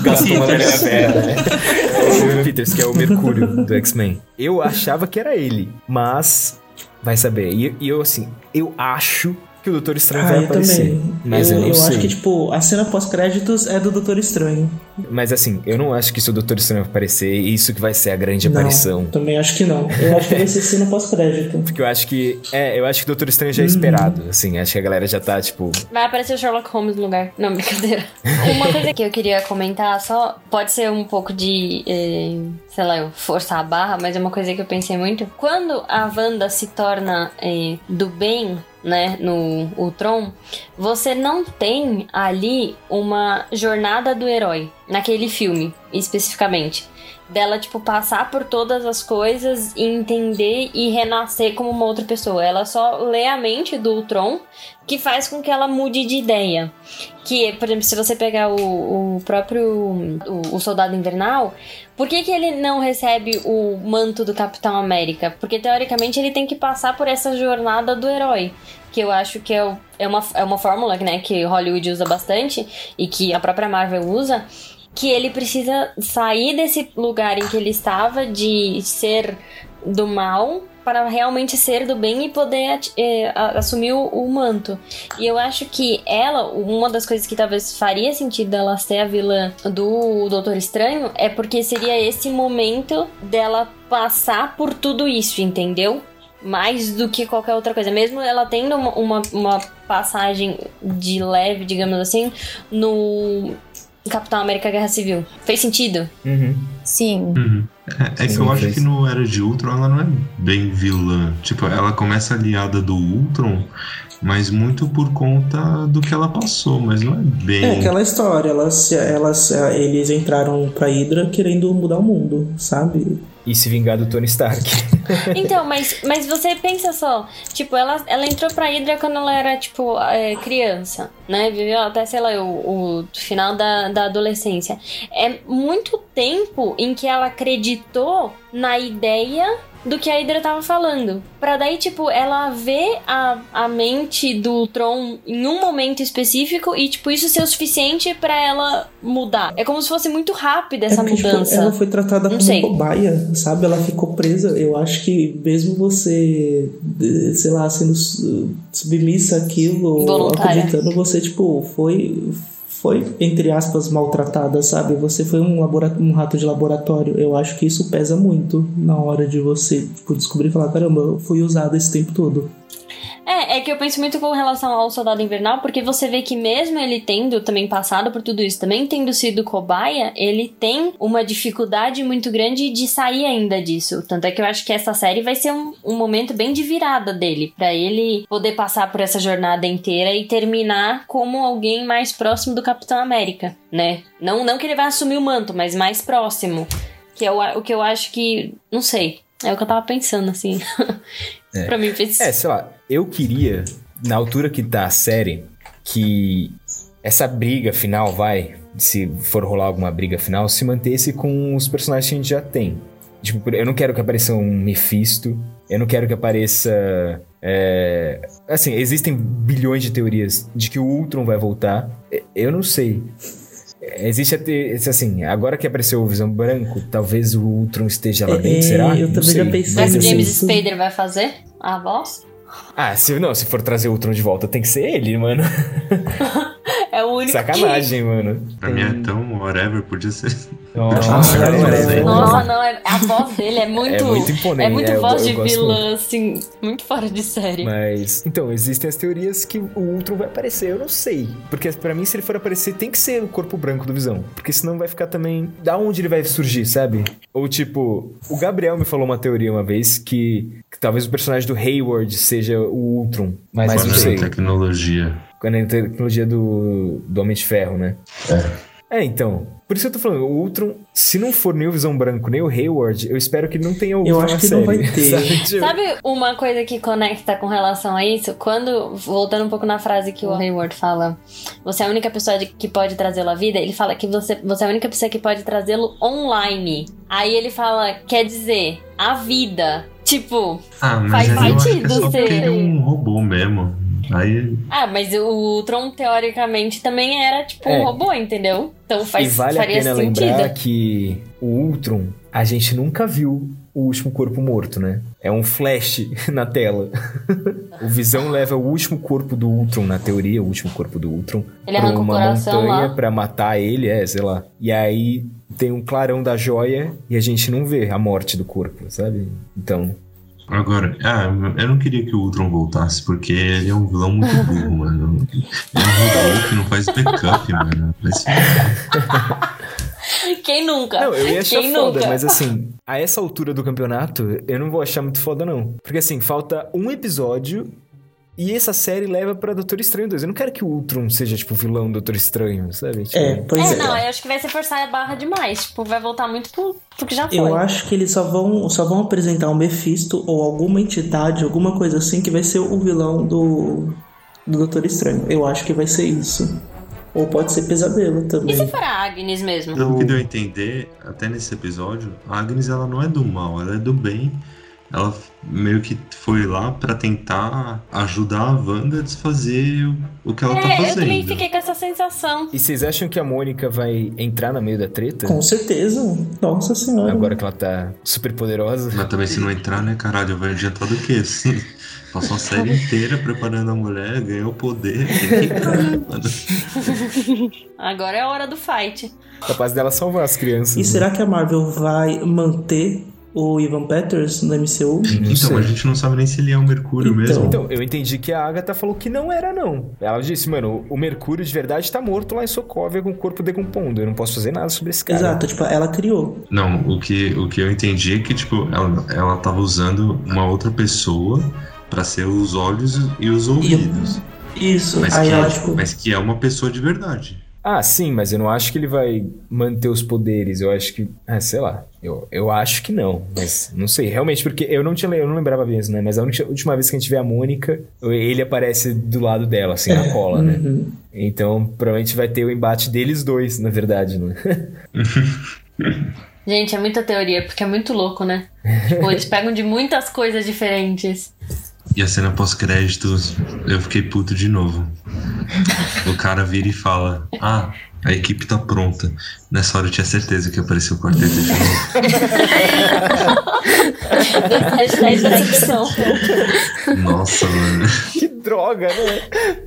S1: né? o Ivan Peters, que é o Mercúrio do X-Men. Eu achava que era ele, mas vai saber. E, e eu, assim, eu acho que o Doutor Estranho
S7: Ah,
S1: vai
S7: eu
S1: aparecer.
S7: também.
S1: Mas
S7: eu
S1: eu, não
S7: eu
S1: sei.
S7: acho que, tipo, a cena pós-créditos é do Doutor Estranho.
S1: Mas assim, eu não acho que se o Doutor Estranho vai aparecer, isso que vai ser a grande
S7: Não,
S1: aparição.
S7: também acho que não. Eu acho que vai ser cena pós-crédito.
S1: Porque eu acho que. É, eu acho que o Doutor Estranho
S7: Uhum.
S1: já é esperado. Assim, acho que a galera já tá, tipo.
S4: Vai aparecer o Sherlock Holmes no lugar. Não, brincadeira. Uma coisa que eu queria comentar só, pode ser um pouco de, eh, sei lá, eu forçar a barra, mas é uma coisa que eu pensei muito. Quando a Wanda se torna eh, do bem, né, no Ultron, você não tem ali uma jornada do herói, naquele filme, especificamente. Dela, tipo, passar por todas as coisas e entender e renascer como uma outra pessoa. Ela só lê a mente do Ultron, que faz com que ela mude de ideia. Que, por exemplo, se você pegar o, o próprio o, o Soldado Invernal, por que, que ele não recebe o manto do Capitão América? Porque, teoricamente, ele tem que passar por essa jornada do herói. Que eu acho que é, é, uma, é uma fórmula né, que Hollywood usa bastante e que a própria Marvel usa. Que ele precisa sair desse lugar em que ele estava de ser do mal para realmente ser do bem e poder é, assumir o, o, manto. E eu acho que ela, uma das coisas que talvez faria sentido ela ser a vilã do Doutor Estranho é porque seria esse momento dela passar por tudo isso, entendeu? Mais do que qualquer outra coisa. Mesmo ela tendo uma, uma, uma passagem de leve, digamos assim, no Capitão América Guerra Civil. Fez sentido?
S1: Uhum.
S5: Sim.
S2: Uhum. É, é que
S1: Sim,
S2: eu acho
S1: fez.
S2: que no Era de Ultron ela não é bem vilã. Tipo, ela começa aliada do Ultron, mas muito por conta do que ela passou, mas não é bem.
S7: É aquela história, elas, elas, eles entraram pra Hydra querendo mudar o mundo, sabe?
S1: E se vingar do Tony Stark.
S4: Então, mas, mas você pensa só, tipo, ela, ela entrou pra Hydra quando ela era, tipo, é, criança, né? Viveu até, sei lá, o, o final da, da adolescência. É muito tempo em que ela acreditou na ideia do que a Hydra tava falando. Pra daí, tipo, ela ver a, a mente do Tron em um momento específico e, tipo, isso ser o suficiente pra ela mudar. É como se fosse muito rápida essa
S7: é porque,
S4: mudança.
S7: Tipo, ela foi tratada
S4: Não
S7: como
S4: sei.
S7: cobaia, sabe? Ela ficou presa. Eu acho que mesmo você, sei lá, sendo submissa àquilo, acreditando, você, tipo, foi foi, entre aspas, maltratada, sabe? Você foi um, um rato de laboratório. Eu acho que isso pesa muito na hora de você tipo, descobrir e falar: caramba, eu fui usada esse tempo todo.
S4: É, é que eu penso muito com relação ao Soldado Invernal, porque você vê que mesmo ele tendo também passado por tudo isso, também tendo sido cobaia, ele tem uma dificuldade muito grande de sair ainda disso. Tanto é que eu acho que essa série vai ser um, um momento bem de virada dele, pra ele poder passar por essa jornada inteira e terminar como alguém mais próximo do Capitão América, né? Não, não que ele vai assumir o manto, mas mais próximo. Que é o, o que eu acho que. Não sei. É o que eu tava pensando, assim.
S1: É.
S4: pra mim fez.
S1: É, sei lá, eu queria, na altura que tá a série, que essa briga final, vai, se for rolar alguma briga final, se mantesse com os personagens que a gente já tem. Tipo, eu não quero que apareça um Mephisto, eu não quero que apareça. é, Assim, existem bilhões de teorias de que o Ultron vai voltar. Eu não sei. Existe até, assim, agora que apareceu o Visão Branco, talvez o Ultron esteja lá dentro,
S7: É,
S1: será?
S7: eu também já
S1: sei.
S7: pensei
S4: Mas o James
S7: Isso.
S4: Spader vai fazer a voz?
S1: Ah, se não, se for trazer o Ultron de volta, tem que ser ele, mano.
S4: É o único
S1: Sacanagem, mano.
S2: Pra mim é tão whatever, podia ser.
S1: Nossa,
S7: Nossa,
S1: é,
S4: que... Nossa, não, é- a voz dele é muito...
S1: É muito imponente.
S4: É muito
S1: é, eu-
S4: voz
S1: eu
S4: de
S1: gosto
S4: vilã, assim, muito fora de série.
S1: Mas, então, existem as teorias que o Ultron vai aparecer, eu não sei. Porque pra mim, se ele for aparecer, tem que ser o corpo branco do Visão. Porque senão vai ficar também... Da onde ele vai surgir, sabe? Ou tipo, o Gabriel me falou uma teoria uma vez que, que talvez o personagem do Hayward seja o Ultron. Mas
S2: Mas
S1: não sei.
S2: tecnologia.
S1: Quando é a tecnologia do, do Homem de Ferro, né?
S2: É.
S1: É, então. Por isso que eu tô falando, o Ultron, se não for nem o Visão Branco, nem o Hayward, eu espero que não tenha o
S7: Eu acho que não
S1: série,
S7: vai ter.
S1: sabe? Tipo,
S4: Sabe uma coisa que conecta com relação a isso? Quando, voltando um pouco na frase que o Hayward fala, você é a única pessoa de- que pode trazê-lo à vida, ele fala que você, você é a única pessoa que pode trazê-lo online. Aí ele fala, quer dizer, a vida. Tipo,
S2: Ah, mas
S4: Faz
S2: aí eu acho que é
S4: sentido
S2: só porque
S4: ser.
S2: ele é um robô mesmo. Aí.
S4: ah, mas o Tron teoricamente também era tipo um
S1: É.
S4: robô, entendeu? Então faz,
S1: e vale a
S4: faria
S1: pena
S4: sentido.
S1: lembrar que o Ultron, a gente nunca viu o último corpo morto, né? É um flash na tela. o Visão leva o último corpo do Ultron, na teoria, o último corpo do Ultron,
S4: Ele
S1: pra uma montanha
S4: lá.
S1: pra matar ele, é, sei lá. E aí tem um clarão da joia e a gente não vê a morte do corpo, sabe? Então,
S2: Agora, ah, eu não queria que o Ultron voltasse, porque ele é um vilão muito burro, mano. Ele é um robô que não faz backup, mano. Mas,
S4: Quem nunca?
S1: Não, eu ia achar
S4: Quem
S1: foda,
S4: nunca?
S1: mas assim, a essa altura do campeonato, eu não vou achar muito foda, não. Porque assim, falta um episódio e essa série leva pra Doutor Estranho 2. Eu não quero que o Ultron seja, tipo, o vilão do Doutor Estranho, sabe? Tipo,
S7: É, pois
S4: É,
S7: é.
S4: não, eu acho que vai ser forçar a barra demais. Tipo, vai voltar muito pro, pro que já foi.
S7: Eu acho que eles só vão, só vão apresentar o Mephisto ou alguma entidade, alguma coisa assim, que vai ser o vilão do, do Doutor Estranho. Eu acho que vai ser isso. Ou pode ser pesadelo
S4: E
S7: também.
S4: se for a Agnes mesmo?
S2: pelo que deu a entender, até nesse episódio, a Agnes ela não é do mal, ela é do bem. Ela meio que foi lá pra tentar ajudar a Wanda a desfazer o, o que ela
S4: é,
S2: tá fazendo.
S4: eu também fiquei com essa sensação.
S1: E vocês acham que a Mônica vai entrar no meio da treta?
S7: Com certeza. Nossa senhora.
S1: Agora que ela tá super poderosa.
S2: Mas também se não entrar, né, caralho, vai adiantar do quê? Assim, passou a série inteira preparando a mulher, ganhou poder. Que né, mano?
S4: Agora é a hora do fight.
S1: Capaz dela salvar as crianças.
S7: E
S1: né?
S7: será que a Marvel vai manter o Ivan Peters no MCU?
S1: Não
S2: Então,
S1: sei.
S2: a gente não sabe nem se ele é o Mercúrio
S7: Então.
S2: mesmo.
S1: Então, eu entendi que a Agatha falou que não era, não. Ela disse, mano, o Mercúrio de verdade tá morto lá em Sokovia com o corpo decompondo. Eu não posso fazer nada sobre esse cara.
S7: Exato, tipo, ela criou.
S2: Não, o que, o que eu entendi é que, tipo, ela, ela tava usando uma outra pessoa pra ser os olhos e os ouvidos.
S7: Isso,
S2: Mas,
S7: aí
S2: que,
S7: ela, tipo.
S2: mas que é uma pessoa de verdade.
S1: Ah, sim, mas eu não acho que ele vai manter os poderes. Eu acho que. Ah, sei lá. Eu, eu acho que não. Mas não sei. Realmente, porque eu não tinha eu não lembrava mesmo, né? Mas a única- última vez que a gente vê a Mônica, ele aparece do lado dela, assim, na cola, né?
S7: Uhum.
S1: Então, provavelmente vai ter o embate deles dois, na verdade, né?
S4: Gente, é muita teoria, porque é muito louco, né? tipo, eles pegam de muitas coisas diferentes.
S2: E a cena pós-créditos, eu fiquei puto de novo. O cara vira e fala: Ah, a equipe tá pronta. Nessa hora eu tinha certeza que apareceu o quarteto de novo. Nossa, mano.
S1: que droga, né?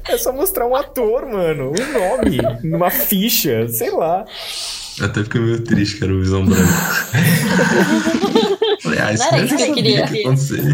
S1: É só mostrar um ator, mano. Um nome, numa ficha, sei lá.
S2: Eu até fiquei meio triste que era o Visão Branco. Falei, ah, isso
S4: Não era
S2: eu
S4: isso que eu queria.
S2: que ia acontecer.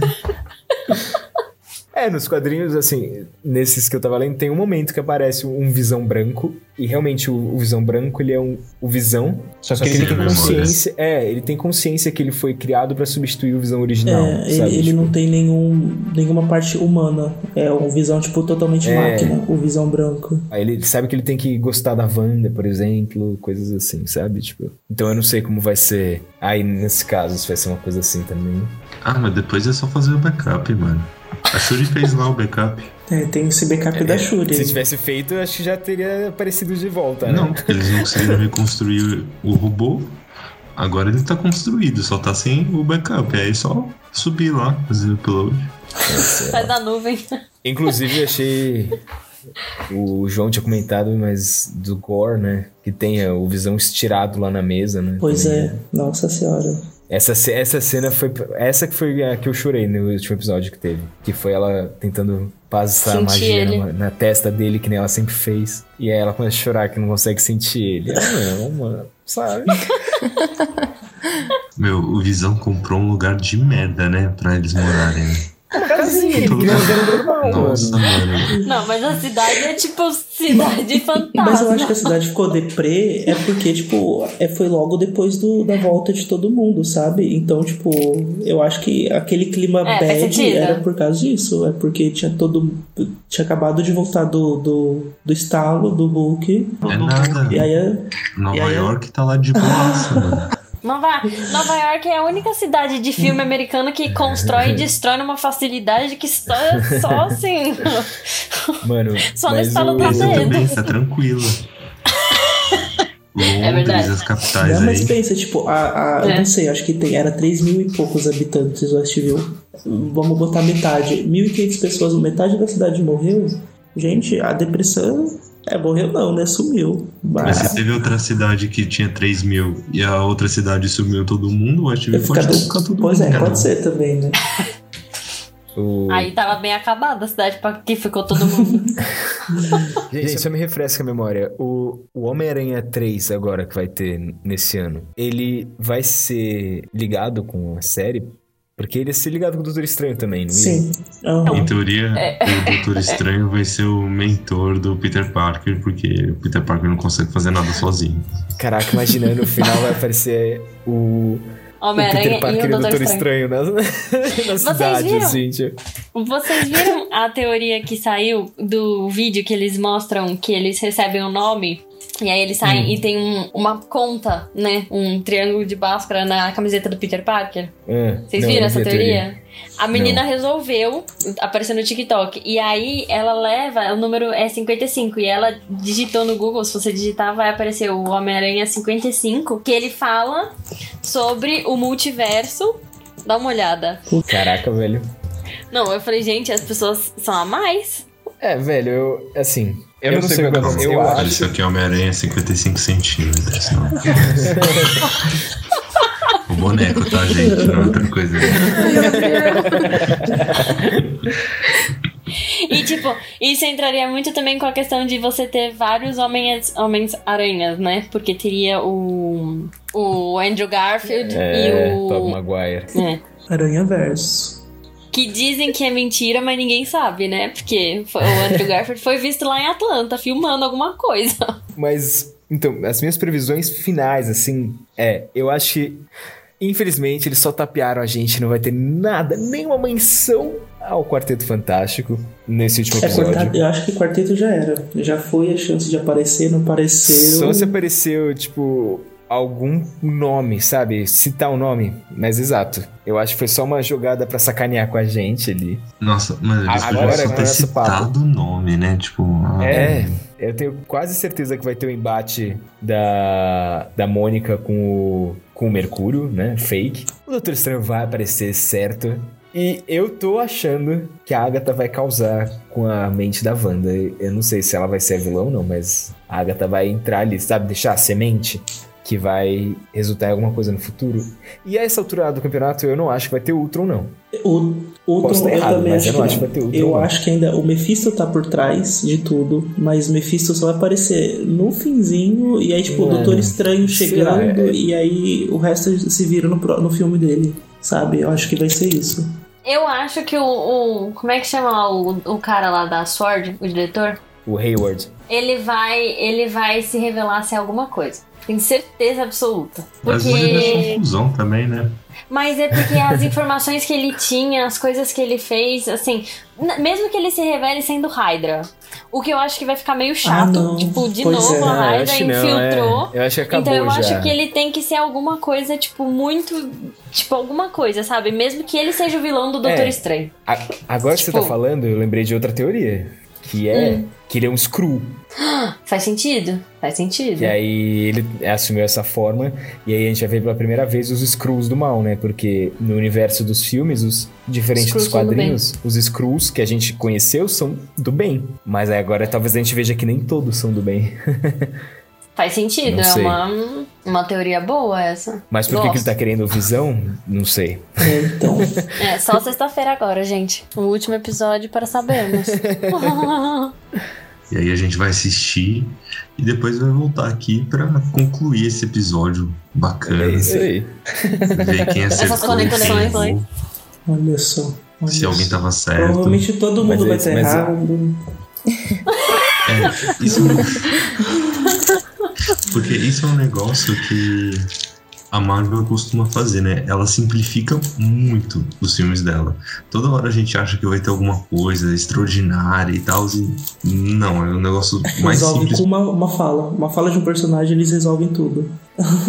S1: É, nos quadrinhos, assim, nesses que eu tava lendo, tem um momento que aparece um Visão Branco. E realmente o, o Visão Branco, ele é um, o Visão. Só que
S2: Só
S1: ele
S2: sem
S1: tem consciência. É, ele tem consciência que ele foi criado pra substituir o Visão original.
S7: É, ele,
S1: sabe?
S7: ele
S1: Tipo,
S7: não tem nenhum, nenhuma parte humana. É um visão, tipo, totalmente
S1: É.
S7: máquina, o visão branco.
S1: Aí ele sabe que ele tem que gostar da Wanda, por exemplo, coisas assim, sabe? Tipo, então eu não sei como vai ser aí nesse caso, se vai ser uma coisa assim também.
S2: Ah, mas depois é só fazer o backup, mano. A Shuri fez lá o backup.
S7: É, tem esse backup da Shuri.
S1: Se tivesse feito, eu acho que já teria aparecido de volta, né?
S2: Não, porque eles não conseguiram reconstruir o robô. Agora ele tá construído, só tá sem o backup. Aí é só subir lá, fazer o upload.
S4: Sai da nuvem.
S1: Inclusive, eu achei. O João tinha comentado, mas do Gore, né? Que tem o Visão estirado lá na mesa, né?
S7: Pois
S1: Também.
S7: é, nossa senhora.
S1: Essa, essa cena foi. Essa que foi a que eu chorei no último episódio que teve. Que foi ela tentando passar a
S4: Sentir
S1: magia
S4: ele.
S1: na, na testa dele, que nem ela sempre fez. E aí ela começa a chorar que não consegue sentir ele. Ah, não, mano. Sabe?
S2: Meu, o Visão comprou um lugar de merda, né? Pra eles morarem.
S1: Uma casinha, ele queria um normal,
S2: Nossa,
S1: mano.
S4: Não, mas a cidade é tipo cidade fantasma.
S7: Mas eu acho que a cidade ficou deprê é porque, tipo, é, foi logo depois do, da volta de todo mundo, sabe? Então, tipo, eu acho que aquele clima
S4: É,
S7: bad era por causa disso. É porque tinha todo. Tinha acabado de voltar do, do, do estalo do Hulk.
S2: É nada.
S7: E aí é-
S2: Nova
S7: e aí-
S2: York tá lá de boaça, mano.
S4: Nova, Nova York é a única cidade de filme americano que constrói e destrói numa facilidade que só, só assim.
S1: Mano,
S4: Só no
S1: mas
S4: estalo da
S2: Essa
S4: dedo.
S2: também tá tranquila. Londres,
S4: verdade.
S2: as capitais
S7: Não, mas
S2: aí.
S7: pensa, tipo, a, a, eu
S4: É.
S7: não sei, acho que tem, era 3 mil e poucos habitantes Westview. Vamos botar metade. 1.500 pessoas, metade da cidade morreu. Gente, a depressão. É, morreu não, né? Sumiu.
S2: Mas
S7: Mas
S2: se teve outra cidade que tinha 3 mil e a outra cidade sumiu todo mundo, o Ativio pode
S7: Fica-
S2: ficar todo
S7: Pois
S2: mundo.
S7: é, pode ser também, né?
S1: o-
S4: Aí tava bem acabada a cidade pra que ficou todo mundo.
S1: Gente, só me refresca a memória. O, o Homem-Aranha 3 agora que vai ter nesse ano, ele vai ser ligado com a série? Porque ele ia ser ligado com o Doutor Estranho também, não ia?
S7: Sim. Aham.
S2: Em teoria,
S4: É.
S2: o Doutor Estranho vai ser o mentor do Peter Parker, porque o Peter Parker não consegue fazer nada sozinho.
S1: Caraca, imagina, no final vai aparecer o, o
S4: Homem-Aranha
S1: Peter
S4: e
S1: Parker
S4: o
S1: e o
S4: Doutor
S1: Doutor
S4: Estranho.
S1: Estranho na, na cidade,
S4: viram?
S1: assim, tipo.
S4: Vocês viram a teoria que saiu do vídeo que eles mostram que eles recebem um nome? E aí eles saem
S1: Hum.
S4: e tem um- uma conta, né? Um triângulo de Bhaskara na camiseta do Peter Parker.
S1: Ah,
S4: Vocês
S1: não,
S4: viram essa
S1: vi a
S4: teoria? A menina
S1: Não.
S4: resolveu, apareceu no TikTok, e aí ela leva, o número é 55, e ela digitou no Google, se você digitar vai aparecer o Homem-Aranha 55, que ele fala sobre o multiverso Dá uma olhada.
S1: Caraca, velho.
S4: Não, eu falei, gente, as pessoas são a mais.
S1: É, velho, eu, assim,
S12: Eu não sei
S1: quando-
S12: quanto-
S1: eu,
S2: Olha,
S1: acho.
S2: Isso aqui é Homem-Aranha 55 centímetros. Não. o boneco, tá, gente? Não é outra coisa.
S4: E, tipo, isso entraria muito também com a questão de você ter vários homens, homens aranhas, né? Porque teria o, o Andrew Garfield
S1: É,
S4: e o.
S1: Tobey Maguire.
S4: É.
S7: Aranha Verso.
S4: Que dizem que é mentira, mas ninguém sabe, né? Porque foi- o Andrew Garfield foi visto lá em Atlanta, filmando alguma coisa.
S1: Mas, então, as minhas previsões finais, assim, é, eu acho que, infelizmente, eles só tapearam a gente, não vai ter nada, nenhuma menção ao Quarteto Fantástico nesse último
S7: É,
S1: episódio.
S7: quarteto, eu acho que quarteto já era. Já foi a chance de aparecer, não apareceu.
S1: Só se apareceu, tipo, algum nome, sabe? Citar o nome. Mas exato. Eu acho que foi só uma jogada pra sacanear com a gente ali.
S2: Nossa, mas eles
S1: Agora,
S2: só ter
S1: o papo.
S2: citado o nome, né? Tipo, ah,
S1: É, eu tenho quase certeza que vai ter um embate da, da Mônica com o, com o Mercúrio, né? Fake. O Doutor Estranho vai aparecer, certo? E eu tô achando que a Agatha vai causar com a mente da Wanda. Eu não sei se ela vai ser a vilã ou não, mas a Agatha vai entrar ali, sabe? Deixar a semente que vai resultar em alguma coisa no futuro. E a essa altura do campeonato eu não acho que vai ter Ultron, não.
S7: O Ultron, eu
S1: errado,
S7: também
S1: mas
S7: acho
S1: eu não
S7: que
S1: acho que vai ter Ultron,
S7: Eu
S1: não.
S7: acho que ainda o Mephisto tá por trás de tudo, mas Mephisto só vai aparecer no finzinho e aí, tipo, o Doutor Estranho chegando
S1: É-
S7: e aí o resto se vira no, no filme dele, sabe? Eu acho que vai ser isso.
S4: Eu acho que o. o- como é que chama lá o, o cara lá da Sword, o diretor?
S1: O Hayward.
S4: Ele vai. Ele vai se revelar ser alguma coisa. Tenho certeza absoluta.
S2: Mas
S4: Porque.
S2: confusão também, né?
S4: Mas é porque as informações que ele tinha, as coisas que ele fez, assim, mesmo que ele se revele sendo Hydra, o que eu acho que vai ficar meio chato,
S7: não.
S4: tipo, de
S7: Pois
S4: novo
S7: é.
S4: a
S1: Ah, eu
S4: Hydra
S1: acho que não,
S4: infiltrou.
S1: é. Eu acho que acabou
S4: então eu
S1: já.
S4: acho que ele tem que ser alguma coisa, tipo, muito. Tipo, alguma coisa, sabe? Mesmo que ele seja o vilão do Doutor
S1: É.
S4: Estranho.
S1: A- agora que você
S4: Tipo-
S1: tá falando, eu lembrei de outra teoria. Que é
S4: Hum.
S1: que ele é um Screw.
S4: Faz sentido? Faz sentido.
S1: E aí ele assumiu essa forma. E aí a gente vai ver pela primeira vez os Screws do mal, né? Porque no universo dos filmes, os diferente dos
S4: são do
S1: quadrinhos, os Screws que a gente conheceu são do bem. Mas aí agora talvez a gente veja que nem todos são do bem.
S4: Faz sentido,
S1: Não
S4: é
S1: sei.
S4: uma, uma teoria boa essa.
S1: Mas por que, que ele
S4: Gosto.
S1: tá querendo visão? Não sei.
S7: É, então.
S4: É, só sexta-feira agora, gente. O último episódio para sabermos.
S2: E aí a gente vai assistir e depois vai voltar aqui pra concluir esse episódio bacana.
S1: É isso aí.
S2: Ver quem acertou.
S4: Essas conexões,
S2: quem
S7: Olha só. olha
S2: Se alguém tava certo.
S7: Provavelmente todo
S1: Mas
S7: mundo vai
S1: é mas é-
S7: errado.
S2: É, isso... Porque isso é um negócio que a Marvel costuma fazer, né? Ela simplifica muito os filmes dela. Toda hora a gente acha que vai ter alguma coisa extraordinária e tal. E não, é um negócio mais
S7: Resolve
S2: simples.
S7: com uma, uma fala. Uma fala de um personagem, eles resolvem tudo.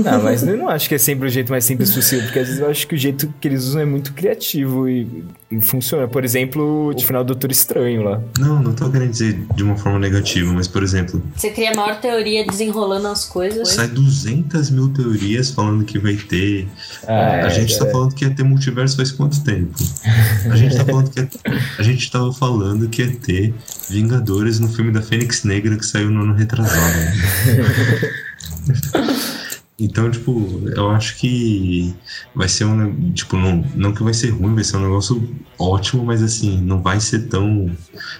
S1: Ah, mas eu não acho que é sempre o jeito mais simples possível, porque às vezes eu acho que o jeito que eles usam é muito criativo e, e funciona. Por exemplo, o final do Doutor Estranho lá.
S2: Não, não tô querendo dizer de uma forma negativa, mas por exemplo,
S4: Você cria a maior teoria desenrolando as coisas.
S2: sai 200 mil teorias falando que vai ter.
S1: Ah,
S2: a
S1: é,
S2: gente tá
S1: é.
S2: falando que ia ter multiverso faz quanto tempo? A gente tá falando que ia, a gente tava falando que ia ter Vingadores no filme da Fênix Negra que saiu no ano retrasado. Então, tipo, eu acho que vai ser um. Tipo, não, não que vai ser ruim, vai ser um negócio ótimo, mas assim, não vai ser tão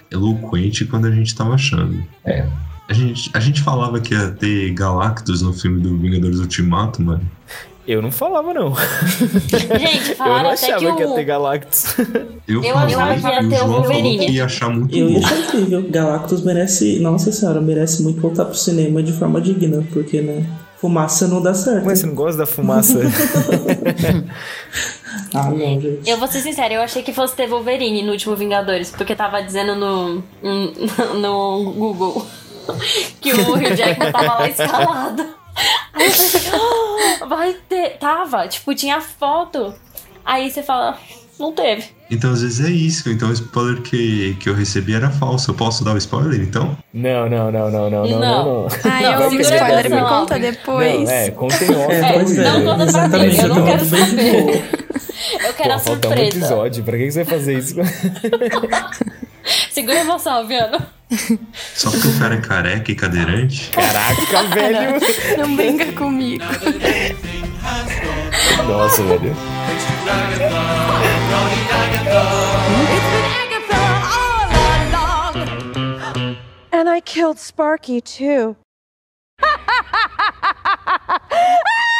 S2: eloquente quanto a gente tava achando.
S1: É.
S2: A gente, a gente falava que ia ter Galactus no filme do Vingadores Ultimato, mano.
S1: Eu não falava, não.
S4: Gente,
S1: Eu
S4: falaram
S1: não
S4: até
S1: achava
S4: que
S1: que, ia ter
S4: o.
S1: Galactus.
S2: Eu,
S4: Eu
S2: falei,
S4: achava que ia
S2: o
S4: ter o
S2: João falou
S4: Wolverine.
S2: que ia achar muito
S7: Eu ia incrível. Galactus merece. Nossa senhora, merece muito voltar pro cinema de forma digna, porque, né? Fumaça não dá certo.
S1: Mas você não gosta da fumaça?
S7: Ah, não, gente.
S4: Eu vou ser sincera, eu achei que fosse ter Wolverine no último Vingadores, porque tava dizendo no, no Google que o Hugh Jackman tava lá escalado. Aí eu pensei, "Ah, vai ter. Tava, tipo, tinha foto. Aí você fala, não teve.
S2: Então, às vezes é isso. Então, o spoiler que, que eu recebi era falso. Eu posso dar o spoiler, então?
S1: Não, não, não, não, não, não, não.
S4: não. Ah,
S5: eu
S4: ouvi
S5: o
S4: spoiler,
S5: me conta depois.
S1: Não, é,
S7: continua.
S1: em
S7: pois é,
S4: não conta pra mim, eu não quero saber. Eu quero
S1: Pô,
S4: a
S1: surpresa. um episódio, pra que você vai fazer isso?
S4: Segura a emoção, Viano.
S2: Só porque o cara é careca e cadeirante?
S1: Caraca, velho!
S5: Não, não brinca comigo.
S1: Nossa, velho.
S13: And I killed Sparky, too.